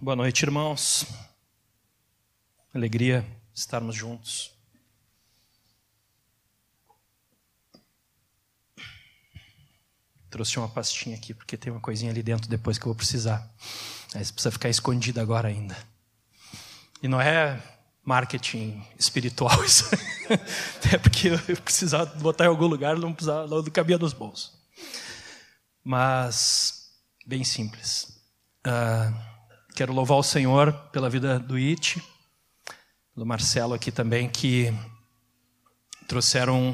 Boa noite, irmãos. Alegria estarmos juntos. Trouxe uma pastinha aqui porque tem uma coisinha ali dentro depois que eu vou precisar. Aí você precisa ficar escondido agora ainda. E não é marketing espiritual isso. é porque eu precisava botar em algum lugar, não precisava, não cabia nos bolsos. Mas bem simples. Uh, quero louvar o Senhor pela vida do It, do Marcelo aqui também que trouxeram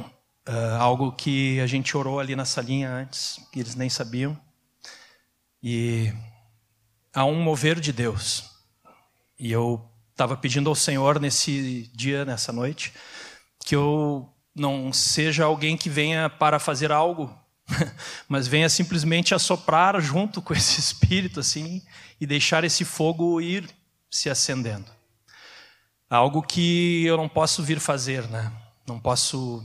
uh, algo que a gente orou ali na salinha antes, que eles nem sabiam. E há um mover de Deus. E eu estava pedindo ao Senhor nesse dia, nessa noite, que eu não seja alguém que venha para fazer algo, mas venha simplesmente assoprar junto com esse espírito assim e deixar esse fogo ir se acendendo. Algo que eu não posso vir fazer, né? Não posso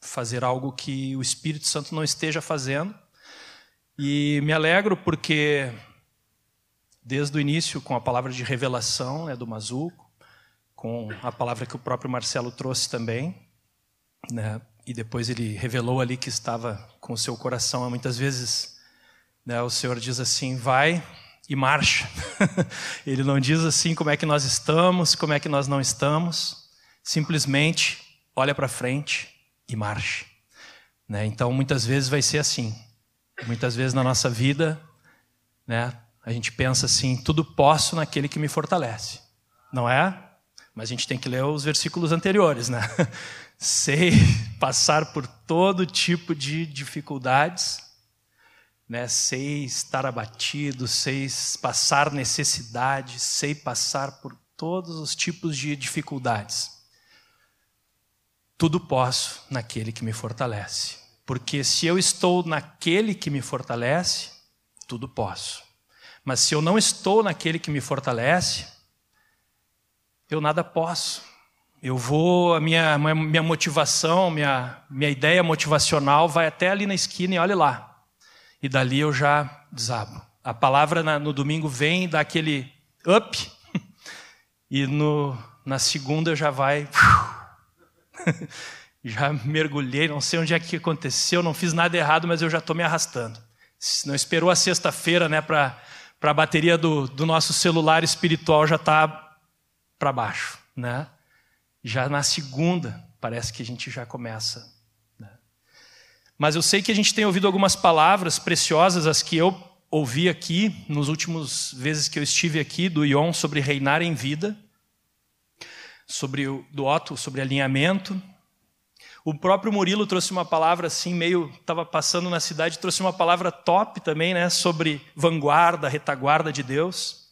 fazer algo que o Espírito Santo não esteja fazendo. E me alegro porque, desde o início, com a palavra de revelação né, do Mazuco, com a palavra que o próprio Marcelo trouxe também, né, e depois ele revelou ali que estava com o seu coração. Muitas vezes né, o Senhor diz assim: vai e marcha. ele não diz assim como é que nós estamos, como é que nós não estamos, simplesmente olha para frente e marche. Né? Então, muitas vezes vai ser assim. Muitas vezes na nossa vida, né, a gente pensa assim: tudo posso naquele que me fortalece. Não é? Mas a gente tem que ler os versículos anteriores, né? Sei passar por todo tipo de dificuldades, né? sei estar abatido, sei passar necessidade, sei passar por todos os tipos de dificuldades. Tudo posso naquele que me fortalece. Porque se eu estou naquele que me fortalece, tudo posso. Mas se eu não estou naquele que me fortalece, eu nada posso. Eu vou, a minha, minha motivação, minha, minha ideia motivacional vai até ali na esquina e olhe lá. E dali eu já desabo. A palavra na, no domingo vem dá aquele up, e no, na segunda já vai já mergulhei, não sei onde é que aconteceu, não fiz nada errado, mas eu já estou me arrastando. Não esperou a sexta-feira né, para a bateria do, do nosso celular espiritual já está para baixo. Né? Já na segunda, parece que a gente já começa. Né? Mas eu sei que a gente tem ouvido algumas palavras preciosas, as que eu ouvi aqui, nos últimos vezes que eu estive aqui, do Ion, sobre reinar em vida sobre o, do Otto, sobre alinhamento. O próprio Murilo trouxe uma palavra assim, meio, estava passando na cidade, trouxe uma palavra top também, né, sobre vanguarda, retaguarda de Deus.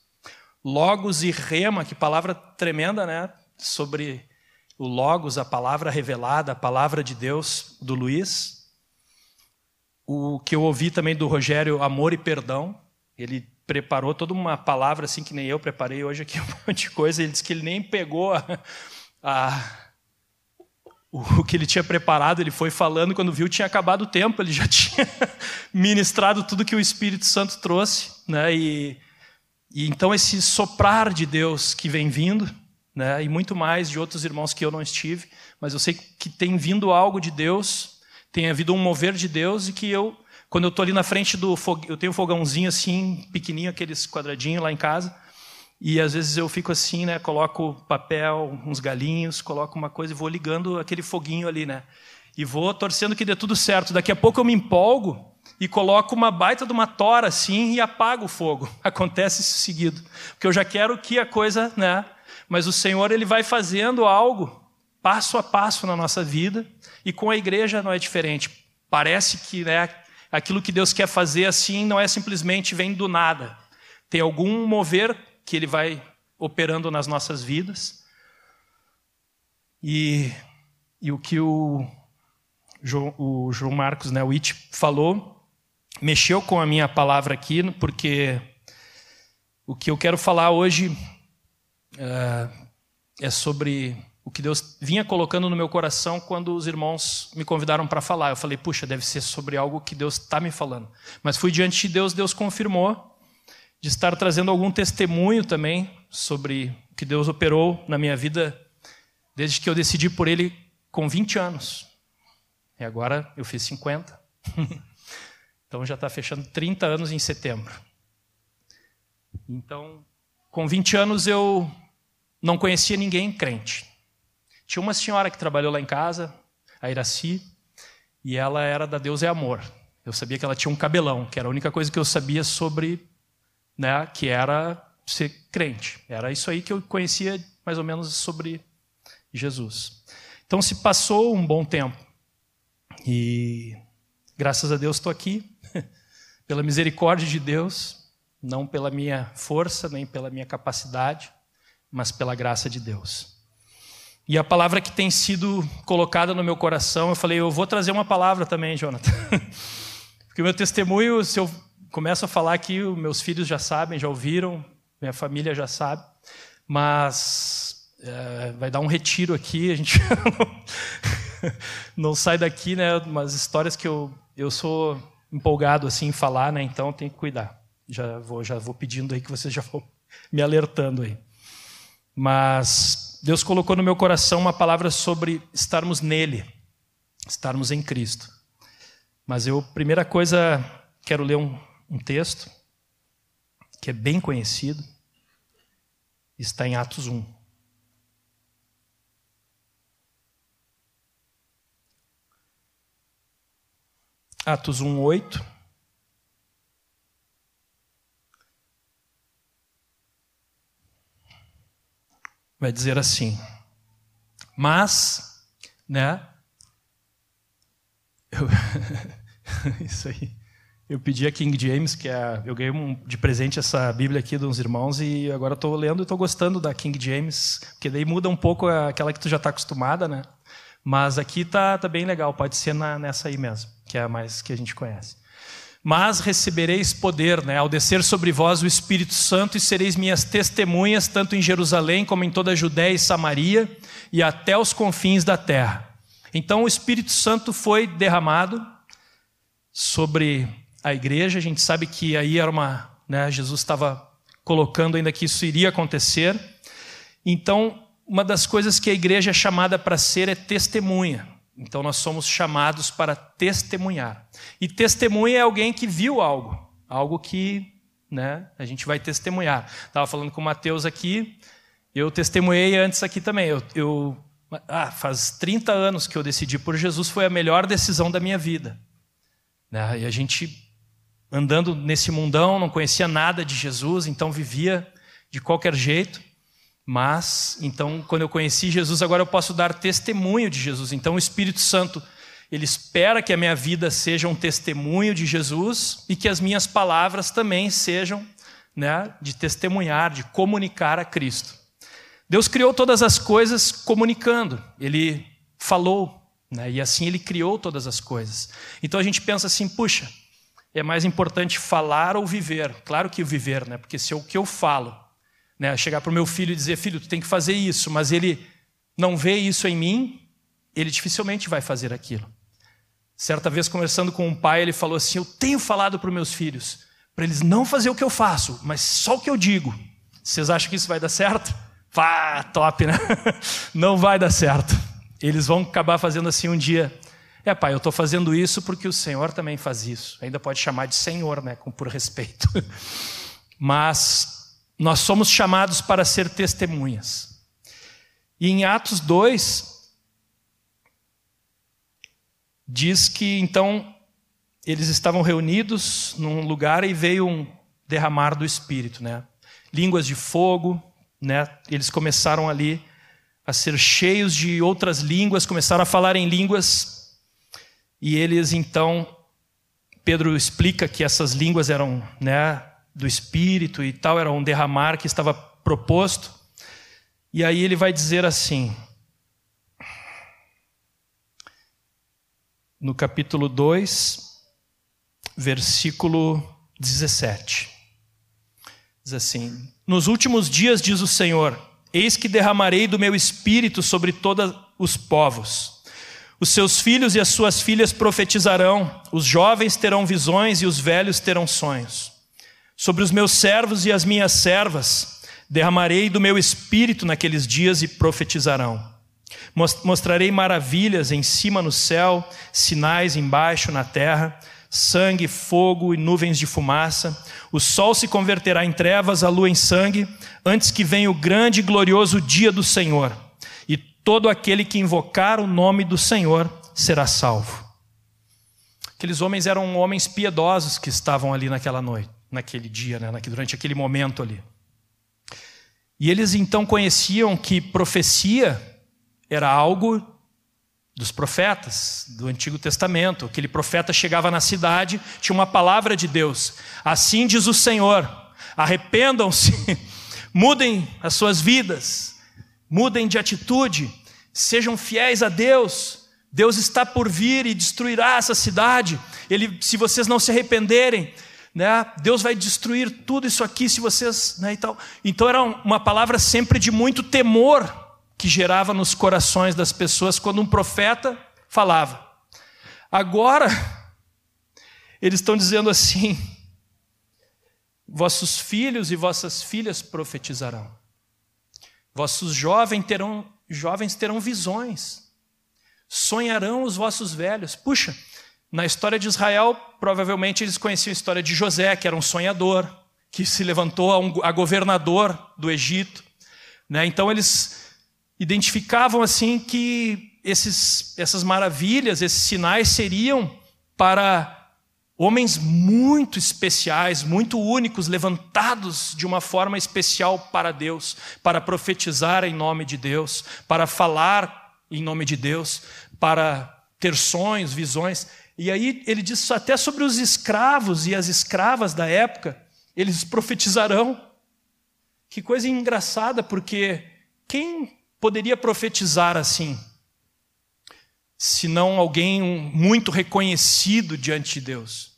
Logos e rema, que palavra tremenda, né, sobre o Logos, a palavra revelada, a palavra de Deus do Luiz. O que eu ouvi também do Rogério, amor e perdão. Ele preparou toda uma palavra assim que nem eu preparei hoje aqui um monte de coisa. Ele disse que ele nem pegou a, a, o que ele tinha preparado, ele foi falando, quando viu tinha acabado o tempo, ele já tinha ministrado tudo que o Espírito Santo trouxe, né? E, e então esse soprar de Deus que vem vindo, né? E muito mais de outros irmãos que eu não estive, mas eu sei que tem vindo algo de Deus, tem havido um mover de Deus e que eu quando eu estou ali na frente do eu tenho um fogãozinho assim, pequenininho, aqueles quadradinhos lá em casa, e às vezes eu fico assim, né, coloco papel, uns galinhos, coloco uma coisa e vou ligando aquele foguinho ali, né? E vou torcendo que dê tudo certo. Daqui a pouco eu me empolgo e coloco uma baita de uma tora assim e apago o fogo. Acontece isso seguido, porque eu já quero que a coisa, né? Mas o Senhor ele vai fazendo algo passo a passo na nossa vida e com a igreja não é diferente. Parece que, né, Aquilo que Deus quer fazer assim não é simplesmente vem do nada. Tem algum mover que Ele vai operando nas nossas vidas. E, e o que o João, o João Marcos, né, o It, falou, mexeu com a minha palavra aqui, porque o que eu quero falar hoje uh, é sobre o que Deus vinha colocando no meu coração quando os irmãos me convidaram para falar. Eu falei, puxa, deve ser sobre algo que Deus está me falando. Mas fui diante de Deus, Deus confirmou. de estar trazendo algum testemunho também sobre o que Deus operou na minha vida desde que eu decidi por Ele com 20 anos. E agora eu fiz 50. então já está fechando 30 anos em setembro. Então, com 20 anos eu não conhecia ninguém crente. Tinha uma senhora que trabalhou lá em casa, a Iraci, e ela era da Deus é Amor. Eu sabia que ela tinha um cabelão, que era a única coisa que eu sabia sobre, né, que era ser crente. Era isso aí que eu conhecia mais ou menos sobre Jesus. Então se passou um bom tempo. E graças a Deus estou aqui, pela misericórdia de Deus, não pela minha força, nem pela minha capacidade, mas pela graça de Deus. E a palavra que tem sido colocada no meu coração, eu falei, eu vou trazer uma palavra também, Jonathan. Porque o meu testemunho, se eu começo a falar aqui, meus filhos já sabem, já ouviram, minha família já sabe, mas é, vai dar um retiro aqui, a gente não sai daqui, né? Umas histórias que eu, eu sou empolgado assim em falar, né? Então tem que cuidar. Já vou, já vou pedindo aí que vocês já vão me alertando aí. Mas Deus colocou no meu coração uma palavra sobre estarmos nele, estarmos em Cristo. Mas eu, primeira coisa, quero ler um, um texto que é bem conhecido, está em Atos 1. Atos 1, 8. Vai dizer assim, mas, né? Eu, isso aí. Eu pedi a King James, que é, eu ganhei um, de presente essa Bíblia aqui uns irmãos e agora estou lendo e estou gostando da King James, porque daí muda um pouco aquela que tu já está acostumada, né? Mas aqui tá, tá bem legal, pode ser na, nessa aí mesmo, que é a mais que a gente conhece. Mas recebereis poder, né, ao descer sobre vós o Espírito Santo e sereis minhas testemunhas, tanto em Jerusalém como em toda a Judéia e Samaria e até os confins da terra. Então o Espírito Santo foi derramado sobre a igreja. A gente sabe que aí era uma. Né, Jesus estava colocando ainda que isso iria acontecer. Então, uma das coisas que a igreja é chamada para ser é testemunha. Então, nós somos chamados para testemunhar. E testemunha é alguém que viu algo, algo que né, a gente vai testemunhar. Estava falando com o Mateus aqui, eu testemunhei antes aqui também. Eu, eu ah, faz 30 anos que eu decidi por Jesus, foi a melhor decisão da minha vida. Né? E a gente andando nesse mundão, não conhecia nada de Jesus, então vivia de qualquer jeito. Mas, então, quando eu conheci Jesus, agora eu posso dar testemunho de Jesus. Então, o Espírito Santo, ele espera que a minha vida seja um testemunho de Jesus e que as minhas palavras também sejam né, de testemunhar, de comunicar a Cristo. Deus criou todas as coisas comunicando, Ele falou, né, e assim Ele criou todas as coisas. Então a gente pensa assim, puxa, é mais importante falar ou viver? Claro que viver, né? Porque se é o que eu falo, né, chegar para o meu filho e dizer, filho, tu tem que fazer isso, mas ele não vê isso em mim, ele dificilmente vai fazer aquilo. Certa vez conversando com um pai, ele falou assim: "Eu tenho falado para os meus filhos para eles não fazer o que eu faço, mas só o que eu digo. Vocês acham que isso vai dar certo? Vá, top, né? Não vai dar certo. Eles vão acabar fazendo assim um dia. É, pai, eu estou fazendo isso porque o Senhor também faz isso. Ainda pode chamar de Senhor, né, com por respeito. Mas nós somos chamados para ser testemunhas. E em Atos 2, diz que então eles estavam reunidos num lugar e veio um derramar do Espírito, né? Línguas de fogo, né? Eles começaram ali a ser cheios de outras línguas, começaram a falar em línguas e eles então, Pedro explica que essas línguas eram né, do Espírito e tal, era um derramar que estava proposto. E aí ele vai dizer assim, no capítulo 2, versículo 17. Diz assim: Nos últimos dias, diz o Senhor, eis que derramarei do meu espírito sobre todos os povos. Os seus filhos e as suas filhas profetizarão, os jovens terão visões e os velhos terão sonhos. Sobre os meus servos e as minhas servas, derramarei do meu espírito naqueles dias e profetizarão. Mostrarei maravilhas em cima no céu, sinais embaixo na terra, sangue, fogo e nuvens de fumaça. O sol se converterá em trevas, a lua em sangue, antes que venha o grande e glorioso dia do Senhor. E todo aquele que invocar o nome do Senhor será salvo. Aqueles homens eram homens piedosos que estavam ali naquela noite naquele dia, né, durante aquele momento ali. E eles então conheciam que profecia era algo dos profetas do Antigo Testamento. Aquele profeta chegava na cidade, tinha uma palavra de Deus. Assim diz o Senhor: arrependam-se, mudem as suas vidas, mudem de atitude, sejam fiéis a Deus. Deus está por vir e destruirá essa cidade. Ele, se vocês não se arrependerem, né? Deus vai destruir tudo isso aqui se vocês, né, e tal. Então era uma palavra sempre de muito temor que gerava nos corações das pessoas quando um profeta falava. Agora eles estão dizendo assim: vossos filhos e vossas filhas profetizarão. Vossos jovens terão, jovens terão visões. Sonharão os vossos velhos. Puxa, na história de Israel, provavelmente eles conheciam a história de José, que era um sonhador, que se levantou a, um, a governador do Egito. Né? Então eles identificavam assim que esses, essas maravilhas, esses sinais seriam para homens muito especiais, muito únicos, levantados de uma forma especial para Deus, para profetizar em nome de Deus, para falar em nome de Deus, para ter sonhos, visões. E aí ele diz até sobre os escravos e as escravas da época, eles profetizarão. Que coisa engraçada, porque quem poderia profetizar assim? Se não alguém muito reconhecido diante de Deus.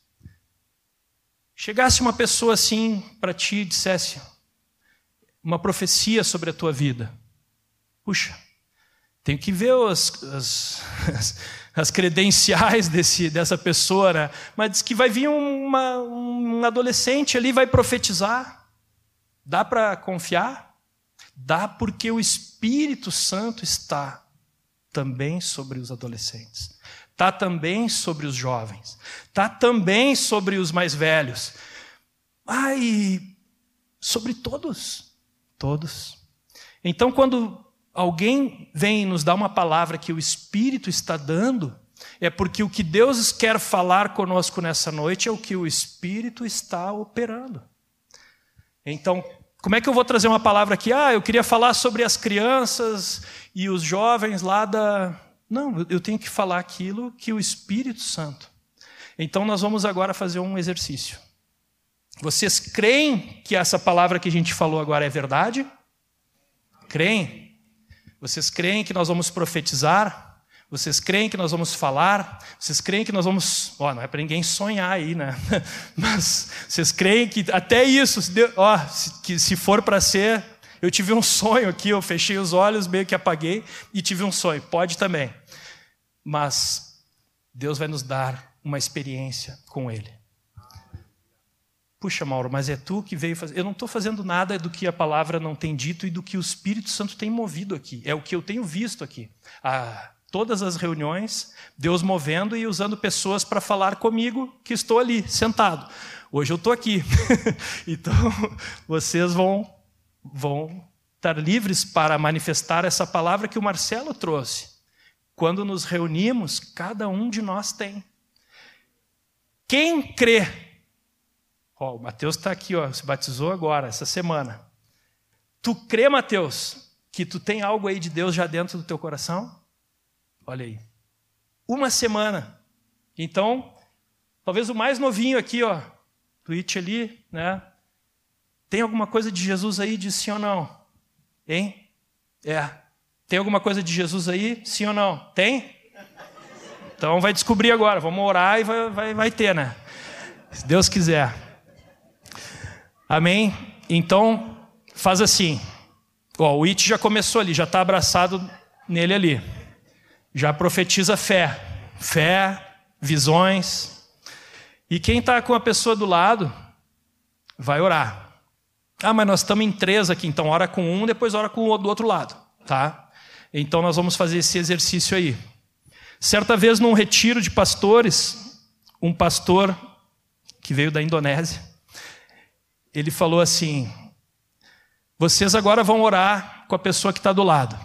Chegasse uma pessoa assim para ti e dissesse uma profecia sobre a tua vida. Puxa, tenho que ver as, as, as credenciais desse, dessa pessoa, né? mas diz que vai vir uma, um adolescente ali vai profetizar. Dá para confiar? Dá porque o Espírito Santo está também sobre os adolescentes, está também sobre os jovens, está também sobre os mais velhos. Ai, sobre todos, todos. Então, quando alguém vem nos dá uma palavra que o Espírito está dando, é porque o que Deus quer falar conosco nessa noite é o que o Espírito está operando. Então, como é que eu vou trazer uma palavra aqui? Ah, eu queria falar sobre as crianças e os jovens lá da. Não, eu tenho que falar aquilo que o Espírito Santo. Então, nós vamos agora fazer um exercício. Vocês creem que essa palavra que a gente falou agora é verdade? Creem? Vocês creem que nós vamos profetizar? Vocês creem que nós vamos falar? Vocês creem que nós vamos. Ó, não é para ninguém sonhar aí, né? Mas vocês creem que até isso, ó, que se for para ser. Eu tive um sonho aqui, eu fechei os olhos, meio que apaguei e tive um sonho. Pode também. Mas Deus vai nos dar uma experiência com Ele. Puxa, Mauro, mas é tu que veio fazer. Eu não estou fazendo nada do que a palavra não tem dito e do que o Espírito Santo tem movido aqui. É o que eu tenho visto aqui. Ah, todas as reuniões, Deus movendo e usando pessoas para falar comigo, que estou ali, sentado. Hoje eu estou aqui. então, vocês vão, vão estar livres para manifestar essa palavra que o Marcelo trouxe. Quando nos reunimos, cada um de nós tem. Quem crê Ó, o Mateus está aqui, ó, se batizou agora, essa semana. Tu crê, Mateus, que tu tem algo aí de Deus já dentro do teu coração? Olha aí. Uma semana. Então, talvez o mais novinho aqui, ó, tweet ali, né? Tem alguma coisa de Jesus aí? Sim ou não? Hein? É. Tem alguma coisa de Jesus aí? Sim ou não? Tem? Então vai descobrir agora. Vamos orar e vai, vai, vai ter, né? Se Deus quiser. Amém? Então, faz assim. Ó, o It já começou ali, já está abraçado nele ali. Já profetiza fé. Fé, visões. E quem está com a pessoa do lado, vai orar. Ah, mas nós estamos em três aqui, então ora com um, depois ora com o do outro lado, tá? Então nós vamos fazer esse exercício aí. Certa vez num retiro de pastores, um pastor que veio da Indonésia, ele falou assim: vocês agora vão orar com a pessoa que está do lado.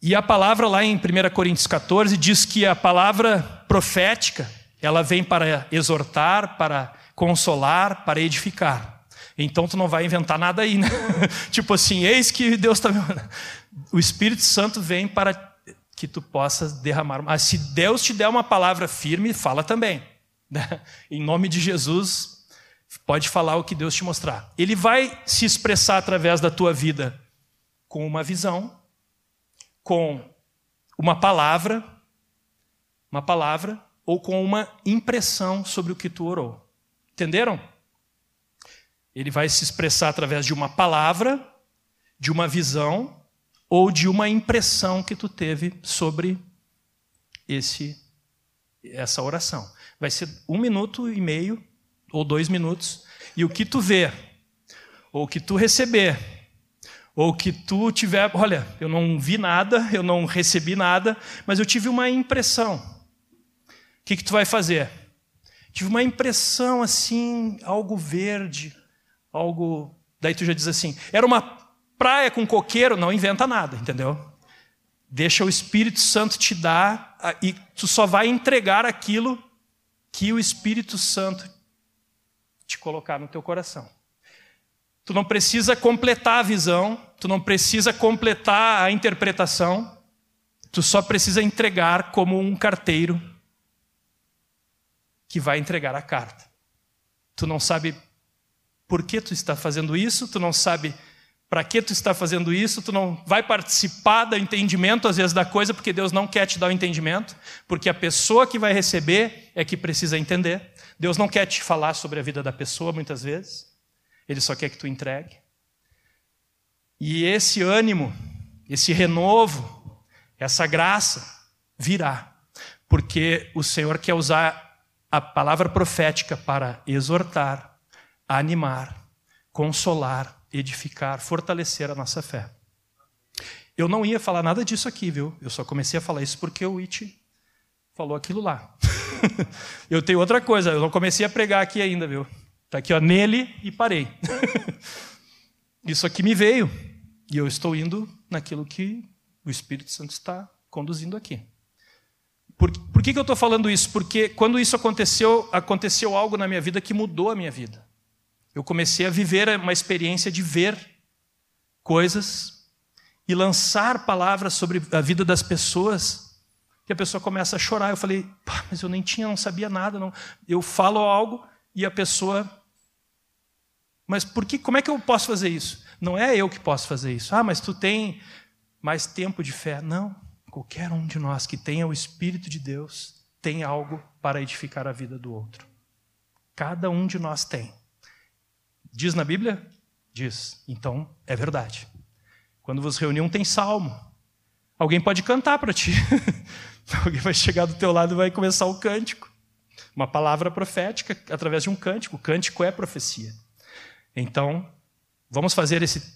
E a palavra lá em 1 Coríntios 14 diz que a palavra profética, ela vem para exortar, para consolar, para edificar. Então tu não vai inventar nada aí, né? tipo assim, eis que Deus está. O Espírito Santo vem para que tu possas derramar. Mas se Deus te der uma palavra firme, fala também. Em nome de Jesus, Pode falar o que Deus te mostrar. Ele vai se expressar através da tua vida com uma visão, com uma palavra, uma palavra ou com uma impressão sobre o que tu orou. Entenderam? Ele vai se expressar através de uma palavra, de uma visão ou de uma impressão que tu teve sobre esse essa oração. Vai ser um minuto e meio ou dois minutos, e o que tu vê, ou o que tu receber, ou que tu tiver, olha, eu não vi nada, eu não recebi nada, mas eu tive uma impressão. O que, que tu vai fazer? Tive uma impressão assim, algo verde, algo. Daí tu já diz assim: era uma praia com coqueiro, não inventa nada, entendeu? Deixa o Espírito Santo te dar, e tu só vai entregar aquilo que o Espírito Santo te colocar no teu coração. Tu não precisa completar a visão, tu não precisa completar a interpretação, tu só precisa entregar como um carteiro que vai entregar a carta. Tu não sabe por que tu está fazendo isso, tu não sabe para que tu está fazendo isso, tu não vai participar do entendimento às vezes da coisa, porque Deus não quer te dar o entendimento, porque a pessoa que vai receber é que precisa entender. Deus não quer te falar sobre a vida da pessoa muitas vezes, Ele só quer que tu entregue. E esse ânimo, esse renovo, essa graça virá, porque o Senhor quer usar a palavra profética para exortar, animar, consolar, edificar, fortalecer a nossa fé. Eu não ia falar nada disso aqui, viu? Eu só comecei a falar isso porque o It falou aquilo lá. eu tenho outra coisa, eu não comecei a pregar aqui ainda, viu? Está aqui, ó, nele e parei. Isso aqui me veio e eu estou indo naquilo que o Espírito Santo está conduzindo aqui. Por, por que, que eu estou falando isso? Porque quando isso aconteceu, aconteceu algo na minha vida que mudou a minha vida. Eu comecei a viver uma experiência de ver coisas e lançar palavras sobre a vida das pessoas que a pessoa começa a chorar. Eu falei, mas eu nem tinha, não sabia nada. Não. Eu falo algo e a pessoa. Mas por que, como é que eu posso fazer isso? Não é eu que posso fazer isso. Ah, mas tu tem mais tempo de fé. Não. Qualquer um de nós que tenha o Espírito de Deus tem algo para edificar a vida do outro. Cada um de nós tem. Diz na Bíblia? Diz. Então é verdade. Quando vos reuniam, tem salmo. Alguém pode cantar para ti. Alguém vai chegar do teu lado e vai começar o cântico. Uma palavra profética através de um cântico. O cântico é profecia. Então, vamos fazer esse,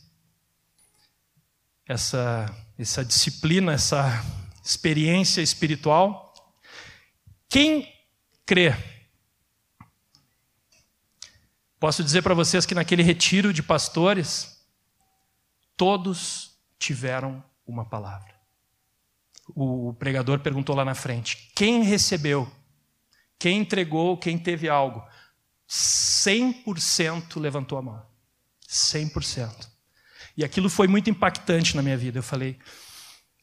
essa, essa disciplina, essa experiência espiritual. Quem crê? Posso dizer para vocês que naquele retiro de pastores, todos tiveram uma palavra o pregador perguntou lá na frente: quem recebeu? Quem entregou? Quem teve algo? 100% levantou a mão. 100%. E aquilo foi muito impactante na minha vida. Eu falei,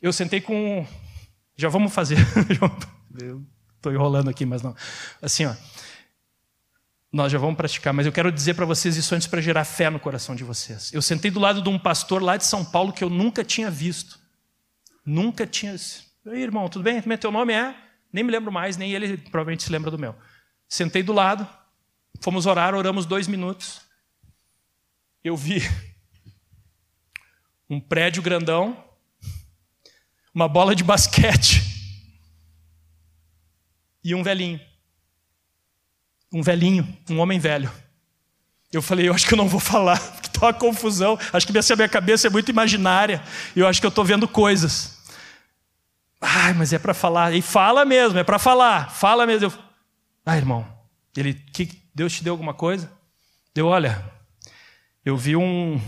eu sentei com. Já vamos fazer. Estou enrolando aqui, mas não. Assim, ó. Nós já vamos praticar, mas eu quero dizer para vocês isso antes para gerar fé no coração de vocês. Eu sentei do lado de um pastor lá de São Paulo que eu nunca tinha visto. Nunca tinha. Irmão, tudo bem? Teu nome é? Nem me lembro mais, nem ele provavelmente se lembra do meu. Sentei do lado, fomos orar, oramos dois minutos. Eu vi um prédio grandão, uma bola de basquete e um velhinho. Um velhinho, um homem velho. Eu falei, eu acho que eu não vou falar, porque está uma confusão. Acho que minha, cabeça é muito imaginária. Eu acho que eu estou vendo coisas. Ai, mas é para falar. E fala mesmo, é para falar. Fala mesmo. Eu, ah, irmão, ele, que Deus te deu alguma coisa? Deu, olha, eu vi um,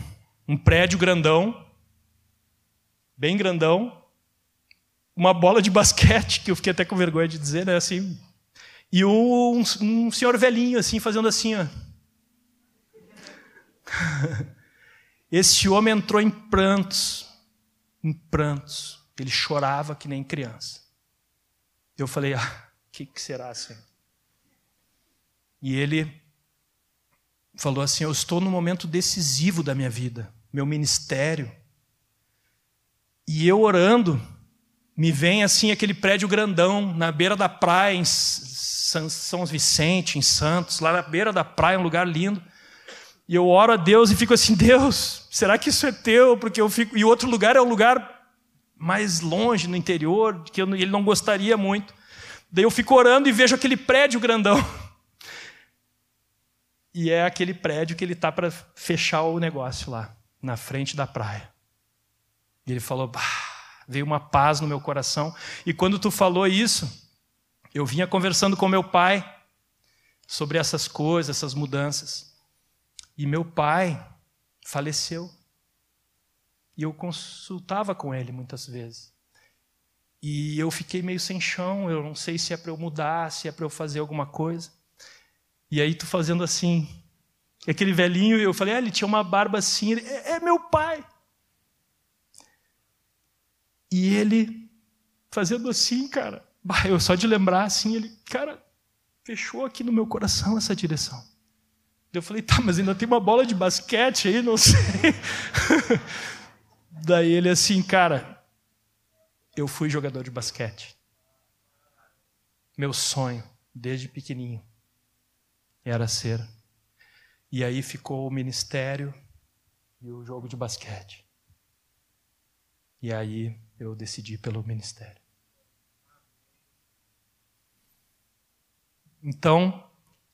um prédio grandão, bem grandão, uma bola de basquete, que eu fiquei até com vergonha de dizer, né? Assim, e um, um senhor velhinho, assim, fazendo assim, ó. Esse homem entrou em prantos, em prantos. Ele chorava que nem criança. Eu falei, ah, o que, que será, Senhor? E ele falou assim: Eu estou no momento decisivo da minha vida, meu ministério. E eu orando, me vem assim aquele prédio grandão na beira da praia, em São Vicente, em Santos, lá na beira da praia, um lugar lindo. E eu oro a Deus e fico assim: Deus, será que isso é teu? Porque eu fico. E outro lugar é um lugar mais longe, no interior, que eu, ele não gostaria muito. Daí eu fico orando e vejo aquele prédio grandão. E é aquele prédio que ele está para fechar o negócio lá, na frente da praia. E ele falou: veio uma paz no meu coração. E quando tu falou isso, eu vinha conversando com meu pai sobre essas coisas, essas mudanças. E meu pai faleceu. E eu consultava com ele muitas vezes. E eu fiquei meio sem chão, eu não sei se é para eu mudar, se é para eu fazer alguma coisa. E aí tu fazendo assim. Aquele velhinho, eu falei, ah, ele tinha uma barba assim, ele, é, é meu pai. E ele fazendo assim, cara. Eu só de lembrar assim, ele, cara, fechou aqui no meu coração essa direção. Eu falei, tá, mas ainda tem uma bola de basquete aí, não sei. Daí ele assim, cara, eu fui jogador de basquete. Meu sonho, desde pequenininho era ser. E aí ficou o ministério e o jogo de basquete. E aí eu decidi pelo ministério. Então,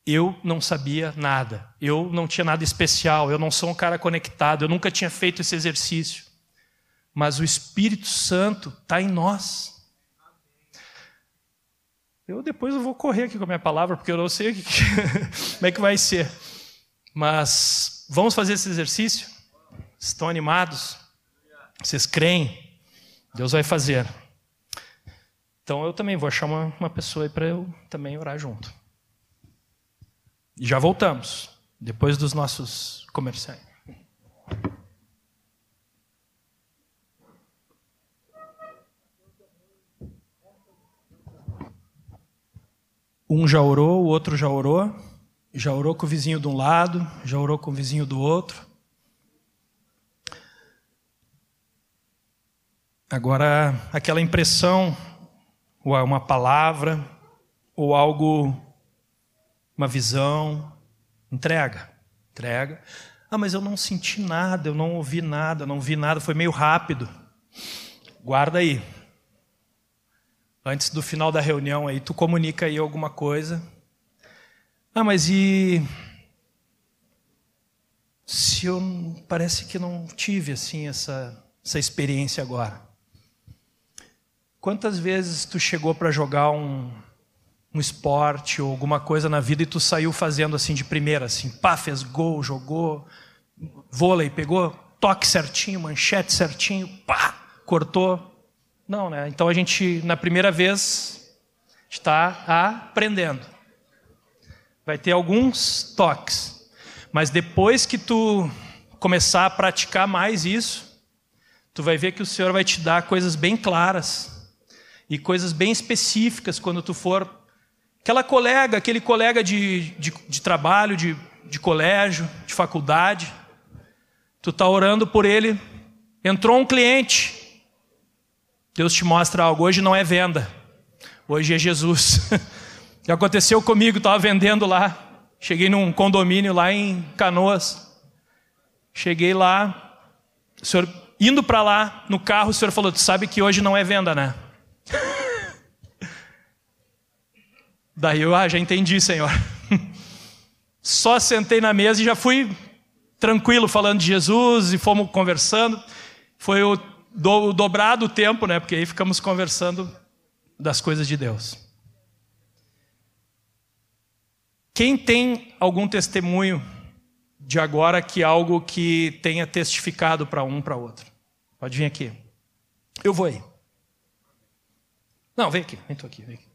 eu não sabia nada. Eu não tinha nada especial. Eu não sou um cara conectado. Eu nunca tinha feito esse exercício. Mas o Espírito Santo está em nós. Eu depois eu vou correr aqui com a minha palavra, porque eu não sei que, como é que vai ser. Mas vamos fazer esse exercício? Estão animados? Vocês creem? Deus vai fazer. Então eu também vou achar uma, uma pessoa aí para eu também orar junto. E já voltamos, depois dos nossos comerciais. Um já orou, o outro já orou, já orou com o vizinho de um lado, já orou com o vizinho do outro. Agora, aquela impressão, ou uma palavra, ou algo, uma visão, entrega, entrega. Ah, mas eu não senti nada, eu não ouvi nada, não vi nada, foi meio rápido. Guarda aí, antes do final da reunião aí, tu comunica aí alguma coisa. Ah, mas e se eu parece que não tive assim essa essa experiência agora? Quantas vezes tu chegou para jogar um, um esporte ou alguma coisa na vida e tu saiu fazendo assim de primeira, assim, pá, fez gol, jogou vôlei, pegou toque certinho, manchete certinho, pá, cortou, não, né? Então a gente, na primeira vez, está aprendendo. Vai ter alguns toques. Mas depois que tu começar a praticar mais isso, tu vai ver que o Senhor vai te dar coisas bem claras e coisas bem específicas quando tu for. Aquela colega, aquele colega de, de, de trabalho, de, de colégio, de faculdade, tu está orando por ele, entrou um cliente, Deus te mostra algo. Hoje não é venda, hoje é Jesus. Já aconteceu comigo, estava vendendo lá. Cheguei num condomínio lá em Canoas. Cheguei lá, o senhor indo para lá no carro, o senhor falou: Tu sabe que hoje não é venda, né? Daí eu ah, já entendi, senhor. Só sentei na mesa e já fui tranquilo falando de Jesus e fomos conversando. Foi o, do, o dobrado o tempo, né? Porque aí ficamos conversando das coisas de Deus. Quem tem algum testemunho de agora que algo que tenha testificado para um para outro? Pode vir aqui. Eu vou aí. Não, vem aqui, vem tu aqui, vem aqui.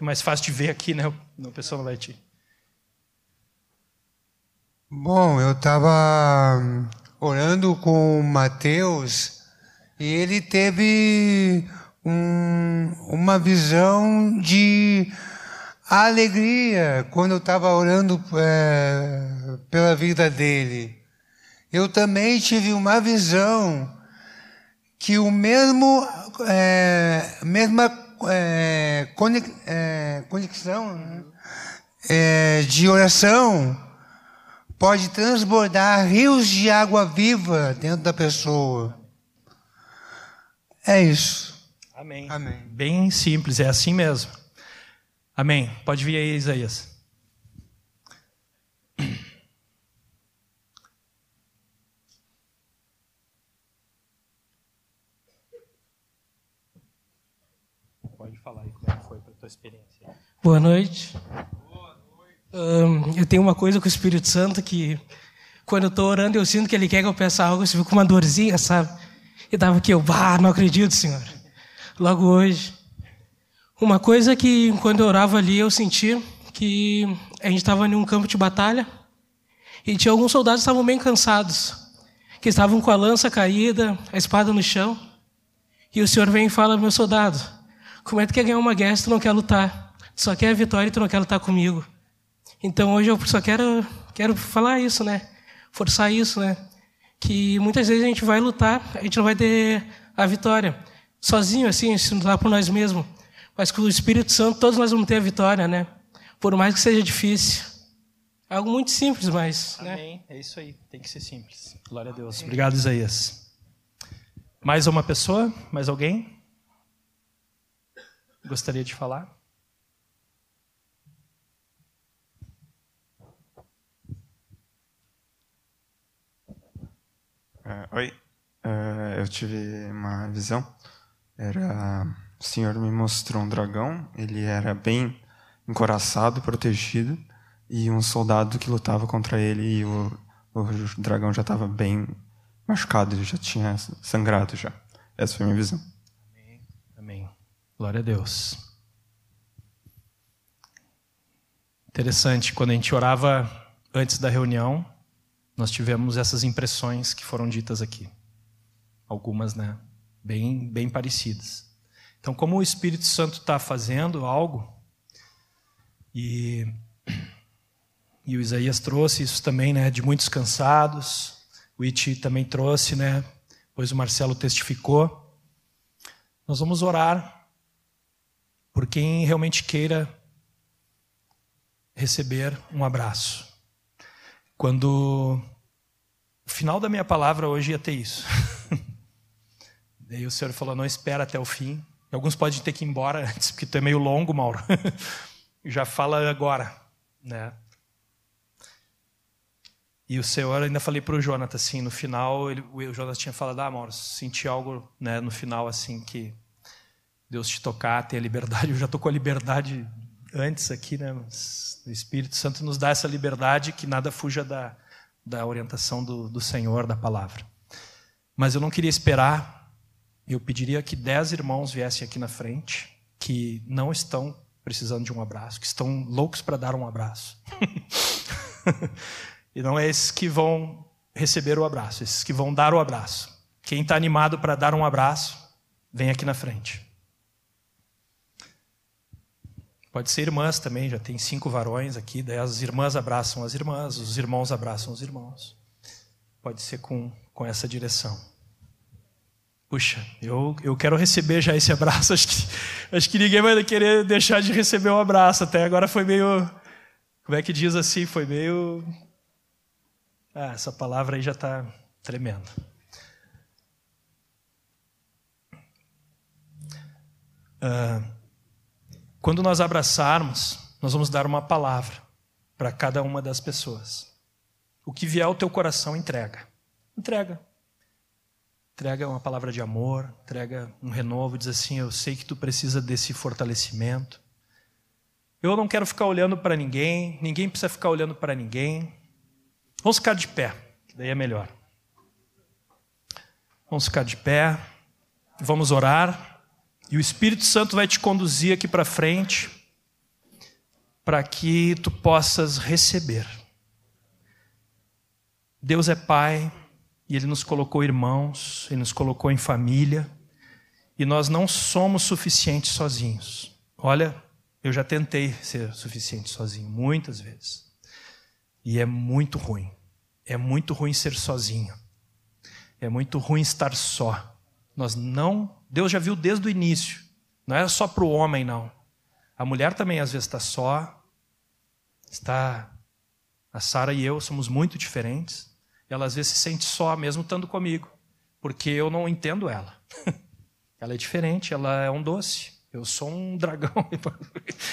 É mais fácil de ver aqui, né? A pessoa não vai te. Bom, eu estava orando com o Mateus e ele teve um, uma visão de alegria quando eu estava orando é, pela vida dele. Eu também tive uma visão que o mesmo é, mesma é, conexão né? é, de oração pode transbordar rios de água viva dentro da pessoa. É isso. Amém. Amém. Bem simples, é assim mesmo. Amém. Pode vir aí, Isaías. Pode falar aí como é foi para a tua experiência. Boa noite eu tenho uma coisa com o Espírito Santo que quando eu estou orando eu sinto que ele quer que eu peça algo, eu fico com uma dorzinha, sabe? E tava aqui, eu, bah, não acredito, Senhor. Logo hoje. Uma coisa que quando eu orava ali eu senti que a gente estava em um campo de batalha e tinha alguns soldados que estavam bem cansados, que estavam com a lança caída, a espada no chão. E o Senhor vem e fala, meu soldado, como é que tu quer ganhar uma guerra se tu não quer lutar? Tu só quer a vitória e tu não quer lutar comigo. Então hoje eu só quero, quero falar isso, né? Forçar isso, né? Que muitas vezes a gente vai lutar, a gente não vai ter a vitória. Sozinho, assim, se lutar por nós mesmos. Mas com o Espírito Santo, todos nós vamos ter a vitória, né? Por mais que seja difícil. É algo muito simples, mas. Né? Amém. Né? É isso aí. Tem que ser simples. Glória a Deus. Obrigado, Isaías. Mais uma pessoa? Mais alguém? Gostaria de falar? Uh, oi, uh, eu tive uma visão. Era o Senhor me mostrou um dragão. Ele era bem encoraçado, protegido, e um soldado que lutava contra ele. E o, o dragão já estava bem machucado, ele já tinha sangrado já. Essa foi a minha visão. Amém. Amém. Glória a Deus. Interessante, quando a gente orava antes da reunião, nós tivemos essas impressões que foram ditas aqui. Algumas, né? Bem, bem parecidas. Então, como o Espírito Santo está fazendo algo, e, e o Isaías trouxe isso também, né? De muitos cansados, o Iti também trouxe, né? Pois o Marcelo testificou. Nós vamos orar por quem realmente queira receber um abraço. Quando o final da minha palavra hoje ia ter isso. Daí o Senhor falou: não espera até o fim. Alguns podem ter que ir embora antes, porque tu é meio longo, Mauro. Já fala agora, né? E o Senhor, ainda falei para o Jonathan, assim, no final, ele, o Jonathan tinha falado, ah, Mauro, senti algo, né, no final, assim, que Deus te tocar, ter a liberdade. Eu já tô com a liberdade antes aqui, né? o Espírito Santo nos dá essa liberdade que nada fuja da, da orientação do, do Senhor, da palavra. Mas eu não queria esperar, eu pediria que dez irmãos viessem aqui na frente, que não estão precisando de um abraço, que estão loucos para dar um abraço. e não é esses que vão receber o abraço, esses que vão dar o abraço. Quem está animado para dar um abraço, vem aqui na frente. Pode ser irmãs também, já tem cinco varões aqui, daí as irmãs abraçam as irmãs, os irmãos abraçam os irmãos. Pode ser com, com essa direção. Puxa, eu, eu quero receber já esse abraço. Acho que, acho que ninguém vai querer deixar de receber um abraço. Até agora foi meio. Como é que diz assim? Foi meio. Ah, essa palavra aí já está tremendo. Uh, quando nós abraçarmos, nós vamos dar uma palavra para cada uma das pessoas. O que vier ao teu coração, entrega. Entrega. Entrega uma palavra de amor, entrega um renovo, diz assim: Eu sei que tu precisa desse fortalecimento. Eu não quero ficar olhando para ninguém, ninguém precisa ficar olhando para ninguém. Vamos ficar de pé, que daí é melhor. Vamos ficar de pé, vamos orar, e o Espírito Santo vai te conduzir aqui para frente, para que tu possas receber. Deus é Pai, e Ele nos colocou irmãos, Ele nos colocou em família, e nós não somos suficientes sozinhos. Olha, eu já tentei ser suficiente sozinho, muitas vezes. E é muito ruim. É muito ruim ser sozinho. É muito ruim estar só. Nós não. Deus já viu desde o início. Não é só para o homem, não. A mulher também às vezes está só. Está. A Sara e eu somos muito diferentes. Ela às vezes se sente só, mesmo estando comigo, porque eu não entendo ela. ela é diferente, ela é um doce. Eu sou um dragão.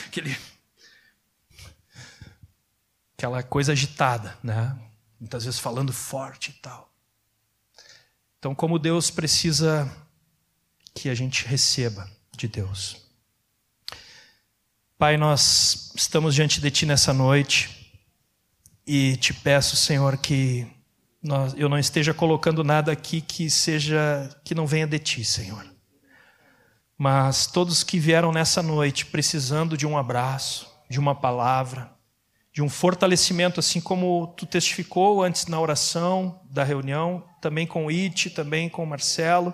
Aquele... Aquela coisa agitada, né? Muitas vezes falando forte e tal. Então, como Deus precisa que a gente receba de Deus. Pai, nós estamos diante de Ti nessa noite e te peço, Senhor, que eu não esteja colocando nada aqui que seja que não venha de ti, Senhor. Mas todos que vieram nessa noite precisando de um abraço, de uma palavra, de um fortalecimento, assim como tu testificou antes na oração da reunião, também com o It, também com o Marcelo.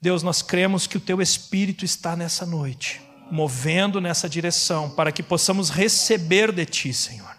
Deus, nós cremos que o teu Espírito está nessa noite, movendo nessa direção, para que possamos receber de ti, Senhor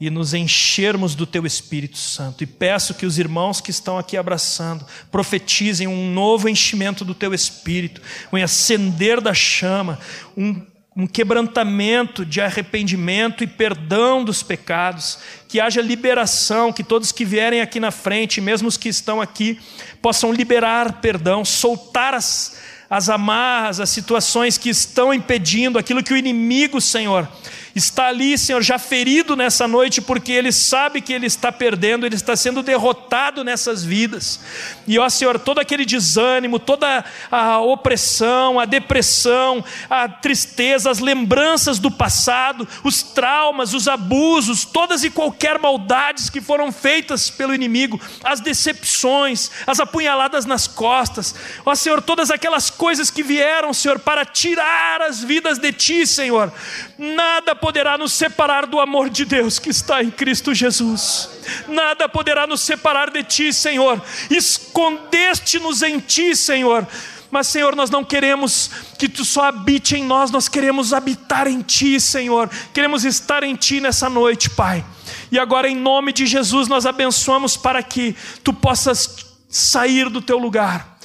e nos enchermos do teu Espírito Santo. E peço que os irmãos que estão aqui abraçando profetizem um novo enchimento do teu Espírito, um acender da chama, um, um quebrantamento de arrependimento e perdão dos pecados, que haja liberação, que todos que vierem aqui na frente, mesmo os que estão aqui, possam liberar perdão, soltar as, as amarras, as situações que estão impedindo aquilo que o inimigo, Senhor, está ali, Senhor, já ferido nessa noite, porque ele sabe que ele está perdendo, ele está sendo derrotado nessas vidas. E ó, Senhor, todo aquele desânimo, toda a opressão, a depressão, a tristeza, as lembranças do passado, os traumas, os abusos, todas e qualquer maldades que foram feitas pelo inimigo, as decepções, as apunhaladas nas costas, ó Senhor, todas aquelas coisas que vieram, Senhor, para tirar as vidas de Ti, Senhor, nada poderá nos separar do amor de Deus que está em Cristo Jesus. Nada poderá nos separar de Ti, Senhor. Escondeste-nos em Ti, Senhor. Mas, Senhor, nós não queremos que Tu só habite em nós, nós queremos habitar em Ti, Senhor. Queremos estar em Ti nessa noite, Pai. E agora, em nome de Jesus, nós abençoamos para que Tu possas sair do Teu lugar,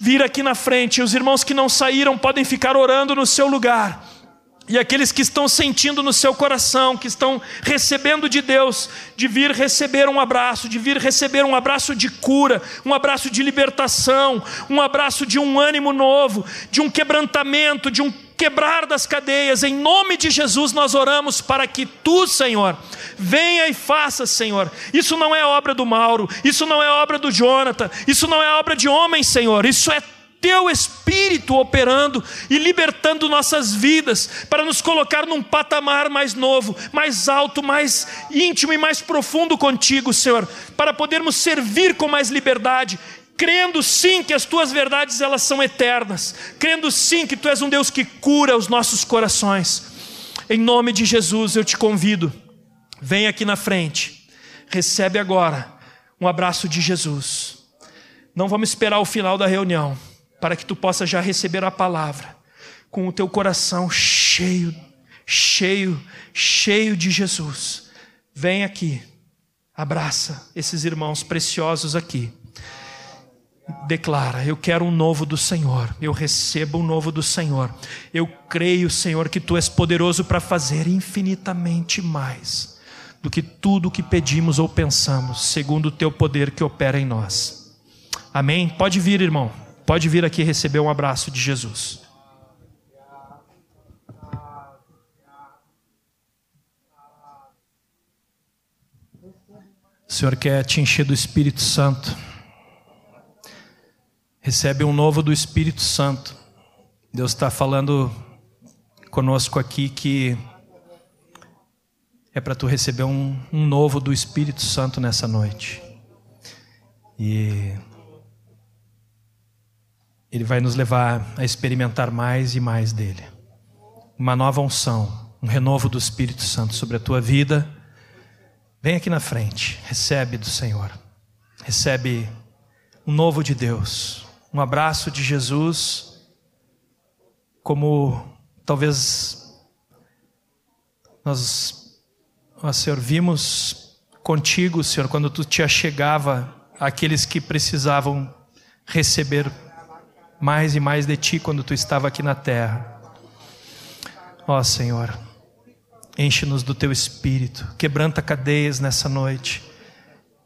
vir aqui na frente. Os irmãos que não saíram podem ficar orando no seu lugar e aqueles que estão sentindo no seu coração, que estão recebendo de Deus, de vir receber um abraço, de vir receber um abraço de cura, um abraço de libertação, um abraço de um ânimo novo, de um quebrantamento, de um quebrar das cadeias, em nome de Jesus nós oramos para que tu, Senhor, venha e faça, Senhor. Isso não é obra do Mauro, isso não é obra do Jonathan, isso não é obra de homem, Senhor, isso é teu Espírito operando e libertando nossas vidas para nos colocar num patamar mais novo, mais alto, mais íntimo e mais profundo contigo, Senhor, para podermos servir com mais liberdade, crendo sim que as tuas verdades elas são eternas, crendo sim que tu és um Deus que cura os nossos corações. Em nome de Jesus eu te convido, vem aqui na frente, recebe agora um abraço de Jesus. Não vamos esperar o final da reunião para que tu possa já receber a palavra com o teu coração cheio, cheio, cheio de Jesus. Vem aqui, abraça esses irmãos preciosos aqui. Declara: Eu quero um novo do Senhor, eu recebo um novo do Senhor. Eu creio, Senhor, que tu és poderoso para fazer infinitamente mais do que tudo o que pedimos ou pensamos, segundo o teu poder que opera em nós. Amém? Pode vir, irmão. Pode vir aqui receber um abraço de Jesus. O Senhor quer te encher do Espírito Santo. Recebe um novo do Espírito Santo. Deus está falando conosco aqui que é para tu receber um, um novo do Espírito Santo nessa noite. E Ele vai nos levar a experimentar mais e mais dele. Uma nova unção, um renovo do Espírito Santo sobre a tua vida. Vem aqui na frente, recebe do Senhor, recebe um novo de Deus, um abraço de Jesus, como talvez nós, nós Senhor, vimos contigo, Senhor, quando tu te achegava àqueles que precisavam receber mais e mais de ti quando tu estava aqui na terra. Ó Senhor, enche-nos do teu espírito, quebranta cadeias nessa noite.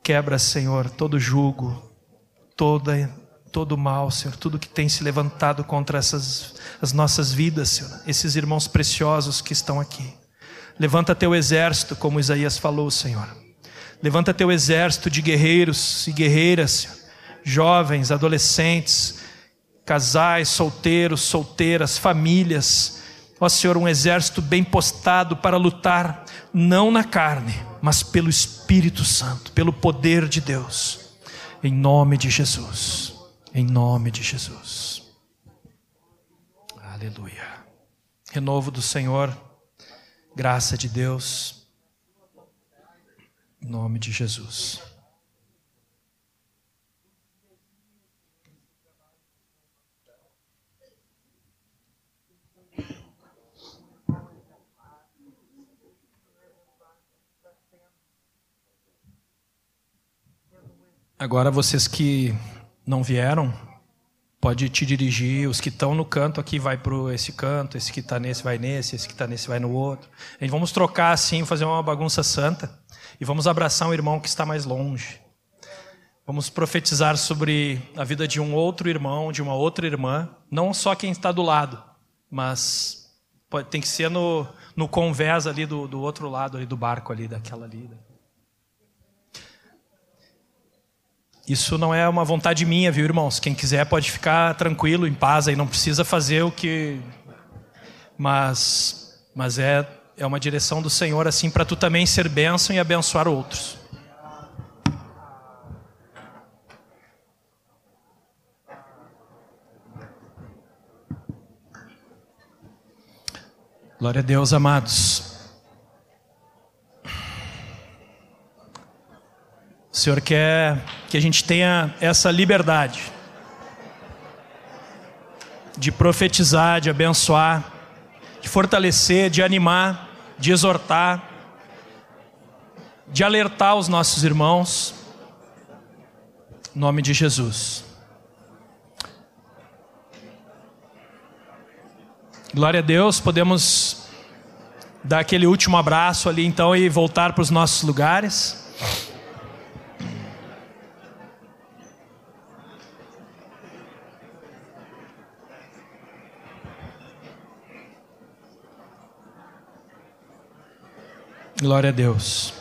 Quebra, Senhor, todo jugo, toda todo mal, Senhor, tudo que tem se levantado contra essas as nossas vidas, Senhor, esses irmãos preciosos que estão aqui. Levanta teu exército, como Isaías falou, Senhor. Levanta teu exército de guerreiros e guerreiras, Senhor. jovens, adolescentes, casais, solteiros, solteiras, famílias. Ó Senhor, um exército bem postado para lutar, não na carne, mas pelo Espírito Santo, pelo poder de Deus. Em nome de Jesus. Em nome de Jesus. Aleluia. Renovo do Senhor, graça de Deus. Em nome de Jesus. Agora vocês que não vieram, pode te dirigir. Os que estão no canto aqui vai para esse canto, esse que está nesse vai nesse, esse que está nesse vai no outro. Vamos trocar assim, fazer uma bagunça santa e vamos abraçar um irmão que está mais longe. Vamos profetizar sobre a vida de um outro irmão, de uma outra irmã, não só quem está do lado, mas pode, tem que ser no, no convés ali do, do outro lado ali do barco ali, daquela ali. Isso não é uma vontade minha, viu, irmãos? Quem quiser pode ficar tranquilo, em paz, aí não precisa fazer o que. Mas, mas é, é uma direção do Senhor, assim, para tu também ser bênção e abençoar outros. Glória a Deus, amados. O Senhor quer que a gente tenha essa liberdade de profetizar, de abençoar, de fortalecer, de animar, de exortar, de alertar os nossos irmãos. Em nome de Jesus. Glória a Deus, podemos dar aquele último abraço ali então e voltar para os nossos lugares. Glória a Deus.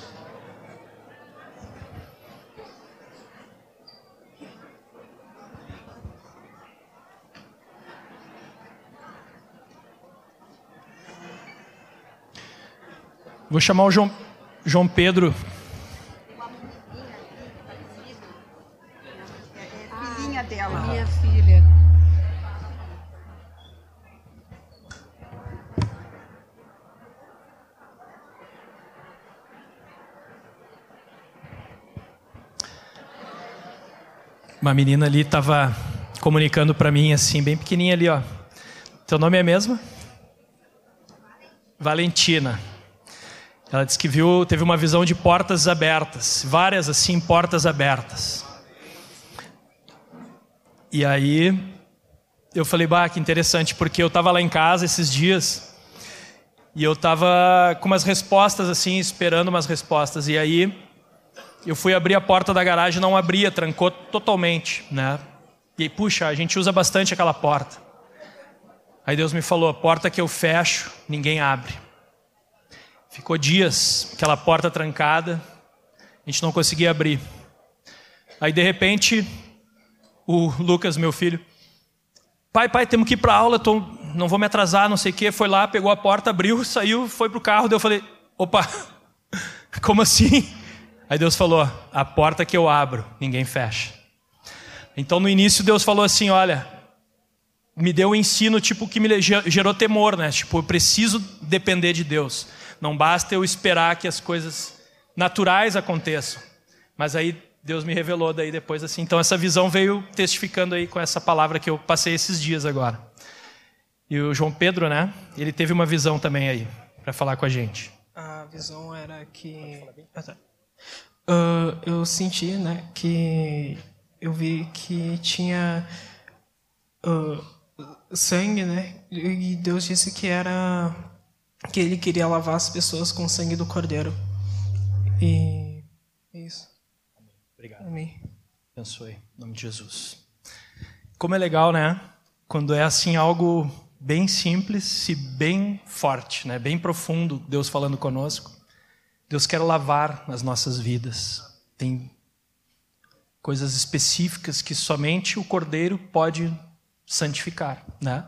Vou chamar o João, João Pedro. Uma menina ali estava comunicando para mim assim, bem pequenininha ali, ó. Teu nome é mesmo? Valentina. Ela disse que viu, teve uma visão de portas abertas, várias assim portas abertas. E aí eu falei, bah, que interessante, porque eu estava lá em casa esses dias e eu estava com umas respostas assim, esperando umas respostas. E aí eu fui abrir a porta da garagem, não abria, trancou totalmente, né? E aí, puxa, a gente usa bastante aquela porta. Aí Deus me falou: a porta que eu fecho, ninguém abre. Ficou dias aquela porta trancada. A gente não conseguia abrir. Aí de repente, o Lucas, meu filho, pai, pai, temos que ir para aula, tô, não vou me atrasar, não sei o quê. Foi lá, pegou a porta, abriu, saiu, foi pro carro. Daí eu falei, opa, como assim? Aí Deus falou: a porta que eu abro, ninguém fecha. Então no início Deus falou assim: olha, me deu um ensino tipo que me gerou temor, né? Tipo, eu preciso depender de Deus. Não basta eu esperar que as coisas naturais aconteçam. Mas aí Deus me revelou daí depois assim. Então essa visão veio testificando aí com essa palavra que eu passei esses dias agora. E o João Pedro, né? Ele teve uma visão também aí para falar com a gente. A visão era que uh, eu senti, né, que eu vi que tinha uh, sangue, né? E Deus disse que era que Ele queria lavar as pessoas com o sangue do Cordeiro. E é isso. Obrigado. Amém. Abençoe. Em nome de Jesus. Como é legal, né? Quando é assim algo bem simples e bem forte, né? Bem profundo, Deus falando conosco. Deus quer lavar as nossas vidas. Tem coisas específicas que somente o Cordeiro pode santificar, né?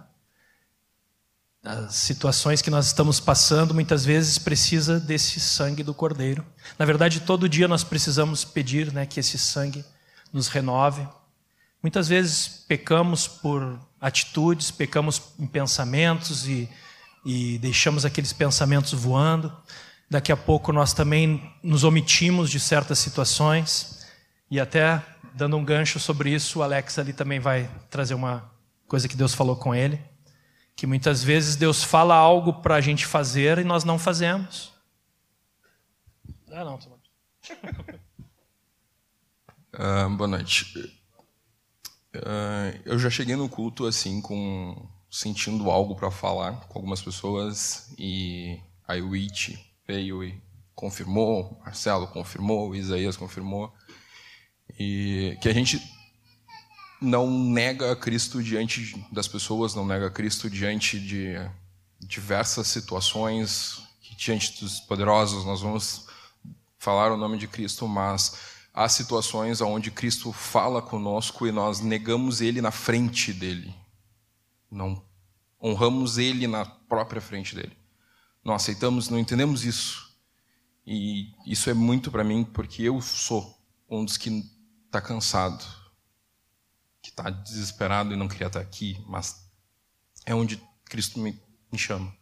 As situações que nós estamos passando muitas vezes precisa desse sangue do Cordeiro. Na verdade, todo dia nós precisamos pedir, né, que esse sangue nos renove. Muitas vezes pecamos por atitudes, pecamos em pensamentos e, e deixamos aqueles pensamentos voando. Daqui a pouco nós também nos omitimos de certas situações e até dando um gancho sobre isso, o Alex ali também vai trazer uma coisa que Deus falou com ele, que muitas vezes Deus fala algo para a gente fazer e nós não fazemos. Ah, não, uh, boa noite. Uh, eu já cheguei no culto assim com sentindo algo para falar com algumas pessoas e aí o It veio e confirmou, Marcelo confirmou, Isaías confirmou e que a gente não nega Cristo diante das pessoas, não nega Cristo diante de diversas situações, diante dos poderosos nós vamos falar o nome de Cristo, mas há situações onde Cristo fala conosco e nós negamos Ele na frente dele, não honramos Ele na própria frente dele. Não aceitamos, não entendemos isso. E isso é muito para mim porque eu sou um dos que está cansado que está desesperado e não queria estar aqui, mas é onde Cristo me, me chama.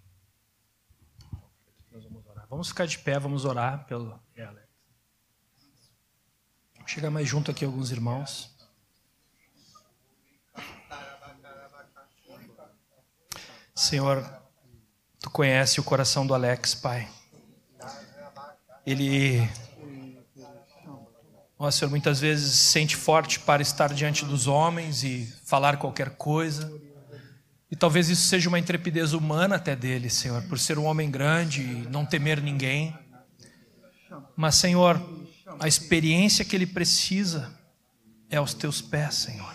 Vamos, vamos ficar de pé, vamos orar pelo Chega mais junto aqui alguns irmãos. Senhor, tu conhece o coração do Alex, Pai. Ele Ó Senhor, muitas vezes se sente forte para estar diante dos homens e falar qualquer coisa. E talvez isso seja uma intrepidez humana até dele, Senhor, por ser um homem grande e não temer ninguém. Mas, Senhor, a experiência que ele precisa é aos teus pés, Senhor.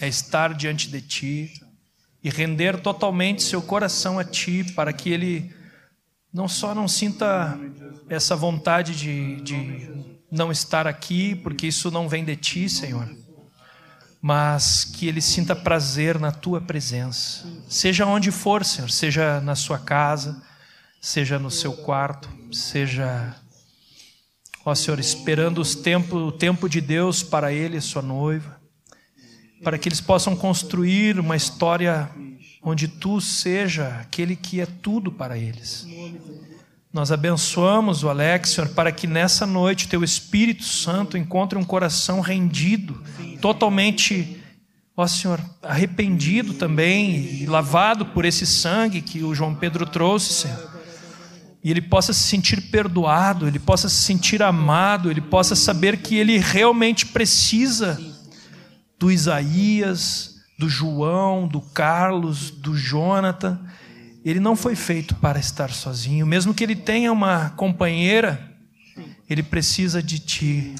É estar diante de ti e render totalmente seu coração a ti, para que ele não só não sinta essa vontade de, de não estar aqui, porque isso não vem de ti, Senhor, mas que ele sinta prazer na tua presença, seja onde for, Senhor, seja na sua casa, seja no seu quarto, seja, ó Senhor, esperando os tempo, o tempo de Deus para ele e sua noiva, para que eles possam construir uma história onde tu seja aquele que é tudo para eles. Nós abençoamos o Alex, Senhor, para que nessa noite teu Espírito Santo encontre um coração rendido, totalmente, ó Senhor, arrependido também e lavado por esse sangue que o João Pedro trouxe, Senhor. E ele possa se sentir perdoado, ele possa se sentir amado, ele possa saber que ele realmente precisa do Isaías, do João, do Carlos, do Jonathan ele não foi feito para estar sozinho. Mesmo que ele tenha uma companheira, ele precisa de ti,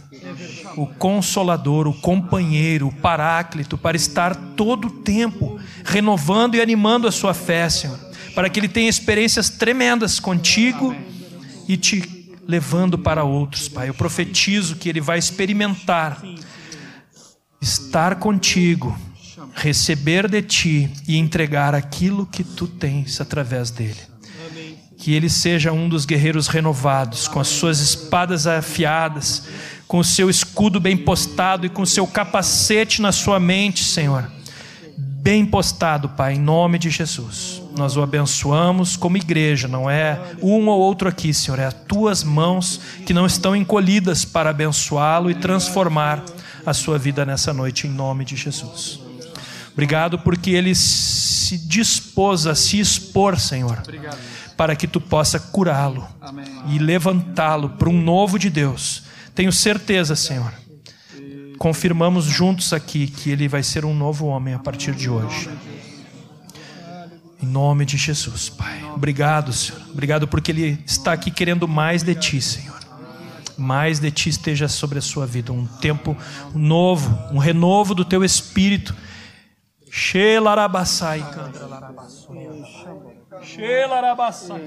o consolador, o companheiro, o paráclito, para estar todo o tempo renovando e animando a sua fé, Senhor, para que ele tenha experiências tremendas contigo e te levando para outros, Pai. Eu profetizo que ele vai experimentar estar contigo, receber de ti e entregar aquilo que tu tens através dele. Que ele seja um dos guerreiros renovados, com as suas espadas afiadas, com o seu escudo bem postado e com o seu capacete na sua mente, Senhor. Bem postado, Pai, em nome de Jesus. Nós o abençoamos como igreja, não é um ou outro aqui, Senhor, é as tuas mãos que não estão encolhidas para abençoá-lo e transformar a sua vida nessa noite, em nome de Jesus. Obrigado porque ele se dispôs a se expor, Senhor, para que tu possa curá-lo e levantá-lo para um novo de Deus. Tenho certeza, Senhor. Confirmamos juntos aqui que ele vai ser um novo homem a partir de hoje. Em nome de Jesus, Pai. Obrigado, Senhor. Obrigado porque ele está aqui querendo mais de ti, Senhor mais de ti esteja sobre a sua vida, um tempo novo, um renovo do teu espírito. Xelarabassai, Xelarabassai,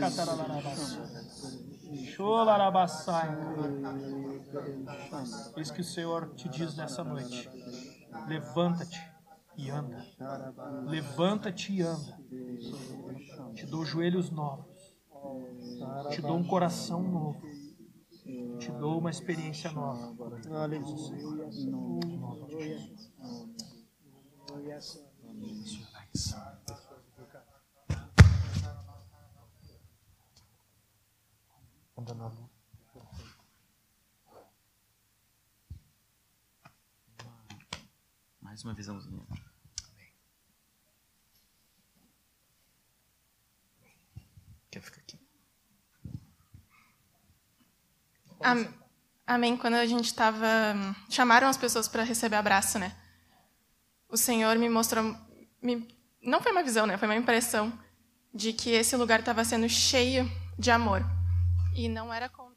Eis que o Senhor te diz nessa noite: levanta-te e anda. Levanta-te e anda. Te dou joelhos novos. Te dou um coração novo te dou uma experiência nova. Aleluia. Mais uma visãozinha. Quer ficar aqui? Amém. Quando a gente estava. Chamaram as pessoas para receber abraço, né? O Senhor me mostrou. Me, não foi uma visão, né? Foi uma impressão de que esse lugar estava sendo cheio de amor. E não era, con...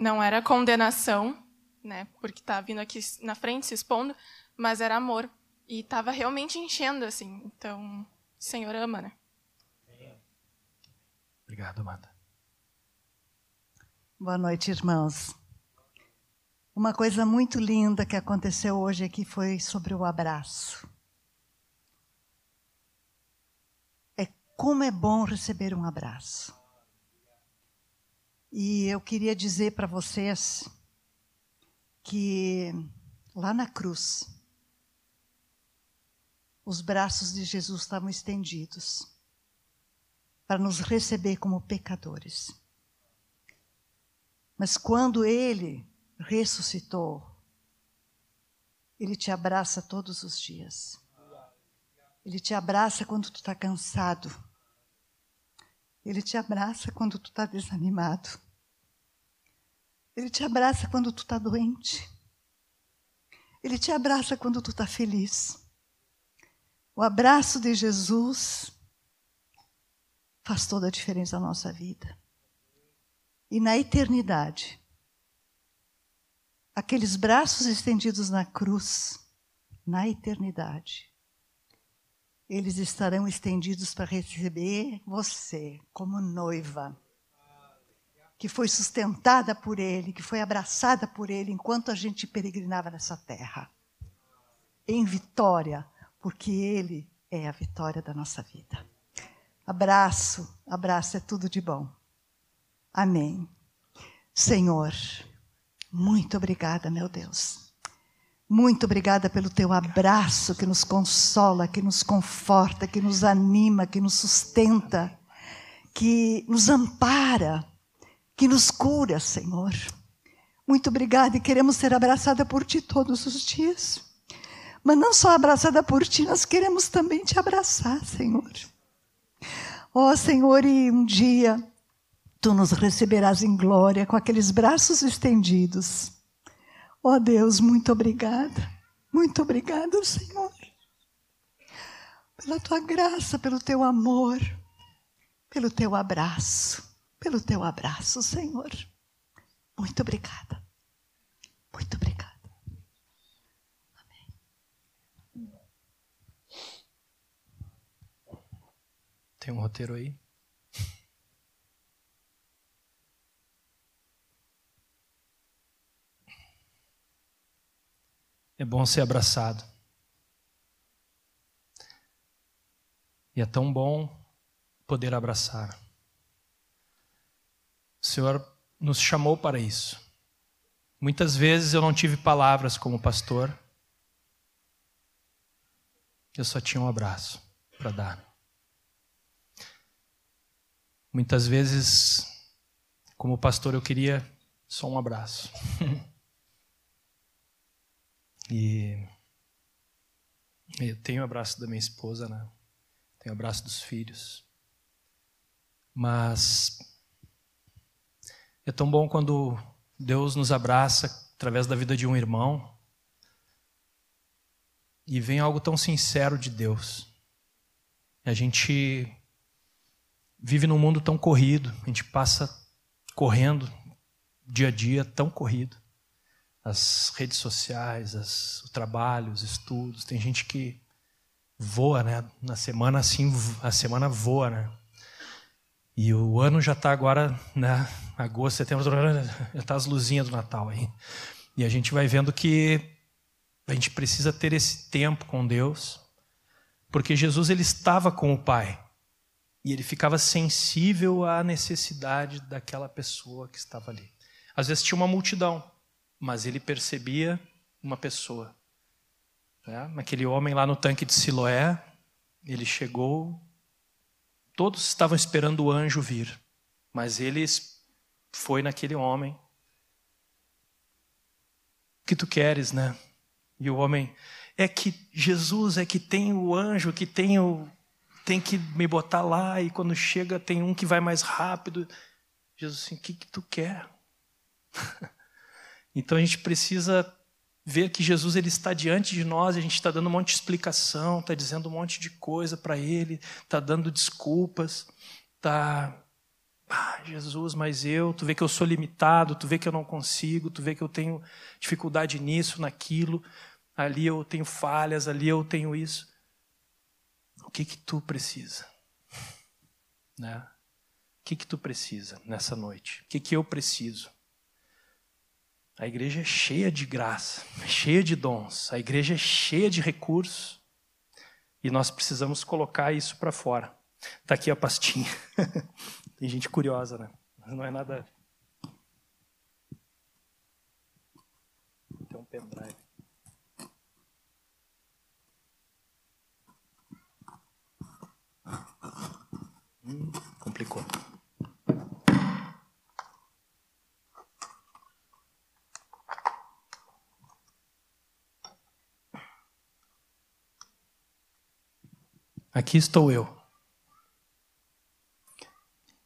não era condenação, né? Porque está vindo aqui na frente se expondo, mas era amor. E estava realmente enchendo, assim. Então, o Senhor ama, né? Obrigado, Amanda. Boa noite, irmãos. Uma coisa muito linda que aconteceu hoje aqui foi sobre o abraço. É como é bom receber um abraço. E eu queria dizer para vocês que lá na cruz, os braços de Jesus estavam estendidos para nos receber como pecadores. Mas quando ele ressuscitou, ele te abraça todos os dias. Ele te abraça quando tu está cansado. Ele te abraça quando tu está desanimado. Ele te abraça quando tu está doente. Ele te abraça quando tu está feliz. O abraço de Jesus faz toda a diferença na nossa vida. E na eternidade, aqueles braços estendidos na cruz, na eternidade, eles estarão estendidos para receber você como noiva, que foi sustentada por Ele, que foi abraçada por Ele enquanto a gente peregrinava nessa terra, em vitória, porque Ele é a vitória da nossa vida. Abraço, abraço é tudo de bom. Amém. Senhor, muito obrigada, meu Deus. Muito obrigada pelo teu abraço que nos consola, que nos conforta, que nos anima, que nos sustenta, que nos ampara, que nos cura, Senhor. Muito obrigada e queremos ser abraçada por ti todos os dias. Mas não só abraçada por ti, nós queremos também te abraçar, Senhor. Ó oh, Senhor, e um dia tu nos receberás em glória com aqueles braços estendidos. Ó oh Deus, muito obrigada. Muito obrigada, Senhor. Pela tua graça, pelo teu amor, pelo teu abraço, pelo teu abraço, Senhor. Muito obrigada. Muito obrigada. Amém. Tem um roteiro aí? É bom ser abraçado. E é tão bom poder abraçar. O Senhor nos chamou para isso. Muitas vezes eu não tive palavras como pastor. Eu só tinha um abraço para dar. Muitas vezes, como pastor, eu queria só um abraço. e eu tenho o abraço da minha esposa, né? Tenho o abraço dos filhos. Mas é tão bom quando Deus nos abraça através da vida de um irmão e vem algo tão sincero de Deus. A gente vive num mundo tão corrido, a gente passa correndo dia a dia tão corrido. As redes sociais, as, o trabalho, os estudos, tem gente que voa, né? Na semana assim, a semana voa, né? E o ano já está agora, né? Agosto, setembro, já está as luzinhas do Natal aí. E a gente vai vendo que a gente precisa ter esse tempo com Deus, porque Jesus ele estava com o Pai e ele ficava sensível à necessidade daquela pessoa que estava ali. Às vezes tinha uma multidão, mas ele percebia uma pessoa. Né? Aquele homem lá no tanque de Siloé, ele chegou Todos estavam esperando o anjo vir, mas ele foi naquele homem. O que tu queres, né? E o homem, é que Jesus é que tem o anjo, que tem o tem que me botar lá e quando chega tem um que vai mais rápido. Jesus assim, o que, que tu quer? então a gente precisa ver que Jesus ele está diante de nós, a gente está dando um monte de explicação, está dizendo um monte de coisa para ele, está dando desculpas, está ah, Jesus, mas eu, tu vê que eu sou limitado, tu vê que eu não consigo, tu vê que eu tenho dificuldade nisso, naquilo, ali eu tenho falhas, ali eu tenho isso. O que que tu precisa? Né? O que que tu precisa nessa noite? O que que eu preciso? A igreja é cheia de graça, cheia de dons, a igreja é cheia de recursos e nós precisamos colocar isso para fora. Está aqui a pastinha. Tem gente curiosa, né? Mas não é nada. Tem um pendrive. Hum, complicou. Aqui estou eu.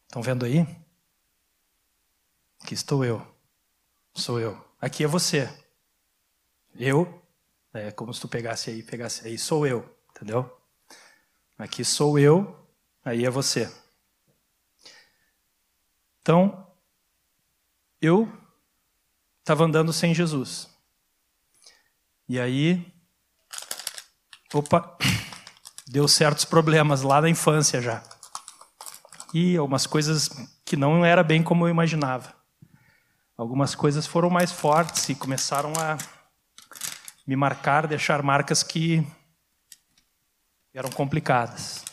Estão vendo aí? Aqui estou eu. Sou eu. Aqui é você. Eu, é como se tu pegasse aí, pegasse aí, sou eu, entendeu? Aqui sou eu, aí é você. Então, eu estava andando sem Jesus. E aí, opa, deu certos problemas lá na infância já. E algumas coisas que não era bem como eu imaginava. Algumas coisas foram mais fortes e começaram a me marcar, deixar marcas que eram complicadas.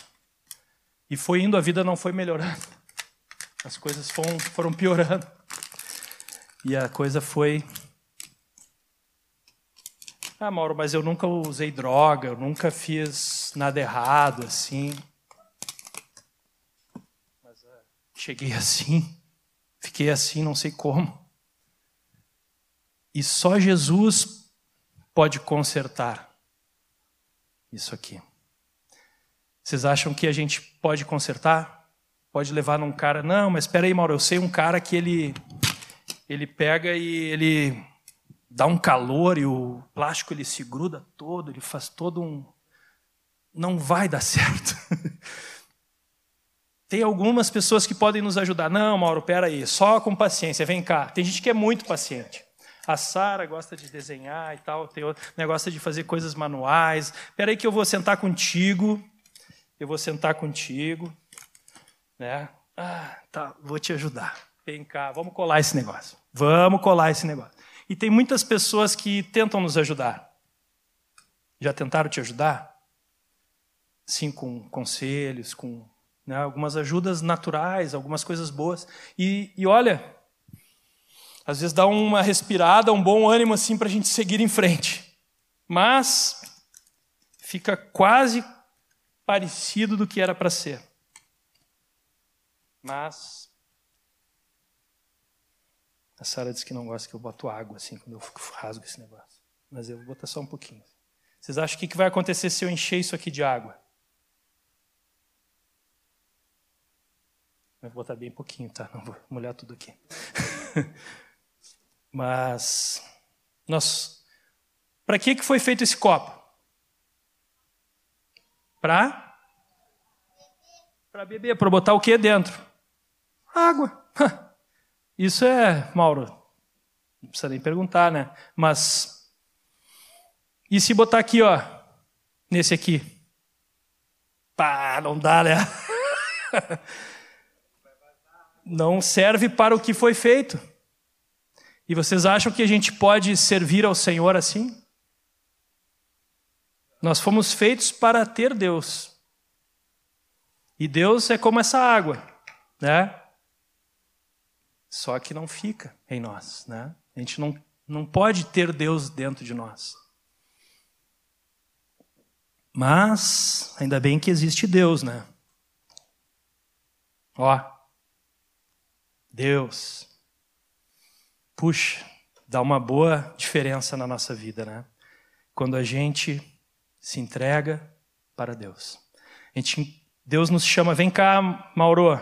E foi indo, a vida não foi melhorando. As coisas foram, foram piorando. E a coisa foi ah, Mauro, mas eu nunca usei droga, eu nunca fiz nada errado, assim. Mas uh, cheguei assim, fiquei assim, não sei como. E só Jesus pode consertar isso aqui. Vocês acham que a gente pode consertar? Pode levar num cara, não, mas espera aí, Mauro, eu sei um cara que ele ele pega e ele dá um calor e o plástico ele se gruda todo, ele faz todo um. Não vai dar certo. Tem algumas pessoas que podem nos ajudar. Não, Mauro, pera aí, só com paciência, vem cá. Tem gente que é muito paciente. A Sara gosta de desenhar e tal, tem outro, né, gosta de fazer coisas manuais. Espera aí que eu vou sentar contigo. Eu vou sentar contigo, né? Ah, tá, vou te ajudar. Vem cá, vamos colar esse negócio. Vamos colar esse negócio. E tem muitas pessoas que tentam nos ajudar. Já tentaram te ajudar? Sim, com conselhos, com né, algumas ajudas naturais, algumas coisas boas. E, e olha, às vezes dá uma respirada, um bom ânimo assim para a gente seguir em frente. Mas fica quase parecido do que era para ser. Mas a Sara disse que não gosta que eu boto água assim quando eu rasgo esse negócio. Mas eu vou botar só um pouquinho. Vocês acham que, que vai acontecer se eu encher isso aqui de água? Vou botar bem pouquinho, tá? Não vou molhar tudo aqui. Mas nós, para que que foi feito esse copo? Para para beber, para botar o que dentro? Água. Isso é, Mauro, não precisa nem perguntar, né? Mas e se botar aqui, ó, nesse aqui? Pá, não dá, né? não serve para o que foi feito. E vocês acham que a gente pode servir ao Senhor assim? Nós fomos feitos para ter Deus. E Deus é como essa água, né? Só que não fica em nós, né? A gente não, não pode ter Deus dentro de nós. Mas ainda bem que existe Deus, né? Ó, Deus. Puxa, dá uma boa diferença na nossa vida, né? Quando a gente se entrega para Deus. A gente, Deus nos chama, vem cá, Mauro.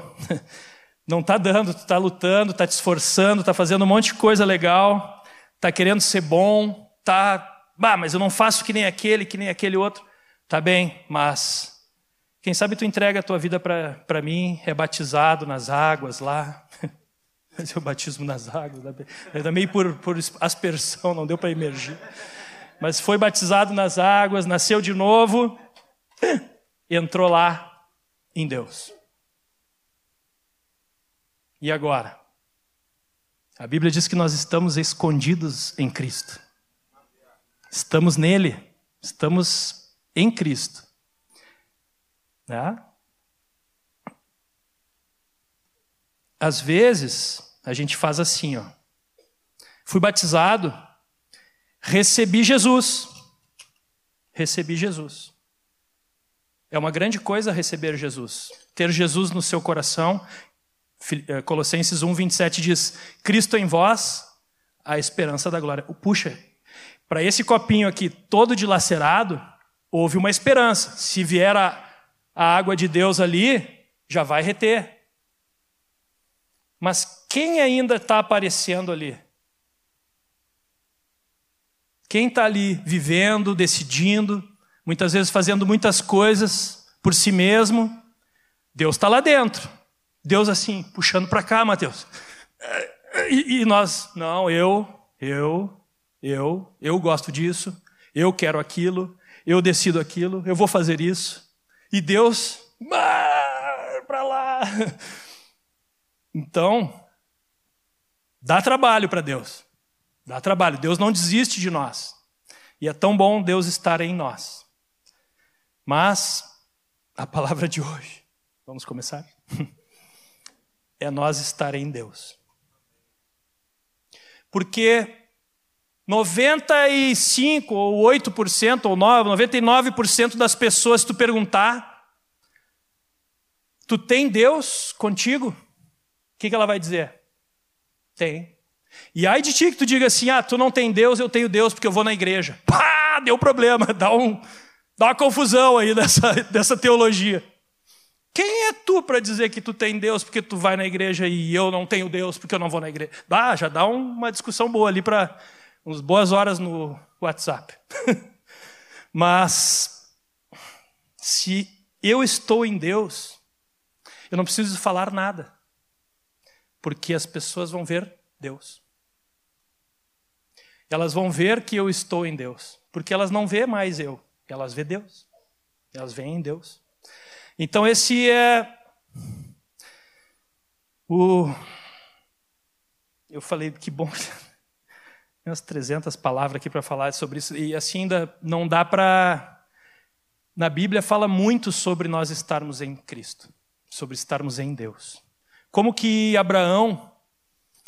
Não está dando, tu está lutando, está te esforçando, está fazendo um monte de coisa legal, está querendo ser bom, tá, bah, mas eu não faço que nem aquele, que nem aquele outro. Tá bem, mas quem sabe tu entrega a tua vida para mim, é batizado nas águas lá. Fazer o batismo nas águas. Ainda meio por, por aspersão, não deu para emergir. Mas foi batizado nas águas, nasceu de novo, entrou lá em Deus. E agora? A Bíblia diz que nós estamos escondidos em Cristo. Estamos nele, estamos em Cristo. Né? Às vezes, a gente faz assim, ó. Fui batizado, recebi Jesus. Recebi Jesus. É uma grande coisa receber Jesus. Ter Jesus no seu coração. Eh, Colossenses 1, 27 diz: Cristo em vós, a esperança da glória. Puxa, para esse copinho aqui todo dilacerado, houve uma esperança. Se vier a, a água de Deus ali, já vai reter. Mas quem ainda está aparecendo ali? Quem está ali vivendo, decidindo, muitas vezes fazendo muitas coisas por si mesmo? Deus está lá dentro. Deus assim, puxando para cá, Mateus. E, e nós, não, eu, eu, eu, eu gosto disso, eu quero aquilo, eu decido aquilo, eu vou fazer isso. E Deus, para lá. Então, dá trabalho para Deus. Dá trabalho. Deus não desiste de nós. E é tão bom Deus estar em nós. Mas a palavra de hoje, vamos começar? É nós estar em Deus. Porque 95 ou 8% ou 9, 99% das pessoas, se tu perguntar, tu tem Deus contigo? Que, que ela vai dizer? Tem. E aí de ti que tu diga assim: ah, tu não tem Deus, eu tenho Deus porque eu vou na igreja. Pá, deu problema, dá, um, dá uma confusão aí dessa, dessa teologia. Quem é tu para dizer que tu tem Deus porque tu vai na igreja e eu não tenho Deus porque eu não vou na igreja? Ah, já dá uma discussão boa ali para umas boas horas no WhatsApp. Mas se eu estou em Deus, eu não preciso falar nada. Porque as pessoas vão ver Deus. Elas vão ver que eu estou em Deus. Porque elas não vê mais eu, elas vê Deus. Elas veem em Deus. Então esse é o eu falei que bom umas 300 palavras aqui para falar sobre isso, e assim ainda não dá para. Na Bíblia fala muito sobre nós estarmos em Cristo, sobre estarmos em Deus. Como que Abraão,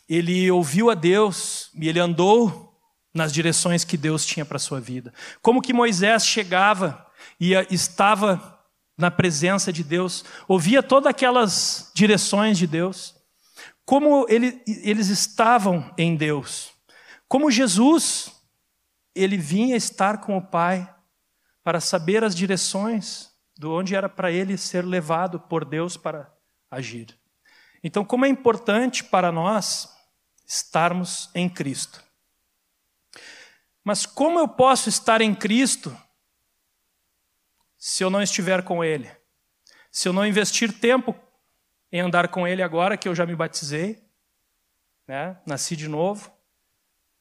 ele ouviu a Deus e ele andou nas direções que Deus tinha para sua vida. Como que Moisés chegava e estava na presença de Deus, ouvia todas aquelas direções de Deus. Como ele, eles estavam em Deus. Como Jesus, ele vinha estar com o Pai para saber as direções de onde era para ele ser levado por Deus para agir. Então, como é importante para nós estarmos em Cristo. Mas como eu posso estar em Cristo se eu não estiver com Ele? Se eu não investir tempo em andar com Ele agora que eu já me batizei, né? nasci de novo?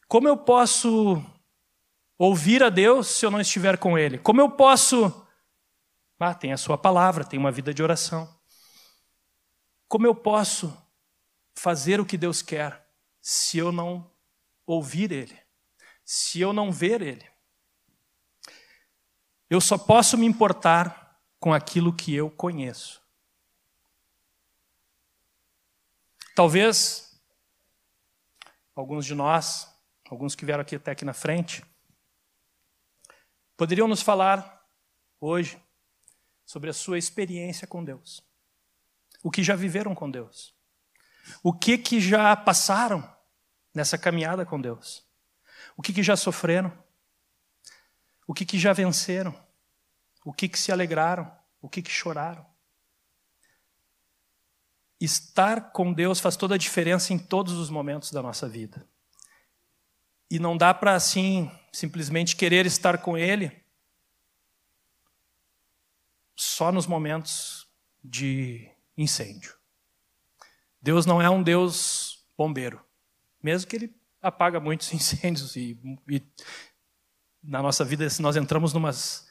Como eu posso ouvir a Deus se eu não estiver com Ele? Como eu posso. Ah, tem a Sua palavra, tem uma vida de oração. Como eu posso fazer o que Deus quer se eu não ouvir Ele? Se eu não ver Ele? Eu só posso me importar com aquilo que eu conheço. Talvez alguns de nós alguns que vieram aqui até aqui na frente, poderiam nos falar hoje sobre a sua experiência com Deus. O que já viveram com Deus. O que que já passaram nessa caminhada com Deus. O que que já sofreram. O que que já venceram. O que que se alegraram. O que que choraram. Estar com Deus faz toda a diferença em todos os momentos da nossa vida. E não dá para assim simplesmente querer estar com Ele só nos momentos de incêndio. Deus não é um Deus bombeiro, mesmo que Ele apaga muitos incêndios e, e na nossa vida se nós entramos numas,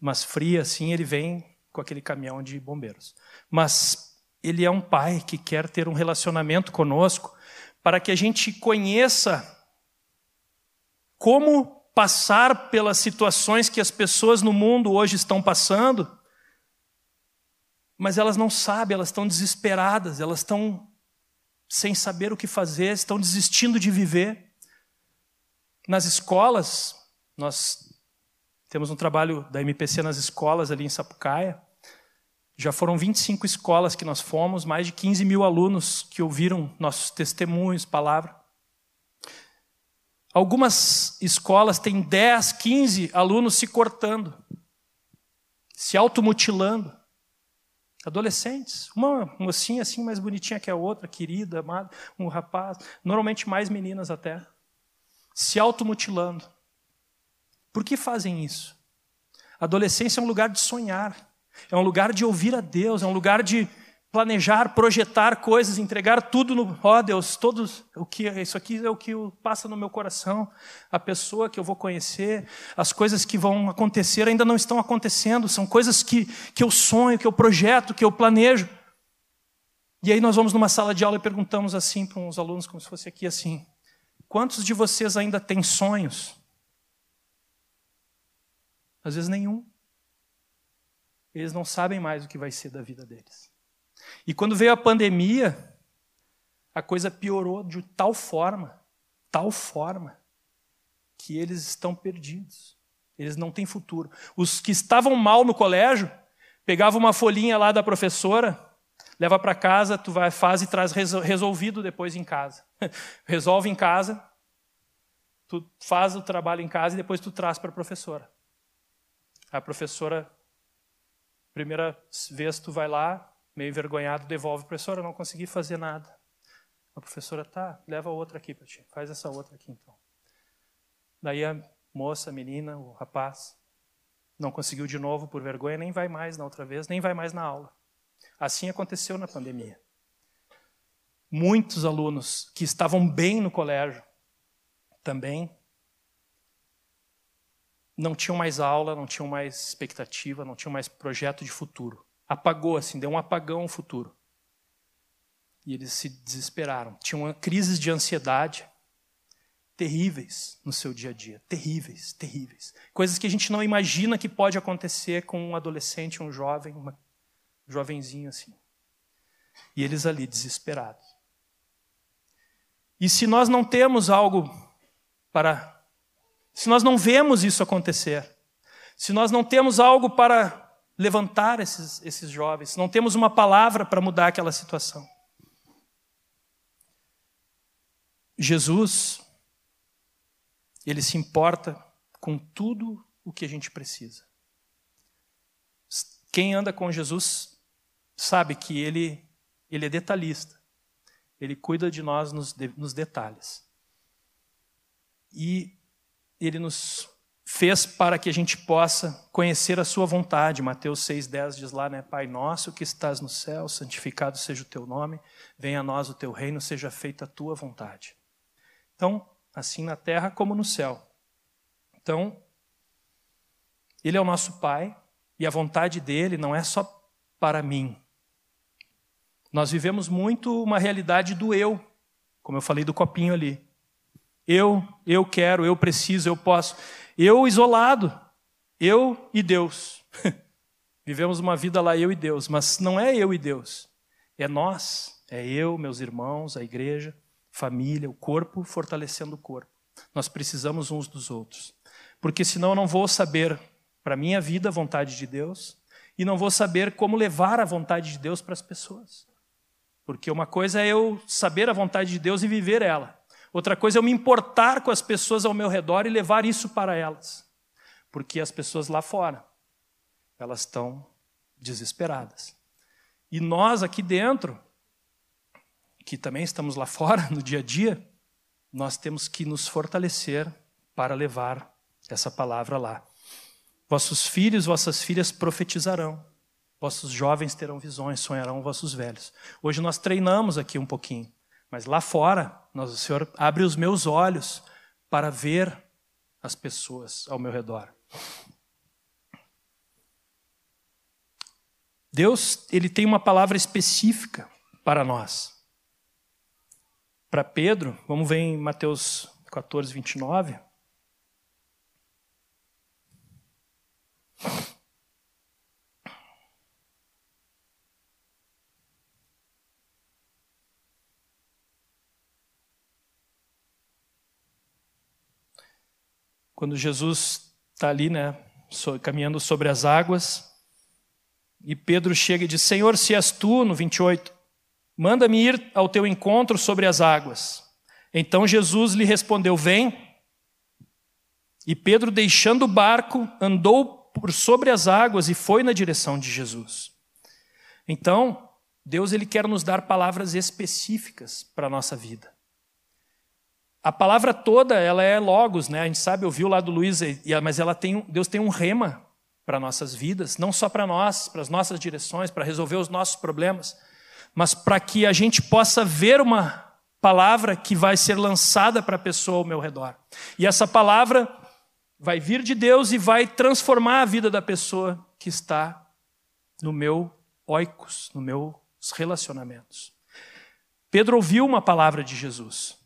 numas frias assim, Ele vem com aquele caminhão de bombeiros. Mas Ele é um Pai que quer ter um relacionamento conosco para que a gente conheça como passar pelas situações que as pessoas no mundo hoje estão passando, mas elas não sabem, elas estão desesperadas, elas estão sem saber o que fazer, estão desistindo de viver. Nas escolas, nós temos um trabalho da MPC nas escolas ali em Sapucaia. Já foram 25 escolas que nós fomos, mais de 15 mil alunos que ouviram nossos testemunhos, palavra. Algumas escolas têm 10, 15 alunos se cortando, se automutilando. Adolescentes, uma mocinha assim mais bonitinha que a outra, querida, amada, um rapaz, normalmente mais meninas até, se automutilando. Por que fazem isso? Adolescência é um lugar de sonhar, é um lugar de ouvir a Deus, é um lugar de planejar, projetar coisas, entregar tudo no, ó oh, Deus, todos o que isso aqui é o que passa no meu coração, a pessoa que eu vou conhecer, as coisas que vão acontecer ainda não estão acontecendo, são coisas que que eu sonho, que eu projeto, que eu planejo. E aí nós vamos numa sala de aula e perguntamos assim para uns alunos como se fosse aqui assim: quantos de vocês ainda têm sonhos? Às vezes nenhum. Eles não sabem mais o que vai ser da vida deles. E quando veio a pandemia, a coisa piorou de tal forma, tal forma, que eles estão perdidos. Eles não têm futuro. Os que estavam mal no colégio, pegavam uma folhinha lá da professora, leva para casa, tu vai, faz e traz resolvido depois em casa. Resolve em casa, tu faz o trabalho em casa e depois tu traz para a professora. A professora, primeira vez tu vai lá, meio envergonhado, devolve. Professora, não consegui fazer nada. A professora, tá, leva outra aqui para ti. Faz essa outra aqui então. Daí a moça, a menina, o rapaz, não conseguiu de novo por vergonha, nem vai mais na outra vez, nem vai mais na aula. Assim aconteceu na pandemia. Muitos alunos que estavam bem no colégio também não tinham mais aula, não tinham mais expectativa, não tinham mais projeto de futuro apagou, assim, deu um apagão no futuro. E eles se desesperaram. Tinham crises de ansiedade. terríveis no seu dia a dia, terríveis, terríveis. Coisas que a gente não imagina que pode acontecer com um adolescente, um jovem, uma, um jovenzinho assim. E eles ali desesperados. E se nós não temos algo para se nós não vemos isso acontecer, se nós não temos algo para levantar esses, esses jovens, não temos uma palavra para mudar aquela situação. Jesus, ele se importa com tudo o que a gente precisa. Quem anda com Jesus sabe que ele, ele é detalhista. Ele cuida de nós nos, nos detalhes. E ele nos fez para que a gente possa conhecer a sua vontade. Mateus 6,10 diz lá, né? Pai nosso que estás no céu, santificado seja o teu nome, venha a nós o teu reino, seja feita a tua vontade. Então, assim na terra como no céu. Então, ele é o nosso Pai e a vontade dele não é só para mim. Nós vivemos muito uma realidade do eu, como eu falei do copinho ali. Eu, eu quero, eu preciso, eu posso. Eu isolado, eu e Deus. Vivemos uma vida lá, eu e Deus, mas não é eu e Deus, é nós, é eu, meus irmãos, a igreja, família, o corpo fortalecendo o corpo. Nós precisamos uns dos outros, porque senão eu não vou saber para a minha vida a vontade de Deus e não vou saber como levar a vontade de Deus para as pessoas. Porque uma coisa é eu saber a vontade de Deus e viver ela. Outra coisa é eu me importar com as pessoas ao meu redor e levar isso para elas. Porque as pessoas lá fora, elas estão desesperadas. E nós aqui dentro, que também estamos lá fora no dia a dia, nós temos que nos fortalecer para levar essa palavra lá. Vossos filhos, vossas filhas profetizarão. Vossos jovens terão visões, sonharão vossos velhos. Hoje nós treinamos aqui um pouquinho. Mas lá fora, o Senhor abre os meus olhos para ver as pessoas ao meu redor. Deus, ele tem uma palavra específica para nós. Para Pedro, vamos ver em Mateus 14, 29. Quando Jesus está ali, né, caminhando sobre as águas, e Pedro chega e diz: Senhor, se és tu, no 28, manda-me ir ao teu encontro sobre as águas. Então Jesus lhe respondeu: Vem. E Pedro, deixando o barco, andou por sobre as águas e foi na direção de Jesus. Então, Deus ele quer nos dar palavras específicas para a nossa vida. A palavra toda, ela é logos, né? A gente sabe, ouviu lá do Luiz, mas ela tem, Deus tem um rema para nossas vidas, não só para nós, para as nossas direções, para resolver os nossos problemas, mas para que a gente possa ver uma palavra que vai ser lançada para a pessoa ao meu redor. E essa palavra vai vir de Deus e vai transformar a vida da pessoa que está no meu oikos, no meus relacionamentos. Pedro ouviu uma palavra de Jesus.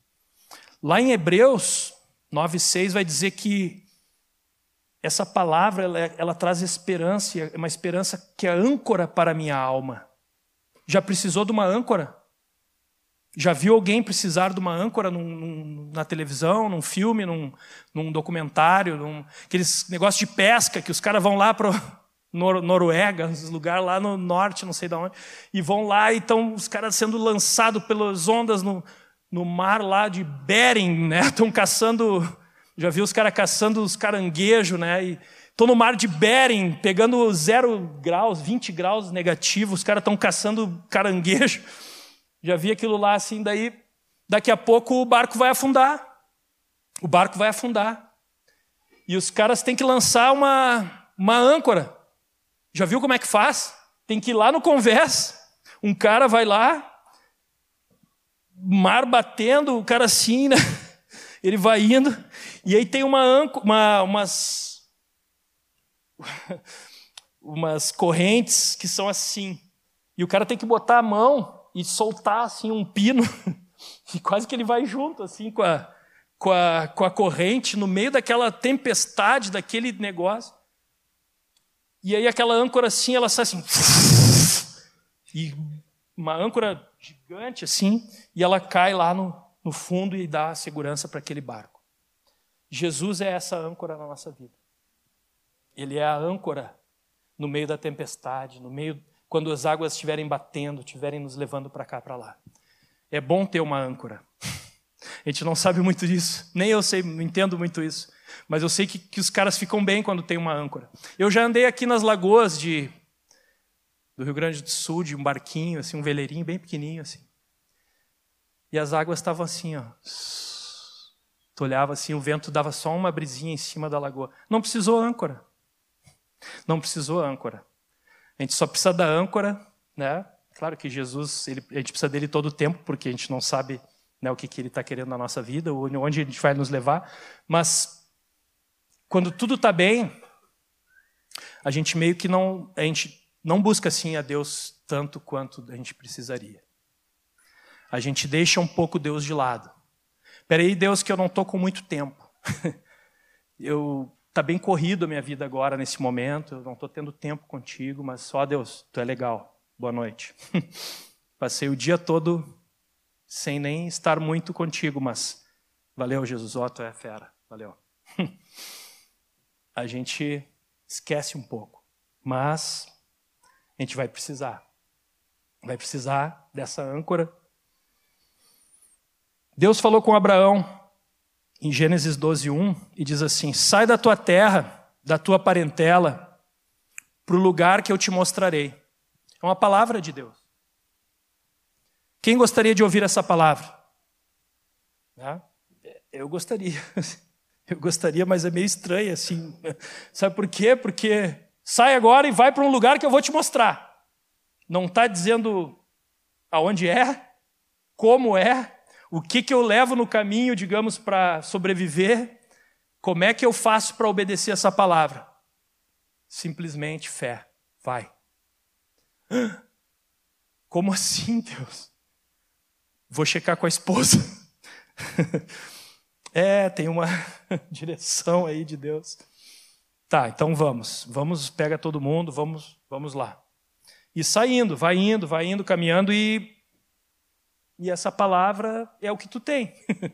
Lá em Hebreus 9,6 vai dizer que essa palavra ela, ela, traz esperança, é uma esperança que é âncora para a minha alma. Já precisou de uma âncora? Já viu alguém precisar de uma âncora num, num, na televisão, num filme, num, num documentário, num, aqueles negócios de pesca que os caras vão lá para Nor Noruega, uns lugares lá no norte, não sei de onde, e vão lá e estão os caras sendo lançados pelas ondas no, no mar lá de Bering, né? Estão caçando, já vi os caras caçando os caranguejos, né? E estão no mar de Bering, pegando zero graus, 20 graus negativos, os caras estão caçando caranguejo. Já vi aquilo lá assim, daí daqui a pouco o barco vai afundar. O barco vai afundar. E os caras têm que lançar uma, uma âncora. Já viu como é que faz? Tem que ir lá no convés. Um cara vai lá, mar batendo, o cara assim, né? Ele vai indo, e aí tem uma, uma umas, umas correntes que são assim. E o cara tem que botar a mão e soltar assim um pino, e quase que ele vai junto assim com a, com a, com a corrente, no meio daquela tempestade, daquele negócio. E aí aquela âncora assim, ela sai assim. E uma âncora gigante assim, e ela cai lá no, no fundo e dá segurança para aquele barco. Jesus é essa âncora na nossa vida. Ele é a âncora no meio da tempestade, no meio quando as águas estiverem batendo, estiverem nos levando para cá, para lá. É bom ter uma âncora. A gente não sabe muito disso, nem eu sei, não entendo muito isso, mas eu sei que, que os caras ficam bem quando tem uma âncora. Eu já andei aqui nas lagoas de do Rio Grande do Sul, de um barquinho, assim, um veleirinho bem pequenininho, assim. E as águas estavam assim, ó. Tu olhava assim, o vento dava só uma brisinha em cima da lagoa. Não precisou âncora. Não precisou âncora. A gente só precisa da âncora, né? Claro que Jesus, ele, a gente precisa dele todo o tempo, porque a gente não sabe né, o que, que ele está querendo na nossa vida, onde a gente vai nos levar. Mas quando tudo está bem, a gente meio que não, a gente não busca assim a Deus tanto quanto a gente precisaria. A gente deixa um pouco Deus de lado. Peraí, Deus, que eu não estou com muito tempo. eu tá bem corrido a minha vida agora nesse momento. Eu não estou tendo tempo contigo, mas só Deus, tu é legal. Boa noite. Passei o dia todo sem nem estar muito contigo, mas valeu, Jesus, ó, tu é fera. Valeu. a gente esquece um pouco, mas a gente vai precisar. Vai precisar dessa âncora. Deus falou com Abraão em Gênesis 12, 1 e diz assim: Sai da tua terra, da tua parentela, para o lugar que eu te mostrarei. É uma palavra de Deus. Quem gostaria de ouvir essa palavra? Eu gostaria. Eu gostaria, mas é meio estranho assim. Sabe por quê? Porque Sai agora e vai para um lugar que eu vou te mostrar. Não está dizendo aonde é, como é, o que, que eu levo no caminho, digamos, para sobreviver, como é que eu faço para obedecer essa palavra. Simplesmente fé. Vai. Como assim, Deus? Vou checar com a esposa. é, tem uma direção aí de Deus. Tá, então vamos. Vamos, pega todo mundo, vamos, vamos lá. E saindo, vai indo, vai indo, caminhando e e essa palavra é o que tu tem.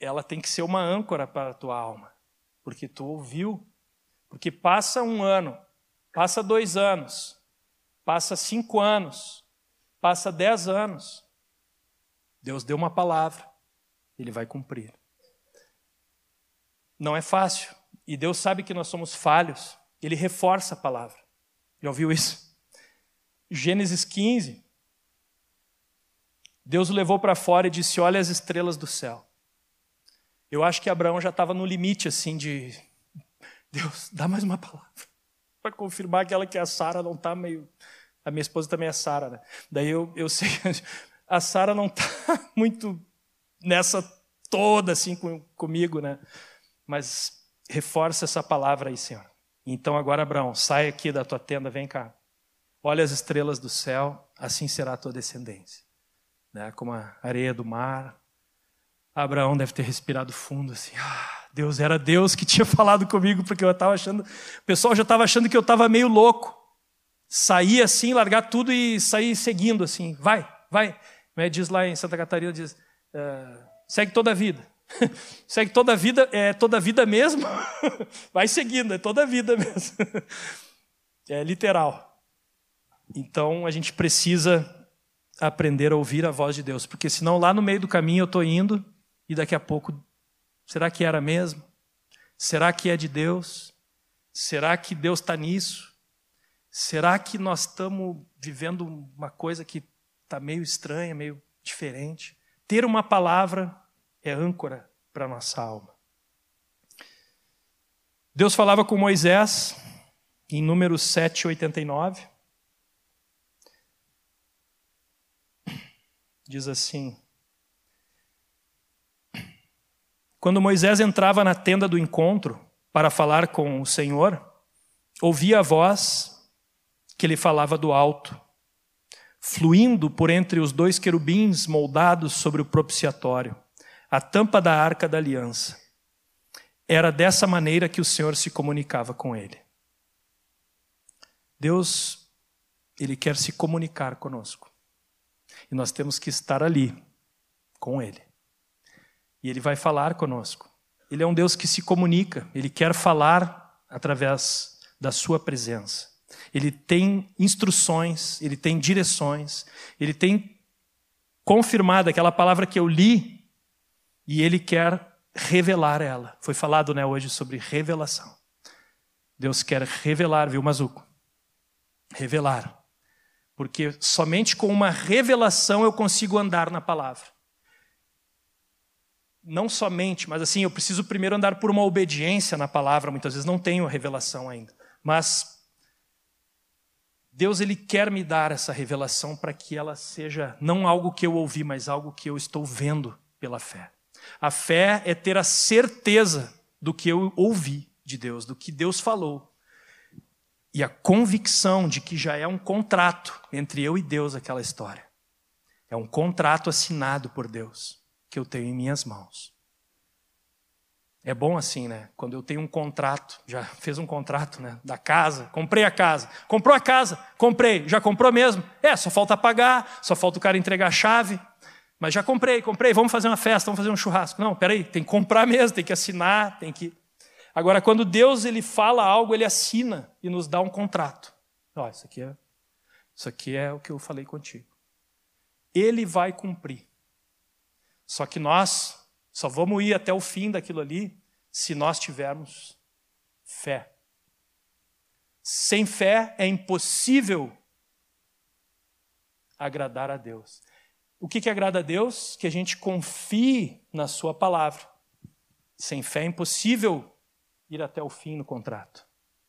Ela tem que ser uma âncora para a tua alma, porque tu ouviu. Porque passa um ano, passa dois anos, passa cinco anos, passa dez anos. Deus deu uma palavra, Ele vai cumprir. Não é fácil. E Deus sabe que nós somos falhos. Ele reforça a palavra. Já ouviu isso? Gênesis 15. Deus o levou para fora e disse: Olha as estrelas do céu. Eu acho que Abraão já estava no limite assim de Deus, dá mais uma palavra para confirmar que ela que é a Sara não está meio. A minha esposa também é Sara, né? Daí eu, eu sei a Sara não está muito nessa toda assim com, comigo, né? Mas reforça essa palavra aí, Senhor. Então agora, Abraão, sai aqui da tua tenda, vem cá. Olha as estrelas do céu, assim será a tua descendência. Né? Como a areia do mar. Abraão deve ter respirado fundo assim. Ah, Deus era Deus que tinha falado comigo, porque eu estava achando. O pessoal já estava achando que eu estava meio louco. Sair assim, largar tudo e sair seguindo assim. Vai, vai. É, diz lá em Santa Catarina, diz, uh, segue toda a vida. Segue toda a vida, é toda a vida mesmo? Vai seguindo, é toda a vida mesmo. É literal. Então a gente precisa aprender a ouvir a voz de Deus, porque senão lá no meio do caminho eu estou indo e daqui a pouco, será que era mesmo? Será que é de Deus? Será que Deus está nisso? Será que nós estamos vivendo uma coisa que está meio estranha, meio diferente? Ter uma palavra é âncora para nossa alma. Deus falava com Moisés em Números 7, 89. Diz assim: Quando Moisés entrava na tenda do encontro para falar com o Senhor, ouvia a voz que lhe falava do alto: fluindo por entre os dois querubins moldados sobre o propiciatório, a tampa da arca da aliança. Era dessa maneira que o Senhor se comunicava com ele. Deus, ele quer se comunicar conosco. E nós temos que estar ali com ele. E ele vai falar conosco. Ele é um Deus que se comunica, ele quer falar através da sua presença. Ele tem instruções, ele tem direções, ele tem confirmado aquela palavra que eu li e ele quer revelar ela. Foi falado né, hoje sobre revelação. Deus quer revelar, viu, Mazuco? Revelar. Porque somente com uma revelação eu consigo andar na palavra. Não somente, mas assim, eu preciso primeiro andar por uma obediência na palavra, muitas vezes não tenho a revelação ainda. Mas Deus ele quer me dar essa revelação para que ela seja não algo que eu ouvi, mas algo que eu estou vendo pela fé. A fé é ter a certeza do que eu ouvi de Deus, do que Deus falou. E a convicção de que já é um contrato entre eu e Deus aquela história. É um contrato assinado por Deus que eu tenho em minhas mãos. É bom assim, né? Quando eu tenho um contrato, já fez um contrato, né? Da casa, comprei a casa. Comprou a casa, comprei. Já comprou mesmo? É, só falta pagar, só falta o cara entregar a chave. Mas já comprei, comprei, vamos fazer uma festa, vamos fazer um churrasco. Não, peraí, tem que comprar mesmo, tem que assinar, tem que. Agora, quando Deus ele fala algo, ele assina e nos dá um contrato. Ó, isso aqui é, isso aqui é o que eu falei contigo. Ele vai cumprir. Só que nós só vamos ir até o fim daquilo ali se nós tivermos fé. Sem fé é impossível agradar a Deus. O que, que agrada a Deus? Que a gente confie na Sua palavra. Sem fé é impossível ir até o fim no contrato.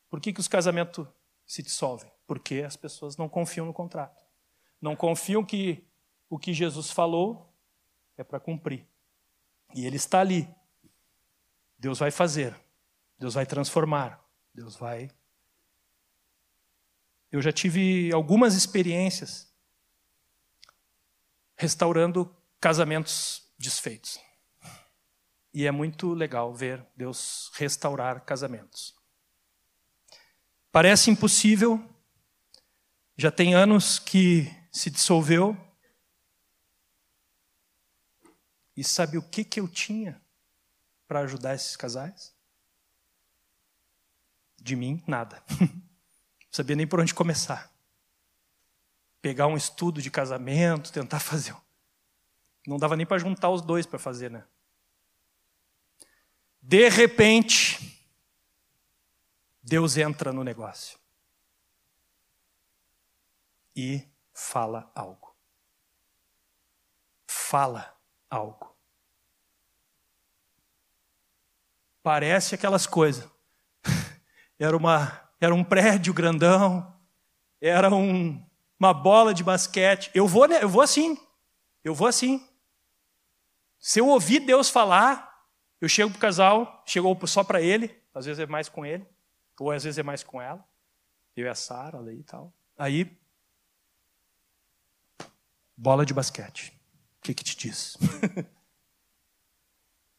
Por que, que os casamentos se dissolvem? Porque as pessoas não confiam no contrato. Não confiam que o que Jesus falou é para cumprir. E ele está ali. Deus vai fazer. Deus vai transformar. Deus vai. Eu já tive algumas experiências restaurando casamentos desfeitos. E é muito legal ver Deus restaurar casamentos. Parece impossível, já tem anos que se dissolveu, e sabe o que, que eu tinha para ajudar esses casais? De mim, nada. Não sabia nem por onde começar. Pegar um estudo de casamento, tentar fazer. Não dava nem para juntar os dois para fazer, né? De repente, Deus entra no negócio e fala algo. Fala algo. Parece aquelas coisas. Era, uma, era um prédio grandão, era um, uma bola de basquete. Eu vou, eu vou assim. Eu vou assim. Se eu ouvir Deus falar, eu chego para o casal, chegou só para ele, às vezes é mais com ele, ou às vezes é mais com ela. Eu e a Sara ali e tal. Aí, bola de basquete que, que te diz?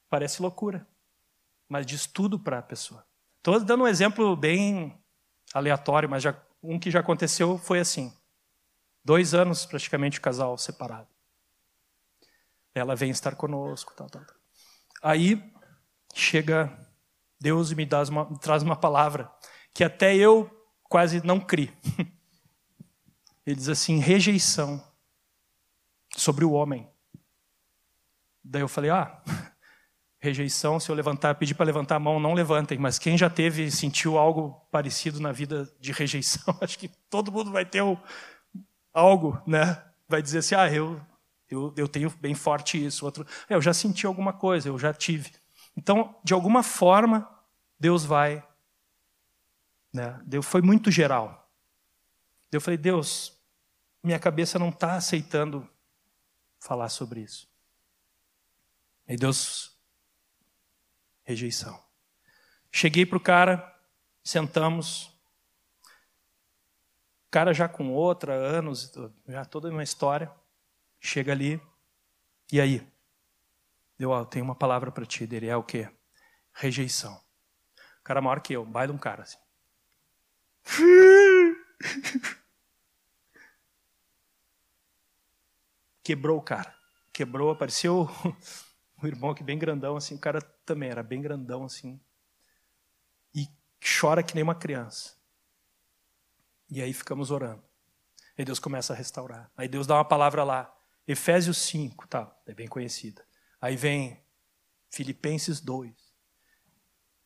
Parece loucura, mas diz tudo para a pessoa. Estou dando um exemplo bem aleatório, mas já, um que já aconteceu foi assim. Dois anos praticamente o casal separado. Ela vem estar conosco, tal, tal, tal. Aí chega Deus e me uma, traz uma palavra que até eu quase não criei. Ele diz assim: rejeição sobre o homem. Daí eu falei: ah, rejeição, se eu levantar, pedir para levantar a mão, não levantem, mas quem já teve, sentiu algo parecido na vida de rejeição, acho que todo mundo vai ter algo, né? Vai dizer assim: ah, eu, eu, eu tenho bem forte isso. Outro, é, eu já senti alguma coisa, eu já tive. Então, de alguma forma, Deus vai. Né? Deus foi muito geral. Eu falei: Deus, minha cabeça não está aceitando falar sobre isso. E Deus, rejeição. Cheguei para o cara, sentamos. Cara já com outra, anos, já toda uma história, chega ali, e aí? Eu, eu tenho uma palavra para ti, dele é o quê? Rejeição. O cara maior que eu, baile um cara assim. Quebrou o cara. Quebrou, apareceu o irmão aqui bem grandão, assim, o cara também era bem grandão, assim. E chora que nem uma criança. E aí ficamos orando. Aí Deus começa a restaurar. Aí Deus dá uma palavra lá. Efésios 5, tá, é bem conhecida. Aí vem Filipenses 2.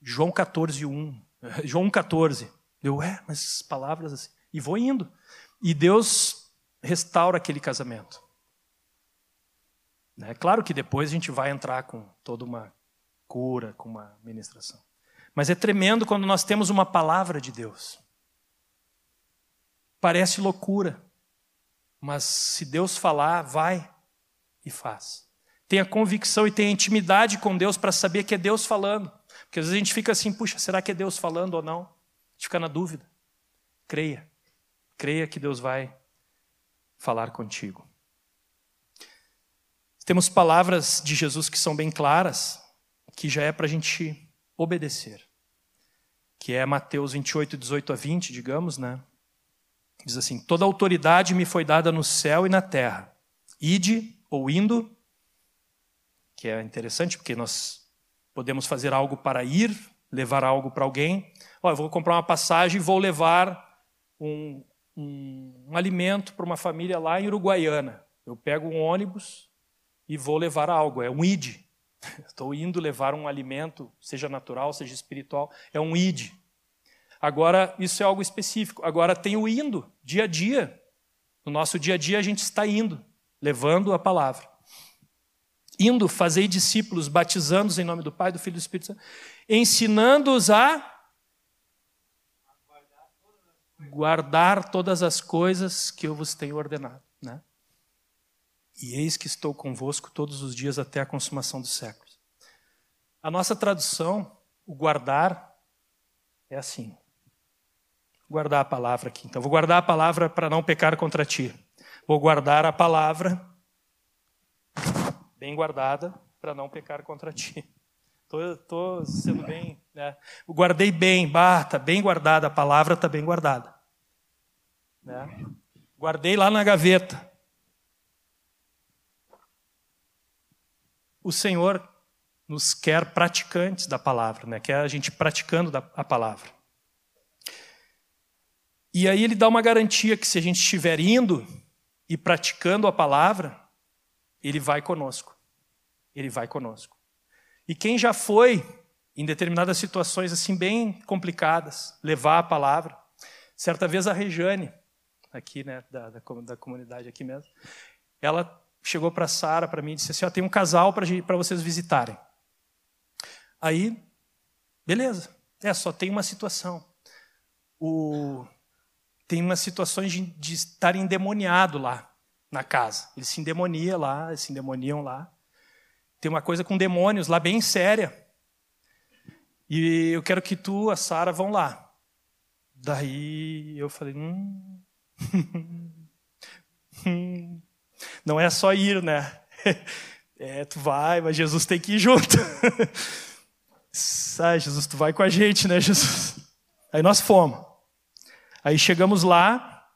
João 14, 1. João 14. Eu, é, mas palavras assim. E vou indo. E Deus restaura aquele casamento. É claro que depois a gente vai entrar com toda uma cura, com uma ministração. Mas é tremendo quando nós temos uma palavra de Deus. Parece loucura, mas se Deus falar, vai e faz. Tenha convicção e tenha intimidade com Deus para saber que é Deus falando. Porque às vezes a gente fica assim, puxa, será que é Deus falando ou não? A gente fica na dúvida. Creia. Creia que Deus vai falar contigo. Temos palavras de Jesus que são bem claras, que já é para a gente obedecer. Que é Mateus 28, 18 a 20, digamos, né? Diz assim: Toda autoridade me foi dada no céu e na terra. Ide, ou indo, que é interessante porque nós podemos fazer algo para ir, levar algo para alguém. Ó, eu vou comprar uma passagem e vou levar um, um, um alimento para uma família lá em Uruguaiana. Eu pego um ônibus e vou levar algo, é um id. Estou indo levar um alimento, seja natural, seja espiritual, é um id. Agora, isso é algo específico. Agora, tem o indo, dia a dia. No nosso dia a dia, a gente está indo, levando a palavra. Indo, fazei discípulos, batizando-os em nome do Pai, do Filho e do Espírito Santo, ensinando-os a guardar todas as coisas que eu vos tenho ordenado. Né? E eis que estou convosco todos os dias até a consumação dos séculos. A nossa tradução, o guardar, é assim guardar a palavra aqui. Então, vou guardar a palavra para não pecar contra ti. Vou guardar a palavra bem guardada para não pecar contra ti. Estou sendo bem. Né? Guardei bem, bah, está bem guardada, a palavra está bem guardada. Né? Guardei lá na gaveta. O Senhor nos quer praticantes da palavra, né? quer a gente praticando a palavra. E aí ele dá uma garantia que se a gente estiver indo e praticando a palavra, ele vai conosco. Ele vai conosco. E quem já foi em determinadas situações assim bem complicadas, levar a palavra. Certa vez a Rejane, aqui, né, da, da, da comunidade aqui mesmo, ela chegou para Sara, para mim, e disse assim: ó, tem um casal para vocês visitarem. Aí, beleza. É, só tem uma situação. O, tem umas situações de, de estar endemoniado lá na casa. Eles se endemoniam lá, eles se endemoniam lá. Tem uma coisa com demônios lá bem séria. E eu quero que tu, a Sara, vão lá. Daí eu falei, hum, não é só ir, né? É, tu vai, mas Jesus tem que ir junto. Sai, Jesus, tu vai com a gente, né, Jesus? Aí nós fomos. Aí chegamos lá,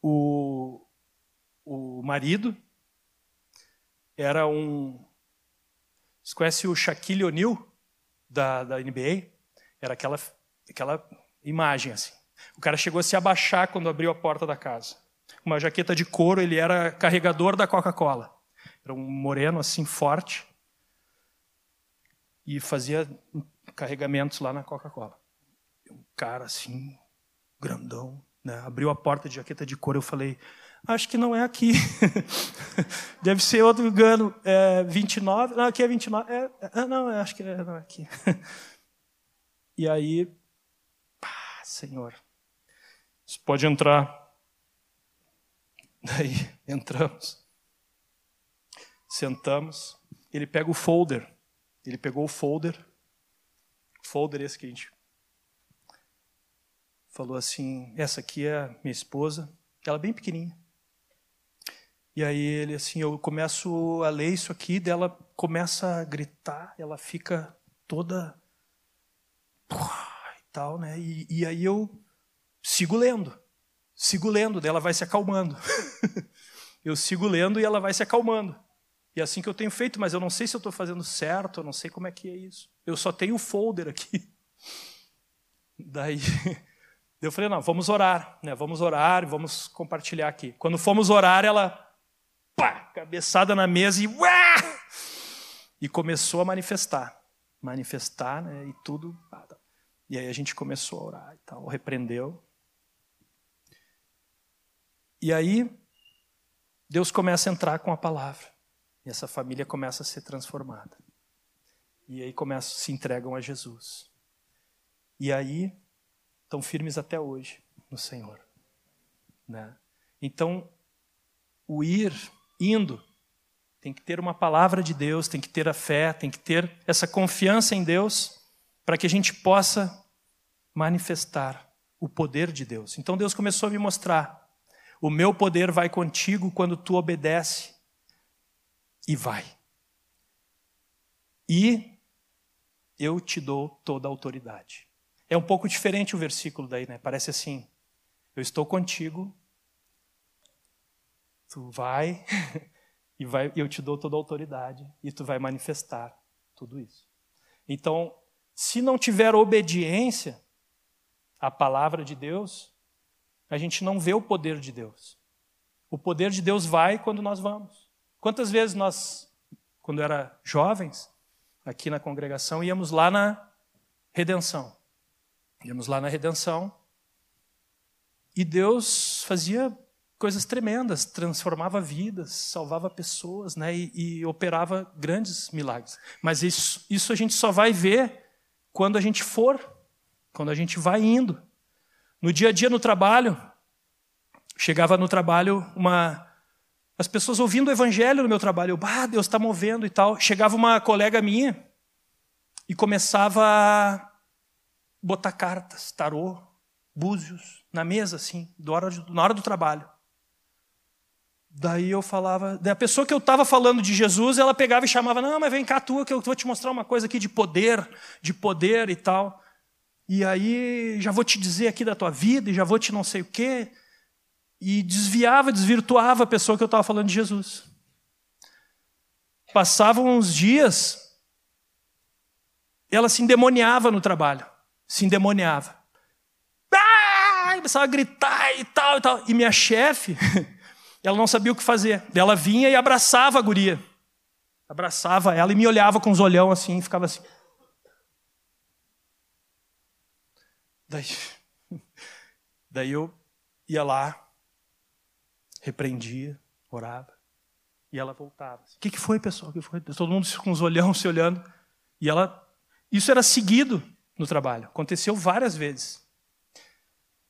o, o marido era um. Você conhece o Shaquille O'Neal da, da NBA? Era aquela, aquela imagem assim. O cara chegou a se abaixar quando abriu a porta da casa. Uma jaqueta de couro, ele era carregador da Coca-Cola. Era um moreno assim forte e fazia carregamentos lá na Coca-Cola um cara assim, grandão, né? abriu a porta de jaqueta de couro. Eu falei, acho que não é aqui. Deve ser outro engano. É 29, não, aqui é 29. É, é, não, acho que é, não é aqui. e aí, pá, Senhor, você pode entrar. Daí entramos, sentamos. Ele pega o folder. Ele pegou o folder, folder esse que a gente falou assim: essa aqui é minha esposa, ela é bem pequenininha. E aí ele assim, eu começo a ler isso aqui, dela começa a gritar, ela fica toda e tal, né? E, e aí eu sigo lendo, sigo lendo, dela vai se acalmando. eu sigo lendo e ela vai se acalmando. E é assim que eu tenho feito, mas eu não sei se eu estou fazendo certo, eu não sei como é que é isso. Eu só tenho o folder aqui. Daí eu falei, não, vamos orar, né? Vamos orar, vamos compartilhar aqui. Quando fomos orar, ela pá, cabeçada na mesa e uá, e começou a manifestar, manifestar, né? E tudo. Tá. E aí a gente começou a orar e tal, repreendeu. E aí Deus começa a entrar com a palavra. E essa família começa a ser transformada. E aí começam, se entregam a Jesus. E aí estão firmes até hoje no Senhor. Né? Então, o ir, indo, tem que ter uma palavra de Deus, tem que ter a fé, tem que ter essa confiança em Deus, para que a gente possa manifestar o poder de Deus. Então Deus começou a me mostrar: o meu poder vai contigo quando tu obedece e vai. E eu te dou toda a autoridade. É um pouco diferente o versículo daí, né? Parece assim: eu estou contigo, tu vai e vai, eu te dou toda a autoridade e tu vai manifestar tudo isso. Então, se não tiver obediência à palavra de Deus, a gente não vê o poder de Deus. O poder de Deus vai quando nós vamos. Quantas vezes nós, quando era jovens, aqui na congregação, íamos lá na redenção. Íamos lá na redenção e Deus fazia coisas tremendas, transformava vidas, salvava pessoas né, e, e operava grandes milagres. Mas isso, isso a gente só vai ver quando a gente for, quando a gente vai indo. No dia a dia no trabalho, chegava no trabalho uma as pessoas ouvindo o evangelho no meu trabalho, eu, bah, Deus está movendo e tal. Chegava uma colega minha e começava botar cartas, tarô, búzios, na mesa, assim, na hora do trabalho. Daí eu falava, a pessoa que eu estava falando de Jesus, ela pegava e chamava, não, mas vem cá tua que eu vou te mostrar uma coisa aqui de poder, de poder e tal. E aí já vou te dizer aqui da tua vida e já vou te não sei o quê e desviava, desvirtuava a pessoa que eu estava falando de Jesus. Passavam uns dias, ela se endemoniava no trabalho, se endemoniava. Ah! Começava a gritar e tal e tal. E minha chefe, ela não sabia o que fazer. Ela vinha e abraçava a guria. Abraçava ela e me olhava com os olhão assim, e ficava assim. Daí, daí eu ia lá, repreendia, orava, e ela voltava. O que, que foi, pessoal? O que foi? Todo mundo com os olhão se olhando. E ela. Isso era seguido no trabalho. Aconteceu várias vezes.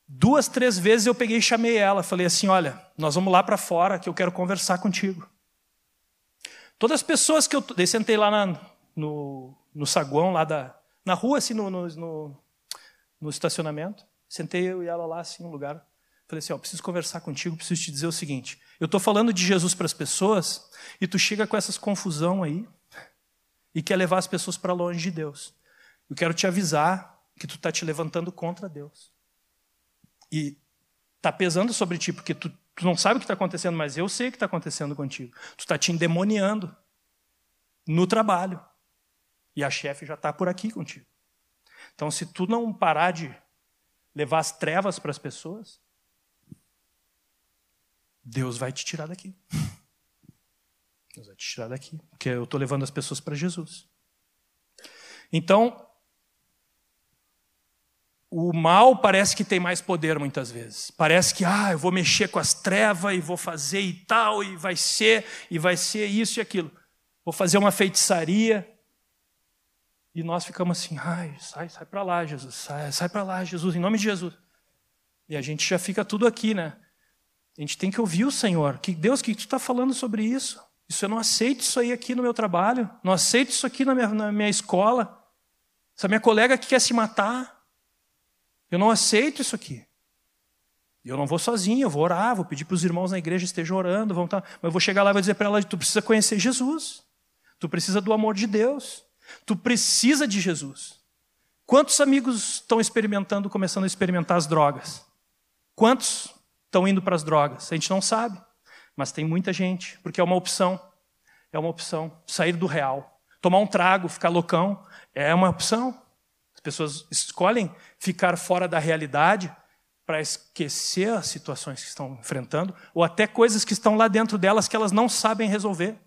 Duas, três vezes eu peguei e chamei ela. Falei assim: olha, nós vamos lá para fora que eu quero conversar contigo. Todas as pessoas que eu. Daí sentei lá na, no, no saguão, lá da. Na rua, assim, no, no, no, no estacionamento. Sentei eu e ela lá, assim, no lugar. Falei assim: ó, preciso conversar contigo, preciso te dizer o seguinte. Eu estou falando de Jesus para as pessoas e tu chega com essas confusão aí e quer levar as pessoas para longe de Deus. Eu quero te avisar que tu está te levantando contra Deus. E está pesando sobre ti, porque tu, tu não sabe o que está acontecendo, mas eu sei o que está acontecendo contigo. Tu está te endemoniando no trabalho. E a chefe já está por aqui contigo. Então, se tu não parar de levar as trevas para as pessoas, Deus vai te tirar daqui. Deus vai te tirar daqui, porque eu estou levando as pessoas para Jesus. Então, o mal parece que tem mais poder muitas vezes. Parece que, ah, eu vou mexer com as trevas e vou fazer e tal, e vai ser, e vai ser isso e aquilo. Vou fazer uma feitiçaria. E nós ficamos assim, ai, sai, sai para lá, Jesus, sai, sai para lá, Jesus, em nome de Jesus. E a gente já fica tudo aqui, né? A gente tem que ouvir o Senhor. Que Deus, o que tu está falando sobre isso? Isso eu não aceito isso aí aqui no meu trabalho. Não aceito isso aqui na minha, na minha escola. Essa minha colega que quer se matar. Eu não aceito isso aqui. Eu não vou sozinho, eu vou orar, vou pedir para os irmãos na igreja estejam orando, vão estar, tá, mas eu vou chegar lá e vou dizer para ela: tu precisa conhecer Jesus, tu precisa do amor de Deus, tu precisa de Jesus. Quantos amigos estão experimentando, começando a experimentar as drogas? Quantos estão indo para as drogas? A gente não sabe, mas tem muita gente, porque é uma opção. É uma opção. Sair do real. Tomar um trago, ficar loucão, é uma opção. As pessoas escolhem ficar fora da realidade para esquecer as situações que estão enfrentando, ou até coisas que estão lá dentro delas que elas não sabem resolver.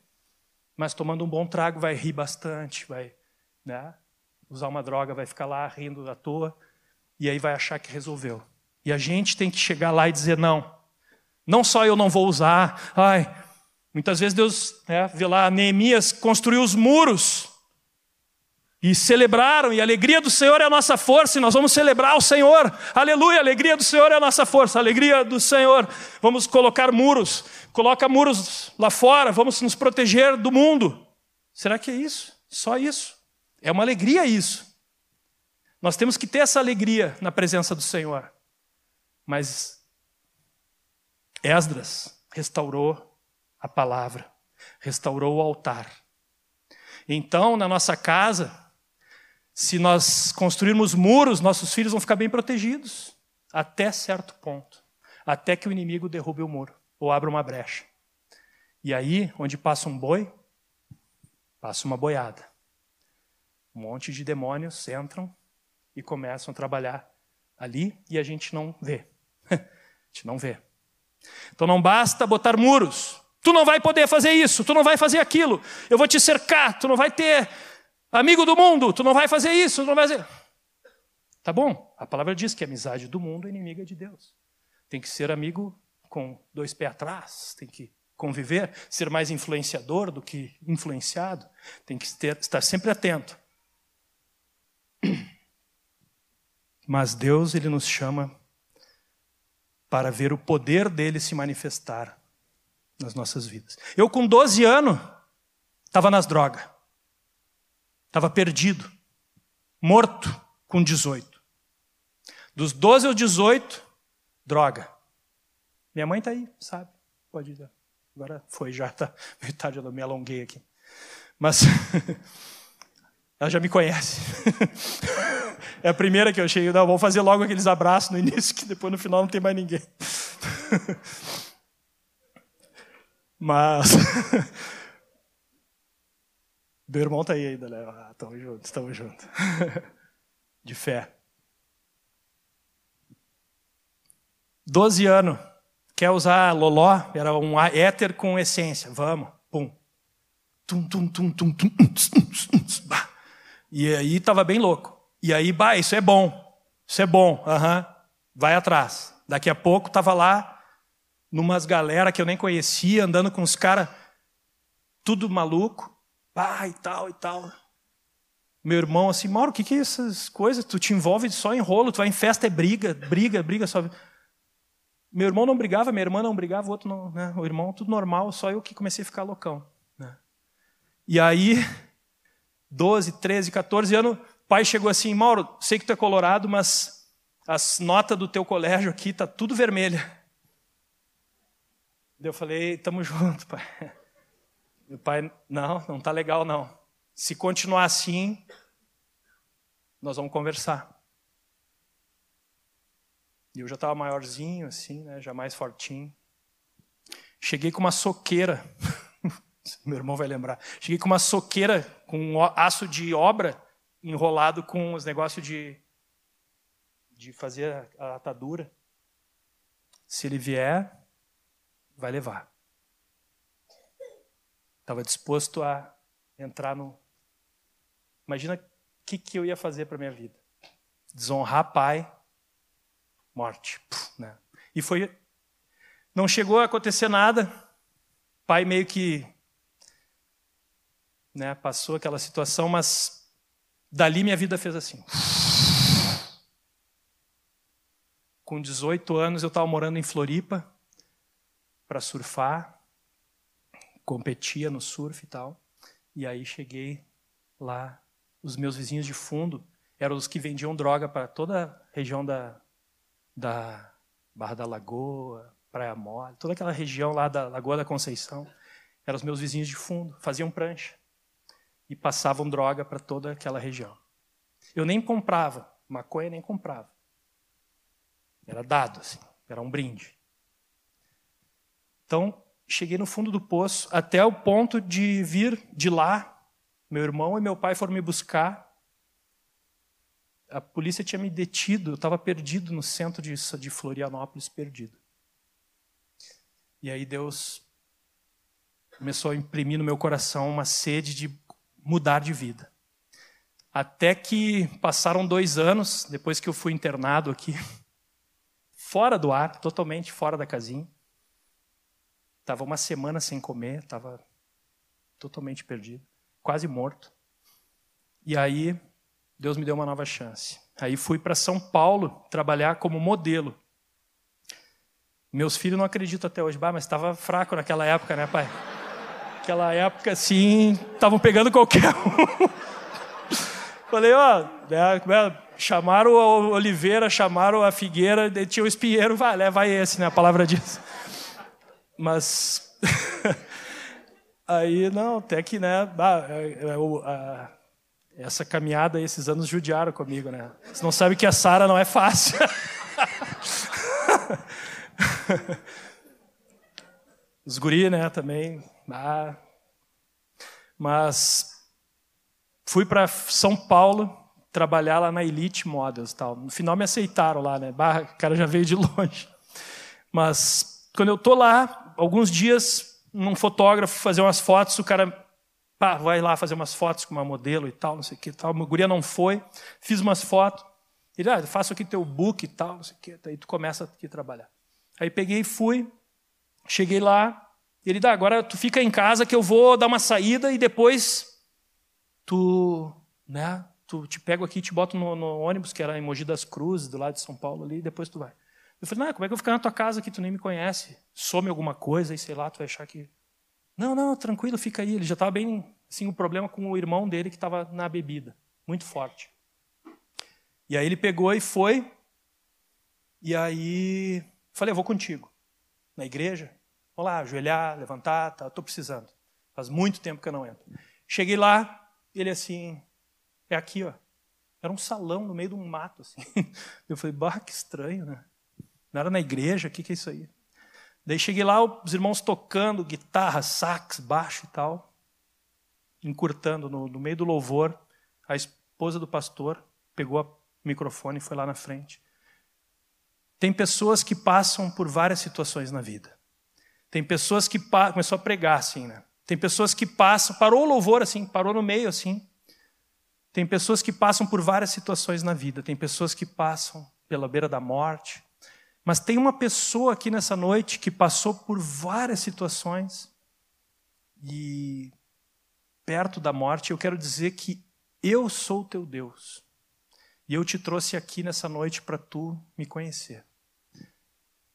Mas tomando um bom trago vai rir bastante, vai né, usar uma droga, vai ficar lá rindo à toa, e aí vai achar que resolveu. E a gente tem que chegar lá e dizer: não, não só eu não vou usar, ai, muitas vezes Deus né, vê lá, Neemias construiu os muros e celebraram, e a alegria do Senhor é a nossa força, e nós vamos celebrar o Senhor. Aleluia, a alegria do Senhor é a nossa força, a alegria do Senhor. Vamos colocar muros, coloca muros lá fora, vamos nos proteger do mundo. Será que é isso? Só isso? É uma alegria isso. Nós temos que ter essa alegria na presença do Senhor. Mas Esdras restaurou a palavra, restaurou o altar. Então, na nossa casa, se nós construirmos muros, nossos filhos vão ficar bem protegidos, até certo ponto, até que o inimigo derrube o muro ou abra uma brecha. E aí, onde passa um boi, passa uma boiada. Um monte de demônios entram e começam a trabalhar ali e a gente não vê. a gente não vê. Então não basta botar muros. Tu não vai poder fazer isso, tu não vai fazer aquilo. Eu vou te cercar, tu não vai ter Amigo do mundo, tu não vai fazer isso, tu não vai fazer. Tá bom, a palavra diz que a amizade do mundo é inimiga de Deus. Tem que ser amigo com dois pés atrás, tem que conviver, ser mais influenciador do que influenciado, tem que ter, estar sempre atento. Mas Deus, Ele nos chama para ver o poder dele se manifestar nas nossas vidas. Eu, com 12 anos, estava nas drogas. Estava perdido, morto com 18. Dos 12 aos 18, droga. Minha mãe está aí, sabe? Pode ir. Agora foi, já está metade, eu me alonguei aqui. Mas ela já me conhece. é a primeira que eu cheguei. Não, vou fazer logo aqueles abraços no início, que depois no final não tem mais ninguém. Mas meu irmão tá aí ainda, né? Ah, tamo junto, estamos juntos. De fé. Doze anos. Quer usar loló? Era um éter com essência. Vamos. Pum. Tum, tum, tum, tum, tum. E aí tava bem louco. E aí, bah, isso é bom. Isso é bom. Uhum. Vai atrás. Daqui a pouco tava lá, numas galera que eu nem conhecia, andando com os caras tudo maluco. Pai, e tal e tal. Meu irmão assim, Mauro, o que, que é essas coisas? Tu te envolve só em rolo, tu vai em festa, é briga, briga, briga. Só... Meu irmão não brigava, minha irmã não brigava, o outro não. Né? O irmão, tudo normal, só eu que comecei a ficar loucão. Né? E aí, 12, 13, 14 anos, pai chegou assim, Mauro, sei que tu é colorado, mas as notas do teu colégio aqui tá tudo vermelha. Eu falei, tamo junto, pai. Meu pai, não, não está legal não. Se continuar assim, nós vamos conversar. E eu já estava maiorzinho, assim, né, já mais fortinho. Cheguei com uma soqueira, meu irmão vai lembrar. Cheguei com uma soqueira, com um aço de obra, enrolado com os negócios de, de fazer a atadura. Se ele vier, vai levar. Estava disposto a entrar no. Imagina o que, que eu ia fazer para minha vida. Desonrar pai, morte. Né? E foi. Não chegou a acontecer nada. Pai meio que né, passou aquela situação, mas dali minha vida fez assim. Com 18 anos eu estava morando em Floripa para surfar competia no surf e tal. E aí cheguei lá, os meus vizinhos de fundo, eram os que vendiam droga para toda a região da, da Barra da Lagoa, Praia Mole, toda aquela região lá da Lagoa da Conceição. Eram os meus vizinhos de fundo, faziam prancha e passavam droga para toda aquela região. Eu nem comprava, maconha nem comprava. Era dado, assim, era um brinde. Então, cheguei no fundo do poço, até o ponto de vir de lá. Meu irmão e meu pai foram me buscar. A polícia tinha me detido, eu estava perdido no centro de, de Florianópolis, perdido. E aí Deus começou a imprimir no meu coração uma sede de mudar de vida. Até que passaram dois anos, depois que eu fui internado aqui, fora do ar, totalmente fora da casinha. Estava uma semana sem comer, estava totalmente perdido, quase morto. E aí, Deus me deu uma nova chance. Aí fui para São Paulo trabalhar como modelo. Meus filhos não acreditam até hoje, bah, mas estava fraco naquela época, né, pai? Naquela época, assim, estavam pegando qualquer um. Falei, ó, né, é, chamaram o Oliveira, chamaram a Figueira, tinha o espinheiro, vai, leva esse, né? A palavra diz. Mas aí não, até que né, é, é, essa caminhada, esses anos judiaram comigo, né? Você não sabe que a Sara não é fácil. Os guri, né, também. Ah. Mas fui para São Paulo trabalhar lá na Elite Models tal. No final me aceitaram lá, né? O cara já veio de longe. Mas quando eu tô lá, alguns dias, num fotógrafo fazer umas fotos, o cara pá, vai lá fazer umas fotos com uma modelo e tal, não sei o que tal. A guria não foi, fiz umas fotos. Ele, ah, faço aqui teu book e tal, não sei o que. Aí tu começa aqui a trabalhar. Aí peguei e fui, cheguei lá. Ele dá, agora tu fica em casa que eu vou dar uma saída e depois tu, né, tu te pego aqui, te boto no, no ônibus que era em Mogi das Cruzes, do lado de São Paulo ali, e depois tu vai. Eu falei, não, como é que eu vou ficar na tua casa que tu nem me conhece? Some alguma coisa e sei lá, tu vai achar que. Não, não, tranquilo, fica aí. Ele já estava bem, assim, o um problema com o irmão dele que estava na bebida, muito forte. E aí ele pegou e foi. E aí falei, eu vou contigo. Na igreja. Vamos lá, ajoelhar, levantar, tá, estou precisando. Faz muito tempo que eu não entro. Cheguei lá, ele assim, é aqui, ó. Era um salão no meio de um mato, assim. Eu falei, bah, que estranho, né? Não era na igreja? O que, que é isso aí? Daí cheguei lá, os irmãos tocando guitarra, sax, baixo e tal, encurtando no, no meio do louvor. A esposa do pastor pegou o microfone e foi lá na frente. Tem pessoas que passam por várias situações na vida. Tem pessoas que começou a pregar assim, né? Tem pessoas que passam, parou o louvor assim, parou no meio assim. Tem pessoas que passam por várias situações na vida. Tem pessoas que passam pela beira da morte. Mas tem uma pessoa aqui nessa noite que passou por várias situações e perto da morte, eu quero dizer que eu sou teu Deus. E eu te trouxe aqui nessa noite para tu me conhecer.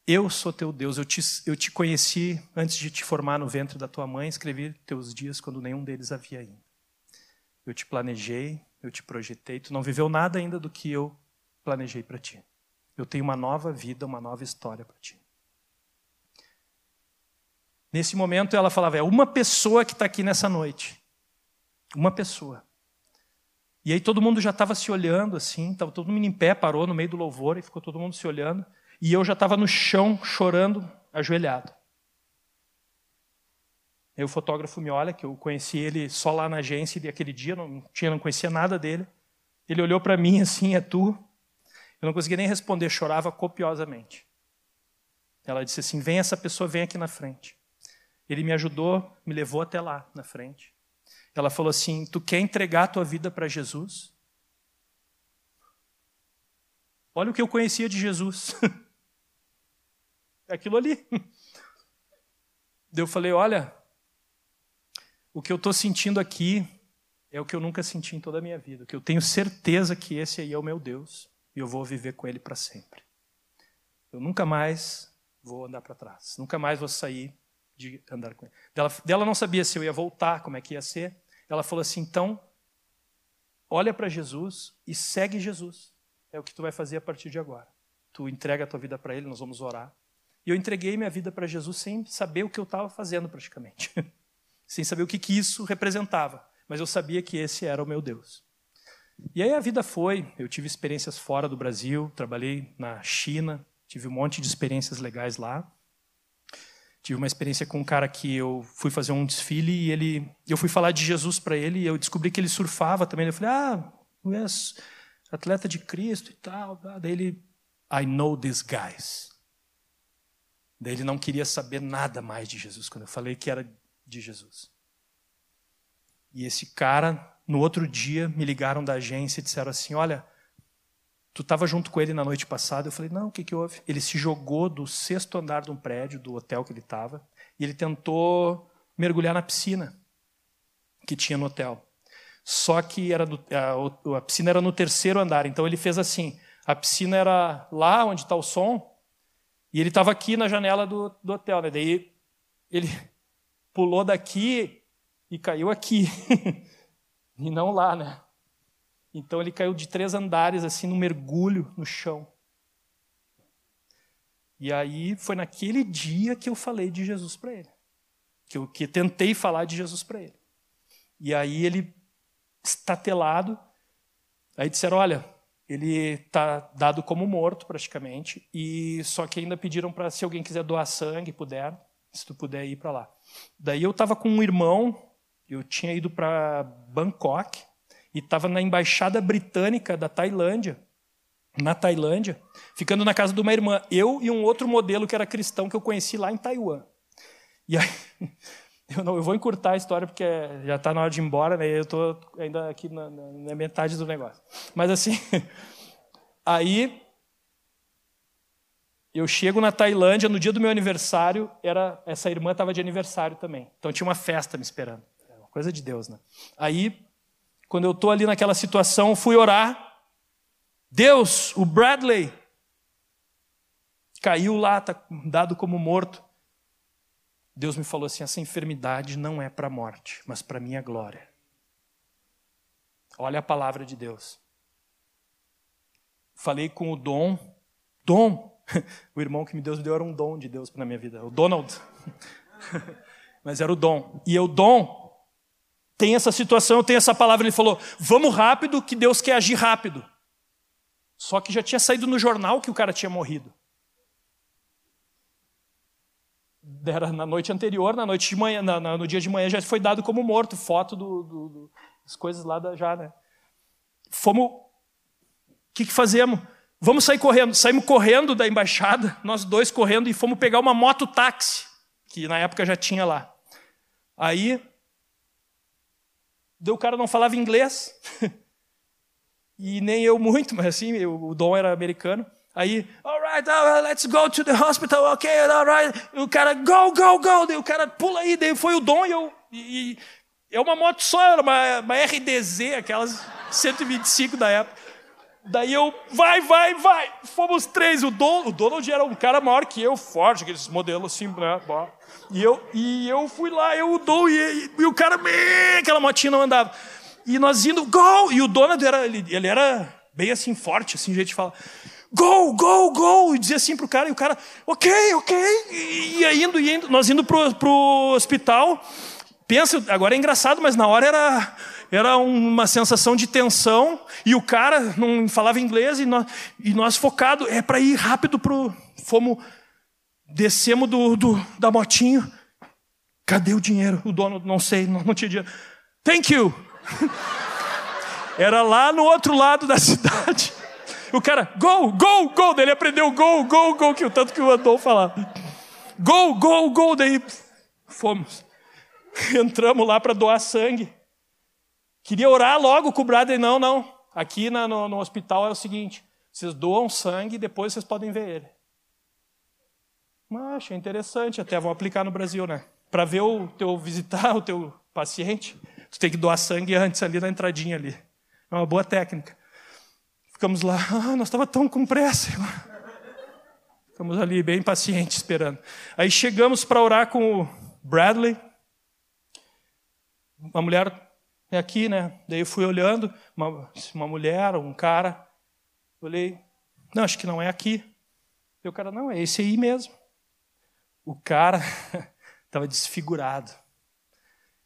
Eu sou teu Deus, eu te, eu te conheci antes de te formar no ventre da tua mãe, escrevi teus dias quando nenhum deles havia ainda. Eu te planejei, eu te projetei, tu não viveu nada ainda do que eu planejei para ti. Eu tenho uma nova vida, uma nova história para ti. Nesse momento ela falava: é uma pessoa que está aqui nessa noite. Uma pessoa. E aí todo mundo já estava se olhando assim, estava todo mundo em pé, parou no meio do louvor e ficou todo mundo se olhando. E eu já estava no chão, chorando, ajoelhado. Aí o fotógrafo me olha, que eu conheci ele só lá na agência e aquele dia, não, tinha, não conhecia nada dele. Ele olhou para mim assim: é tu? Eu não conseguia nem responder, chorava copiosamente. Ela disse assim: Vem essa pessoa, vem aqui na frente. Ele me ajudou, me levou até lá na frente. Ela falou assim: Tu quer entregar a tua vida para Jesus? Olha o que eu conhecia de Jesus. É aquilo ali. Eu falei: Olha, o que eu estou sentindo aqui é o que eu nunca senti em toda a minha vida. Que eu tenho certeza que esse aí é o meu Deus e eu vou viver com Ele para sempre. Eu nunca mais vou andar para trás, nunca mais vou sair de andar com Ele. Dela, dela não sabia se eu ia voltar, como é que ia ser. Ela falou assim: então, olha para Jesus e segue Jesus. É o que tu vai fazer a partir de agora. Tu entrega a tua vida para Ele, nós vamos orar. E eu entreguei minha vida para Jesus sem saber o que eu estava fazendo praticamente. sem saber o que, que isso representava. Mas eu sabia que esse era o meu Deus. E aí a vida foi, eu tive experiências fora do Brasil, trabalhei na China, tive um monte de experiências legais lá. Tive uma experiência com um cara que eu fui fazer um desfile e ele, eu fui falar de Jesus para ele e eu descobri que ele surfava também. Eu falei, ah, tu és atleta de Cristo e tal. Daí ele, I know these guys. Daí ele não queria saber nada mais de Jesus quando eu falei que era de Jesus. E esse cara, no outro dia, me ligaram da agência e disseram assim: Olha, Tu estava junto com ele na noite passada? Eu falei, não, o que, que houve? Ele se jogou do sexto andar de um prédio, do hotel que ele estava, e ele tentou mergulhar na piscina que tinha no hotel. Só que era do, a, a, piscina era no terceiro andar, então ele fez assim: a piscina era lá onde está o som, e ele estava aqui na janela do, do hotel. Né? Daí ele pulou daqui e caiu aqui, e não lá, né? Então ele caiu de três andares, assim, no mergulho no chão. E aí foi naquele dia que eu falei de Jesus para ele. Que eu que tentei falar de Jesus para ele. E aí ele, estatelado, aí disseram: olha, ele está dado como morto praticamente, e só que ainda pediram para se alguém quiser doar sangue, puder, se tu puder ir para lá. Daí eu estava com um irmão, eu tinha ido para Bangkok, e estava na embaixada britânica da Tailândia, na Tailândia, ficando na casa de uma irmã, eu e um outro modelo que era cristão que eu conheci lá em Taiwan. E aí, eu, não, eu vou encurtar a história porque já está na hora de ir embora, né? Eu estou ainda aqui na, na metade do negócio. Mas assim, aí eu chego na Tailândia no dia do meu aniversário, era essa irmã estava de aniversário também, então tinha uma festa me esperando, coisa de Deus, né? Aí quando eu estou ali naquela situação, fui orar. Deus, o Bradley, caiu lá, está dado como morto. Deus me falou assim: essa enfermidade não é para a morte, mas para minha glória. Olha a palavra de Deus. Falei com o Dom. Dom, o irmão que me Deus deu era um dom de Deus na minha vida, o Donald. Mas era o Dom. E eu, Dom, tem essa situação, tem essa palavra. Ele falou: vamos rápido, que Deus quer agir rápido. Só que já tinha saído no jornal que o cara tinha morrido. Era na noite anterior, na noite de manhã, na, na, no dia de manhã já foi dado como morto, foto do, do, do das coisas lá da, já, né? Fomos. O que, que fazemos? Vamos sair correndo. Saímos correndo da embaixada, nós dois correndo, e fomos pegar uma moto táxi, que na época já tinha lá. Aí Daí o cara não falava inglês. e nem eu muito, mas assim, eu, o Dom era americano. Aí, alright, right, let's go to the hospital, ok, alright. O cara, go, go, go. Daí o cara pula aí, daí foi o Dom e eu. E, é uma moto só, era uma, uma RDZ, aquelas 125 da época. Daí eu, vai, vai, vai. Fomos três. O, Don, o Donald era um cara maior que eu, forte, aqueles modelos assim, né? E eu, e eu fui lá, eu dou, e, e, e o cara, aquela motinha não andava. E nós indo, gol! E o Donald era, ele, ele era bem assim, forte, assim, jeito de falar. Go, go, go! E dizia assim pro cara, e o cara, ok, ok. E ia indo, ia indo, nós indo pro, pro hospital. Pensa, agora é engraçado, mas na hora era, era uma sensação de tensão. E o cara não falava inglês, e nós, e nós focado, é para ir rápido pro. Fomos Descemos do, do, da motinho. Cadê o dinheiro? O dono, não sei, não, não tinha dinheiro. Thank you. Era lá no outro lado da cidade. O cara, go, go, go. Daí ele aprendeu go, go, go, que o tanto que o Adolfo falava. Go, go, go. Daí fomos. Entramos lá para doar sangue. Queria orar logo com o brother. Não, não. Aqui na, no, no hospital é o seguinte: vocês doam sangue e depois vocês podem ver ele. Mas achei interessante, até vou aplicar no Brasil, né? Para ver o teu visitar o teu paciente, tu tem que doar sangue antes ali na entradinha ali. É uma boa técnica. Ficamos lá, ah, nós estava tão com pressa. Ficamos ali bem pacientes esperando. Aí chegamos para orar com o Bradley. Uma mulher é aqui, né? Daí eu fui olhando, uma, uma mulher, um cara. Olhei, não, acho que não é aqui. E o cara, não, é esse aí mesmo. O cara estava desfigurado.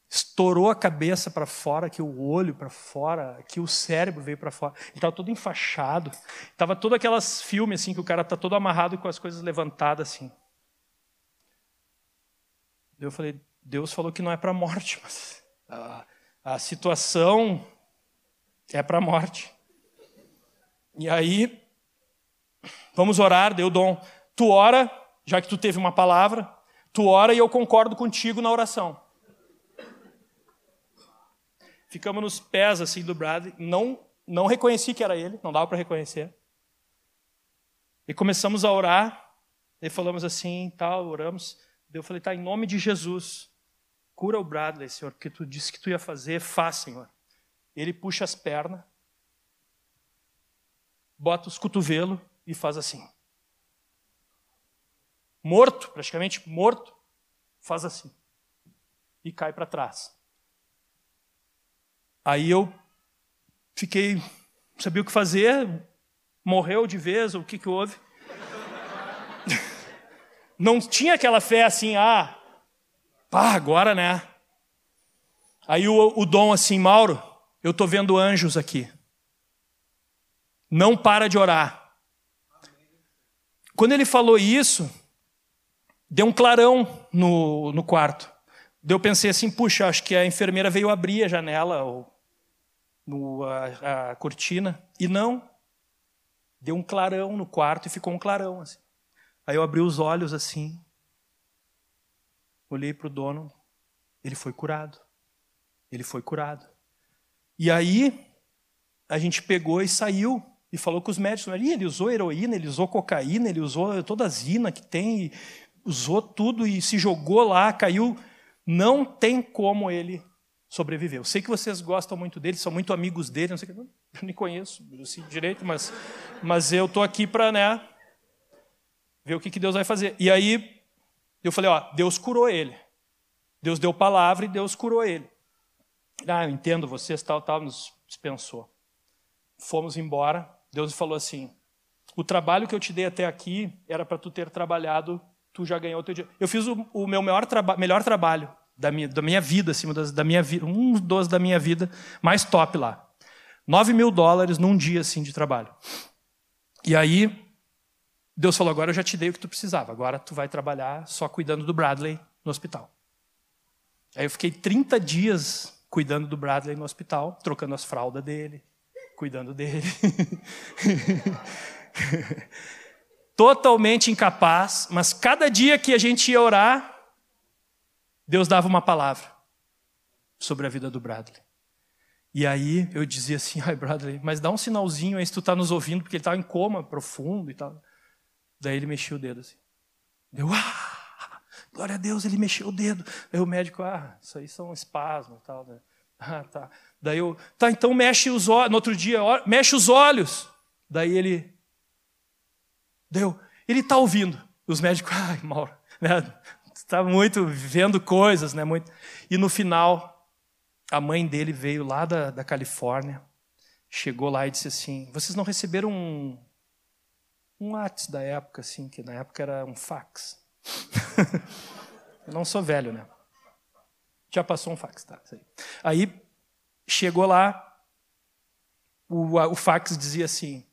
Estourou a cabeça para fora, aqui o olho para fora, aqui o cérebro veio para fora. Ele estava todo enfaixado. Tava todo aquelas filmes assim que o cara tá todo amarrado com as coisas levantadas assim. Eu falei, Deus falou que não é para morte, mas a, a situação é para morte. E aí, vamos orar, deu dom. Tu ora, já que tu teve uma palavra, tu ora e eu concordo contigo na oração. Ficamos nos pés assim do Bradley, não não reconheci que era ele, não dava para reconhecer. E começamos a orar, e falamos assim, tal, oramos. Eu falei, tá, em nome de Jesus, cura o Bradley, Senhor, porque tu disse que tu ia fazer, faz, Senhor. Ele puxa as pernas, bota os cotovelos e faz assim. Morto, praticamente morto, faz assim. E cai para trás. Aí eu fiquei, sabia o que fazer, morreu de vez, o que, que houve. Não tinha aquela fé assim, ah, pá, agora né. Aí o, o Dom assim, Mauro, eu estou vendo anjos aqui. Não para de orar. Quando ele falou isso, deu um clarão no, no quarto. Eu pensei assim, puxa, acho que a enfermeira veio abrir a janela ou no, a, a cortina. E não. Deu um clarão no quarto e ficou um clarão. Assim. Aí eu abri os olhos assim, olhei para o dono, ele foi curado. Ele foi curado. E aí a gente pegou e saiu e falou com os médicos. Ele usou heroína, ele usou cocaína, ele usou toda a zina que tem, usou tudo e se jogou lá, caiu. Não tem como ele sobreviver. Eu sei que vocês gostam muito dele, são muito amigos dele, não sei eu nem conheço assim, direito, mas, mas eu estou aqui para né, ver o que, que Deus vai fazer. E aí eu falei, ó, Deus curou ele. Deus deu palavra e Deus curou ele. Ah, eu entendo vocês, tal, tal, nos dispensou. Fomos embora. Deus falou assim: o trabalho que eu te dei até aqui era para tu ter trabalhado, tu já ganhou o teu dia. Eu fiz o, o meu maior traba melhor trabalho da minha, da minha vida, assim, das, da minha vida, um dos da minha vida mais top lá. 9 mil dólares num dia assim de trabalho. E aí Deus falou: agora eu já te dei o que tu precisava, agora tu vai trabalhar só cuidando do Bradley no hospital. Aí eu fiquei 30 dias cuidando do Bradley no hospital, trocando as fraldas dele, cuidando dele. Totalmente incapaz, mas cada dia que a gente ia orar, Deus dava uma palavra sobre a vida do Bradley. E aí eu dizia assim, ai Bradley, mas dá um sinalzinho aí se tu está nos ouvindo, porque ele estava em coma profundo e tal. Daí ele mexeu o dedo assim. Deu, ah, glória a Deus, ele mexeu o dedo. Aí o médico, ah, isso aí são espasmos e tal, né? Ah, tá. Daí eu, tá, então mexe os olhos. No outro dia, mexe os olhos. Daí ele, deu, ele está ouvindo. Os médicos, ai, Mauro, né? está muito vendo coisas, né? Muito. E no final, a mãe dele veio lá da, da Califórnia, chegou lá e disse assim: vocês não receberam um, um WhatsApp da época, assim, que na época era um fax. Eu não sou velho, né? Já passou um fax, tá? Aí chegou lá, o, o fax dizia assim: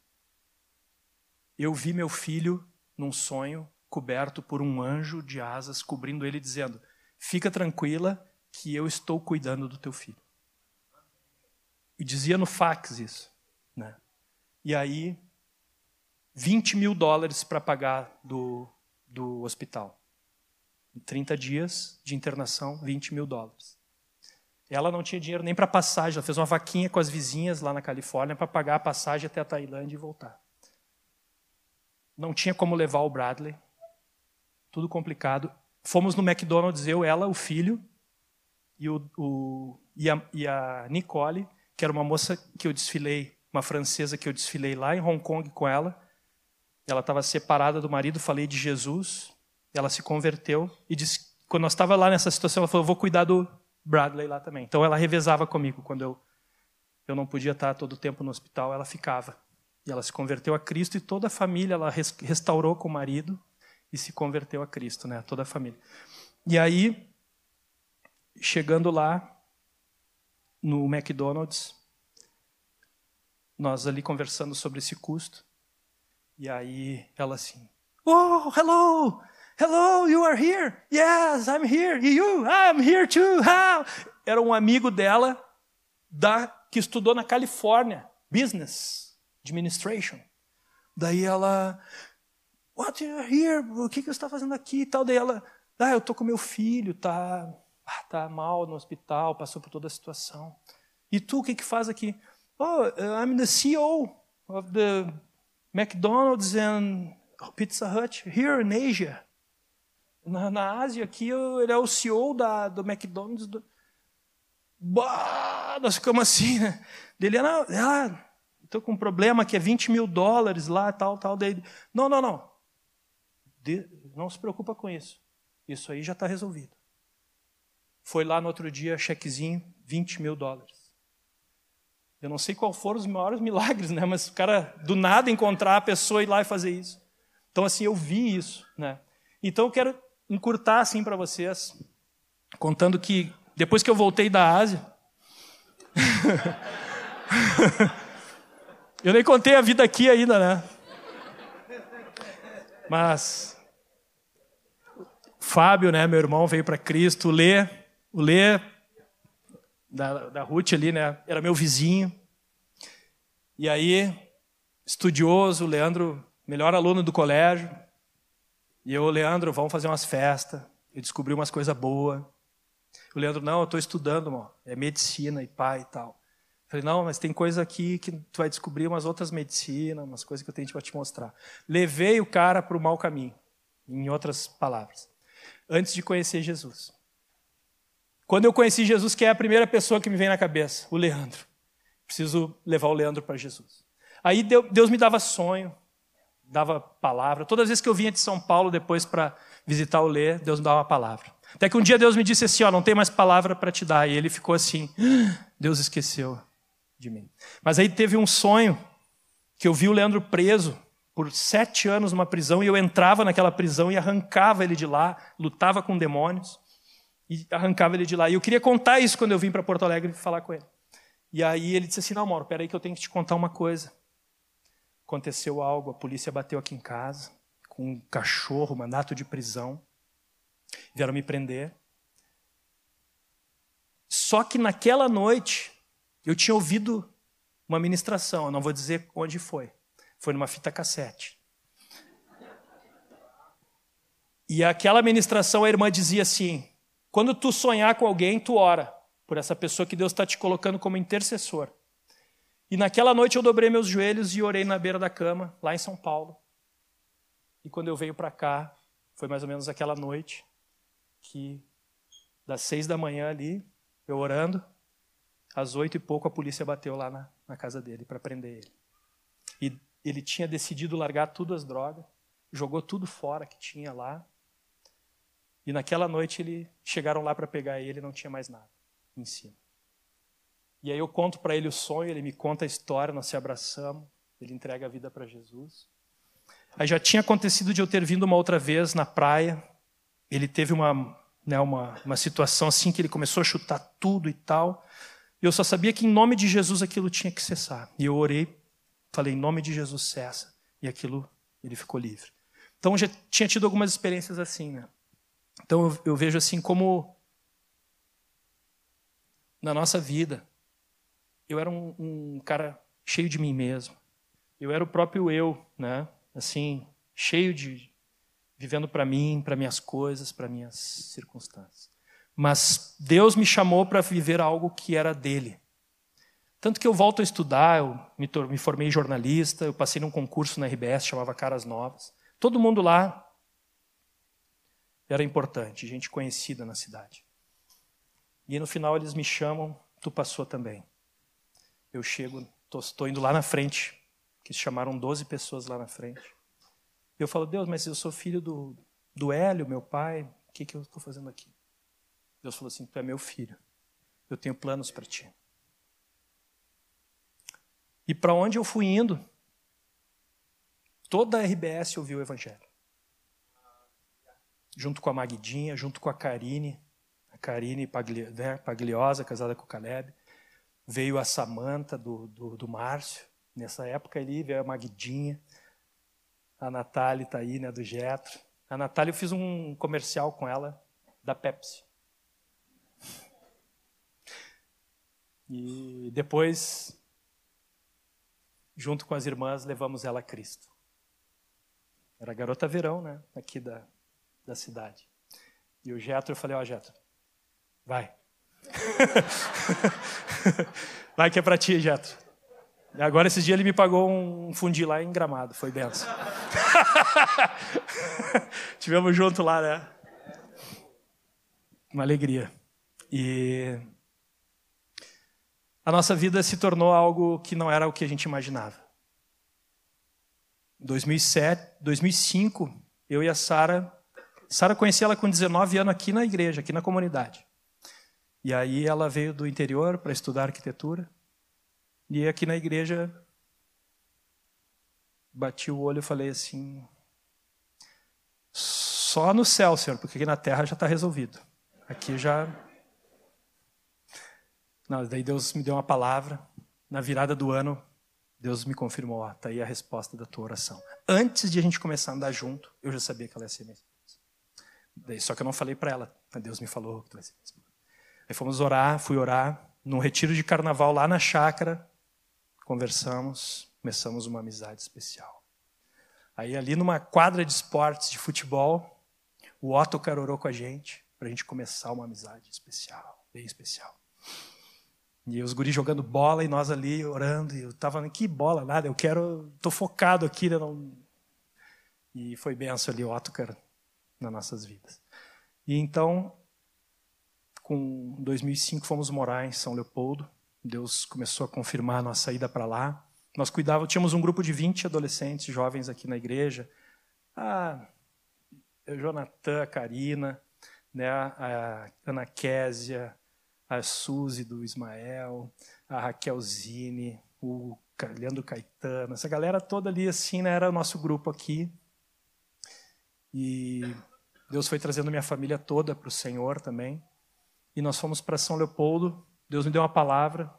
Eu vi meu filho num sonho coberto por um anjo de asas cobrindo ele, dizendo: Fica tranquila que eu estou cuidando do teu filho. E dizia no fax isso. Né? E aí 20 mil dólares para pagar do, do hospital. Em 30 dias de internação, 20 mil dólares. Ela não tinha dinheiro nem para passagem, ela fez uma vaquinha com as vizinhas lá na Califórnia para pagar a passagem até a Tailândia e voltar. Não tinha como levar o Bradley, tudo complicado. Fomos no McDonald's, eu, ela, o filho e, o, o e, a, e a Nicole, que era uma moça que eu desfilei, uma francesa que eu desfilei lá em Hong Kong com ela. Ela estava separada do marido, falei de Jesus, ela se converteu e disse, quando nós estava lá nessa situação, ela falou: "Eu vou cuidar do Bradley lá também. Então ela revezava comigo quando eu eu não podia estar todo o tempo no hospital, ela ficava. E ela se converteu a Cristo e toda a família ela restaurou com o marido e se converteu a Cristo, né? Toda a família. E aí chegando lá no McDonald's, nós ali conversando sobre esse custo. E aí ela assim: "Oh, hello! Hello, you are here? Yes, I'm here. E you? I'm here too. How? Era um amigo dela da que estudou na Califórnia, business administration. Daí ela, what you are here? O que que você está fazendo aqui? E tal. Daí ela, ah, eu tô com meu filho, tá, ah, tá mal no hospital, passou por toda a situação. E tu, o que que faz aqui? Oh, I'm the CEO of the McDonald's and Pizza Hut here in Asia. Na, na Ásia, aqui, ele é o CEO da, do McDonald's. Do... Bah, nós ficamos assim, né? Dele, não, ah, estou com um problema que é 20 mil dólares lá, tal, tal. Dele, não, não, não. De, não se preocupa com isso. Isso aí já está resolvido. Foi lá no outro dia, chequezinho, 20 mil dólares. Eu não sei qual foram os maiores milagres, né? Mas o cara do nada encontrar a pessoa e ir lá e fazer isso. Então assim, eu vi isso, né? Então eu quero encurtar assim para vocês, contando que depois que eu voltei da Ásia, eu nem contei a vida aqui ainda, né? Mas Fábio, né, meu irmão, veio para Cristo. O Lê, o Lê da, da Ruth ali, né, era meu vizinho. E aí, estudioso, Leandro, melhor aluno do colégio. E eu, Leandro, vamos fazer umas festas. Eu descobri umas coisas boas. O Leandro, não, eu estou estudando, mano. é medicina e pai e tal. Falei, não, mas tem coisa aqui que tu vai descobrir umas outras medicinas, umas coisas que eu tenho para te mostrar. Levei o cara para o mau caminho, em outras palavras, antes de conhecer Jesus. Quando eu conheci Jesus, que é a primeira pessoa que me vem na cabeça? O Leandro. Preciso levar o Leandro para Jesus. Aí Deus me dava sonho, dava palavra. Todas as vezes que eu vinha de São Paulo depois para visitar o Lê, Deus me dava uma palavra. Até que um dia Deus me disse assim: ó, não tem mais palavra para te dar. E ele ficou assim: ah, Deus esqueceu de mim. Mas aí teve um sonho que eu vi o Leandro preso por sete anos numa prisão e eu entrava naquela prisão e arrancava ele de lá, lutava com demônios e arrancava ele de lá. E eu queria contar isso quando eu vim para Porto Alegre falar com ele. E aí ele disse assim: Não, Mauro, peraí que eu tenho que te contar uma coisa aconteceu algo, a polícia bateu aqui em casa com um cachorro, mandato de prisão. Vieram me prender. Só que naquela noite eu tinha ouvido uma ministração, eu não vou dizer onde foi. Foi numa fita cassete. E aquela ministração a irmã dizia assim: quando tu sonhar com alguém, tu ora por essa pessoa que Deus está te colocando como intercessor. E naquela noite eu dobrei meus joelhos e orei na beira da cama, lá em São Paulo. E quando eu veio para cá, foi mais ou menos aquela noite que, das seis da manhã ali, eu orando, às oito e pouco a polícia bateu lá na, na casa dele para prender ele. E ele tinha decidido largar tudo as drogas, jogou tudo fora que tinha lá. E naquela noite ele chegaram lá para pegar ele, não tinha mais nada em cima. E aí eu conto para ele o sonho, ele me conta a história, nós se abraçamos, ele entrega a vida para Jesus. Aí já tinha acontecido de eu ter vindo uma outra vez na praia, ele teve uma, né, uma, uma situação assim que ele começou a chutar tudo e tal. Eu só sabia que em nome de Jesus aquilo tinha que cessar. E eu orei, falei, em nome de Jesus cessa. E aquilo, ele ficou livre. Então já tinha tido algumas experiências assim, né? Então eu, eu vejo assim como na nossa vida, eu era um, um cara cheio de mim mesmo. Eu era o próprio eu, né? Assim, cheio de vivendo para mim, para minhas coisas, para minhas circunstâncias. Mas Deus me chamou para viver algo que era dele. Tanto que eu volto a estudar, eu me, me formei jornalista, eu passei num concurso na RBS, chamava Caras Novas. Todo mundo lá era importante, gente conhecida na cidade. E no final eles me chamam, tu passou também eu chego, estou indo lá na frente, que chamaram 12 pessoas lá na frente. Eu falo, Deus, mas eu sou filho do, do Hélio, meu pai, o que, que eu estou fazendo aqui? Deus falou assim, tu é meu filho, Eu tenho planos para ti. E para onde eu fui indo, toda a RBS ouviu o Evangelho. Junto com a Magdinha, junto com a Karine, a Karine né, Pagliosa, casada com o Caleb. Veio a Samanta do, do, do Márcio. Nessa época ali veio a Magdinha. A Natália está aí, né, do Getro. A Natália, eu fiz um comercial com ela, da Pepsi. E depois junto com as irmãs, levamos ela a Cristo. Era garota verão, né? Aqui da, da cidade. E o Getro, eu falei, ó, oh, Getro, vai. vai que é pra ti, Getro. Agora, esses dias, ele me pagou um fundi lá em Gramado. Foi benção. Tivemos junto lá, né? Uma alegria. E a nossa vida se tornou algo que não era o que a gente imaginava. Em 2007, 2005, eu e a Sara, Sara conheci ela com 19 anos aqui na igreja, aqui na comunidade. E aí ela veio do interior para estudar arquitetura. E aqui na igreja bati o olho e falei assim: só no céu, Senhor, porque aqui na terra já está resolvido. Aqui já não, daí Deus me deu uma palavra. Na virada do ano, Deus me confirmou: ó, tá aí a resposta da tua oração. Antes de a gente começar a andar junto, eu já sabia que ela ia ser minha esposa. Daí, só que eu não falei para ela, Deus me falou que tu vai ser minha esposa. Aí fomos orar, fui orar, num retiro de carnaval lá na chácara, conversamos, começamos uma amizade especial. Aí ali numa quadra de esportes, de futebol, o Otto carorou com a gente, para a gente começar uma amizade especial, bem especial. E os guris jogando bola e nós ali orando. E eu tava, que bola, nada, eu quero, tô focado aqui. Né. E foi benção ali o Otokar nas nossas vidas. E então, com 2005, fomos morar em São Leopoldo. Deus começou a confirmar a nossa ida para lá. Nós cuidávamos, tínhamos um grupo de 20 adolescentes jovens aqui na igreja. Ah, Jonathan, a Karina, né, a Ana Késia, a Suzy do Ismael, a Raquelzine, o Leandro Caetano, essa galera toda ali assim, né, era o nosso grupo aqui. E Deus foi trazendo minha família toda para o Senhor também. E nós fomos para São Leopoldo. Deus me deu uma palavra,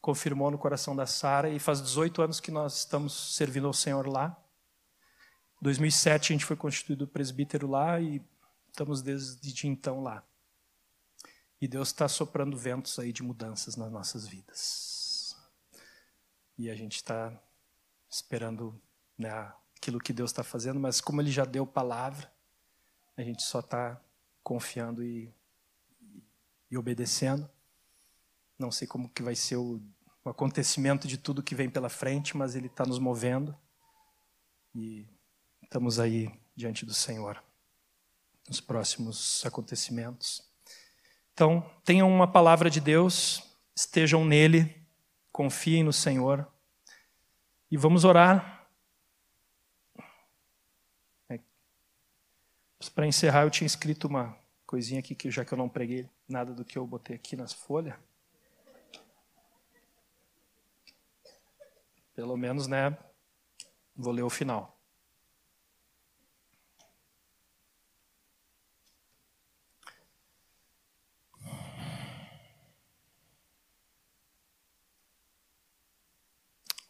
confirmou no coração da Sara e faz 18 anos que nós estamos servindo ao Senhor lá. Em 2007 a gente foi constituído presbítero lá e estamos desde então lá. E Deus está soprando ventos aí de mudanças nas nossas vidas. E a gente está esperando né, aquilo que Deus está fazendo, mas como Ele já deu palavra, a gente só está confiando e, e, obedecendo. Não sei como que vai ser o, o acontecimento de tudo que vem pela frente, mas Ele está nos movendo e estamos aí diante do Senhor nos próximos acontecimentos. Então, tenham uma palavra de Deus, estejam nele, confiem no Senhor. E vamos orar. É. Para encerrar, eu tinha escrito uma coisinha aqui, que já que eu não preguei nada do que eu botei aqui nas folhas. Pelo menos, né? Vou ler o final.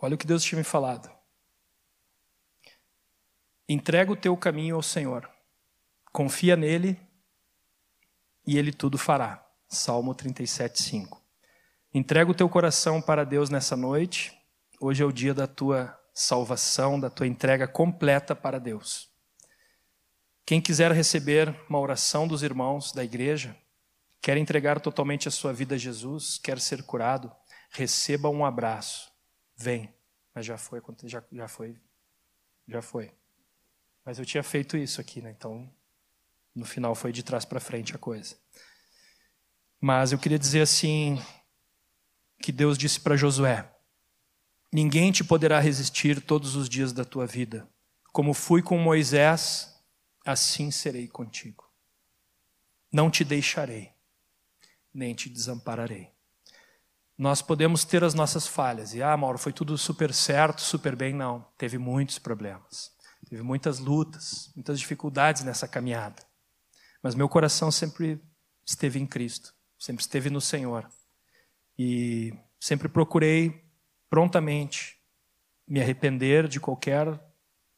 Olha o que Deus tinha me falado. Entrega o teu caminho ao Senhor. Confia nele e ele tudo fará. Salmo 37, 5. Entrega o teu coração para Deus nessa noite. Hoje é o dia da tua salvação, da tua entrega completa para Deus. Quem quiser receber uma oração dos irmãos da igreja, quer entregar totalmente a sua vida a Jesus, quer ser curado, receba um abraço Vem. Mas já foi, já, já foi, já foi. Mas eu tinha feito isso aqui, né? Então, no final foi de trás para frente a coisa. Mas eu queria dizer assim que Deus disse para Josué: Ninguém te poderá resistir todos os dias da tua vida. Como fui com Moisés, assim serei contigo. Não te deixarei, nem te desampararei. Nós podemos ter as nossas falhas. E, ah, Mauro, foi tudo super certo, super bem. Não, teve muitos problemas. Teve muitas lutas, muitas dificuldades nessa caminhada. Mas meu coração sempre esteve em Cristo, sempre esteve no Senhor. E sempre procurei prontamente me arrepender de qualquer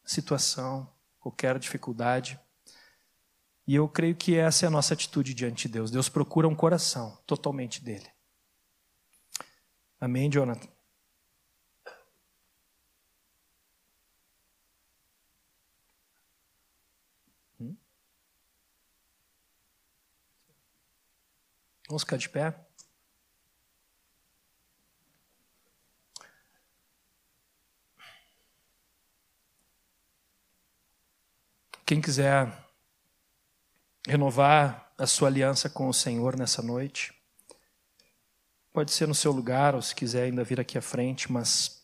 situação, qualquer dificuldade. E eu creio que essa é a nossa atitude diante de Deus. Deus procura um coração totalmente dele. Amém, Jonathan? Hum? Vamos ficar de pé? Quem quiser renovar a sua aliança com o Senhor nessa noite, pode ser no seu lugar, ou se quiser ainda vir aqui à frente, mas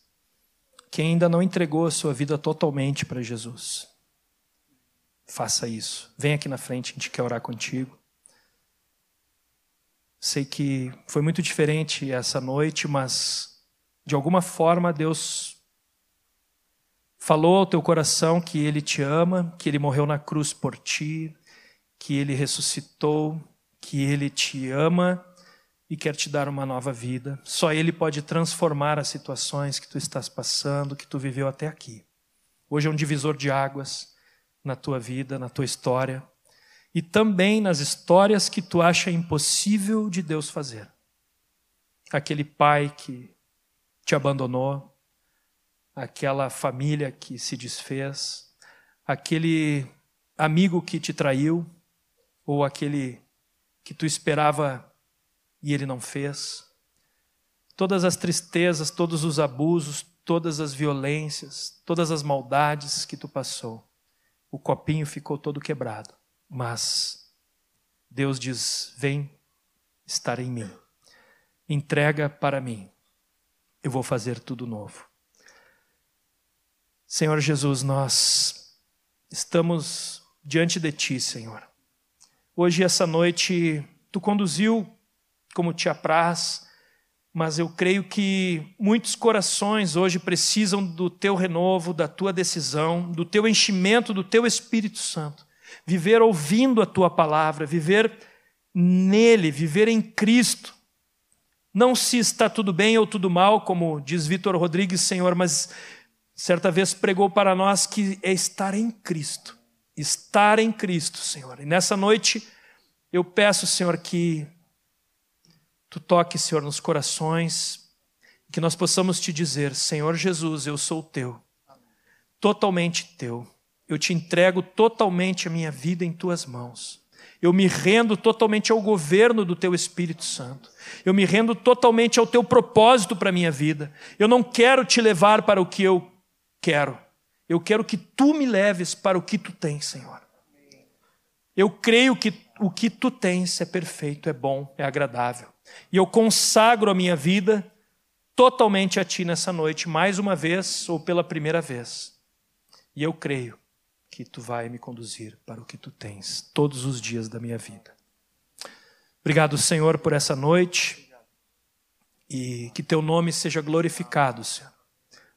quem ainda não entregou a sua vida totalmente para Jesus, faça isso. Vem aqui na frente, a gente quer orar contigo. Sei que foi muito diferente essa noite, mas de alguma forma Deus falou ao teu coração que Ele te ama, que Ele morreu na cruz por ti, que Ele ressuscitou, que Ele te ama e quer te dar uma nova vida. Só Ele pode transformar as situações que tu estás passando, que tu viveu até aqui. Hoje é um divisor de águas na tua vida, na tua história e também nas histórias que tu acha impossível de Deus fazer. Aquele pai que te abandonou, aquela família que se desfez, aquele amigo que te traiu, ou aquele que tu esperava e ele não fez. Todas as tristezas, todos os abusos, todas as violências, todas as maldades que tu passou. O copinho ficou todo quebrado, mas Deus diz: Vem estar em mim, entrega para mim, eu vou fazer tudo novo. Senhor Jesus, nós estamos diante de Ti, Senhor. Hoje, essa noite, Tu conduziu como te apraz, mas eu creio que muitos corações hoje precisam do Teu renovo, da Tua decisão, do Teu enchimento, do Teu Espírito Santo. Viver ouvindo a Tua palavra, viver nele, viver em Cristo. Não se está tudo bem ou tudo mal, como diz Vitor Rodrigues, Senhor, mas certa vez pregou para nós que é estar em Cristo. Estar em Cristo, Senhor. E nessa noite eu peço, Senhor, que tu toque, Senhor, nos corações, que nós possamos te dizer: Senhor Jesus, eu sou teu, totalmente teu. Eu te entrego totalmente a minha vida em tuas mãos. Eu me rendo totalmente ao governo do teu Espírito Santo. Eu me rendo totalmente ao teu propósito para a minha vida. Eu não quero te levar para o que eu quero. Eu quero que tu me leves para o que tu tens, Senhor. Eu creio que o que tu tens é perfeito, é bom, é agradável. E eu consagro a minha vida totalmente a ti nessa noite, mais uma vez ou pela primeira vez. E eu creio que tu vai me conduzir para o que tu tens todos os dias da minha vida. Obrigado, Senhor, por essa noite e que teu nome seja glorificado, Senhor.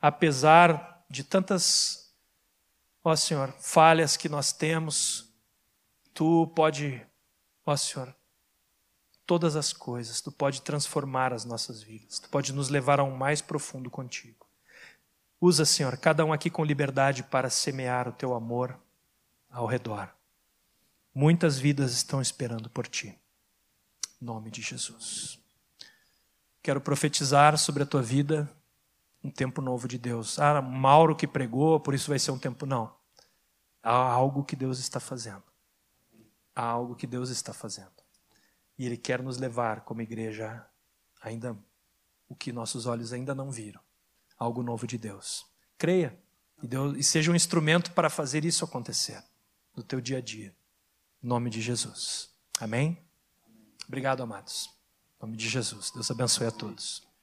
Apesar de tantas, ó Senhor, falhas que nós temos, tu pode, ó Senhor, todas as coisas, tu pode transformar as nossas vidas, tu pode nos levar a um mais profundo contigo. Usa, Senhor, cada um aqui com liberdade para semear o teu amor ao redor. Muitas vidas estão esperando por ti. Em nome de Jesus. Quero profetizar sobre a tua vida um tempo novo de Deus. Ah, Mauro que pregou, por isso vai ser um tempo. Não. Há algo que Deus está fazendo. Há algo que Deus está fazendo. E Ele quer nos levar como igreja ainda o que nossos olhos ainda não viram. Algo novo de Deus. Creia e, Deus, e seja um instrumento para fazer isso acontecer no teu dia a dia. Em nome de Jesus. Amém? Obrigado, amados. Em nome de Jesus. Deus abençoe a todos.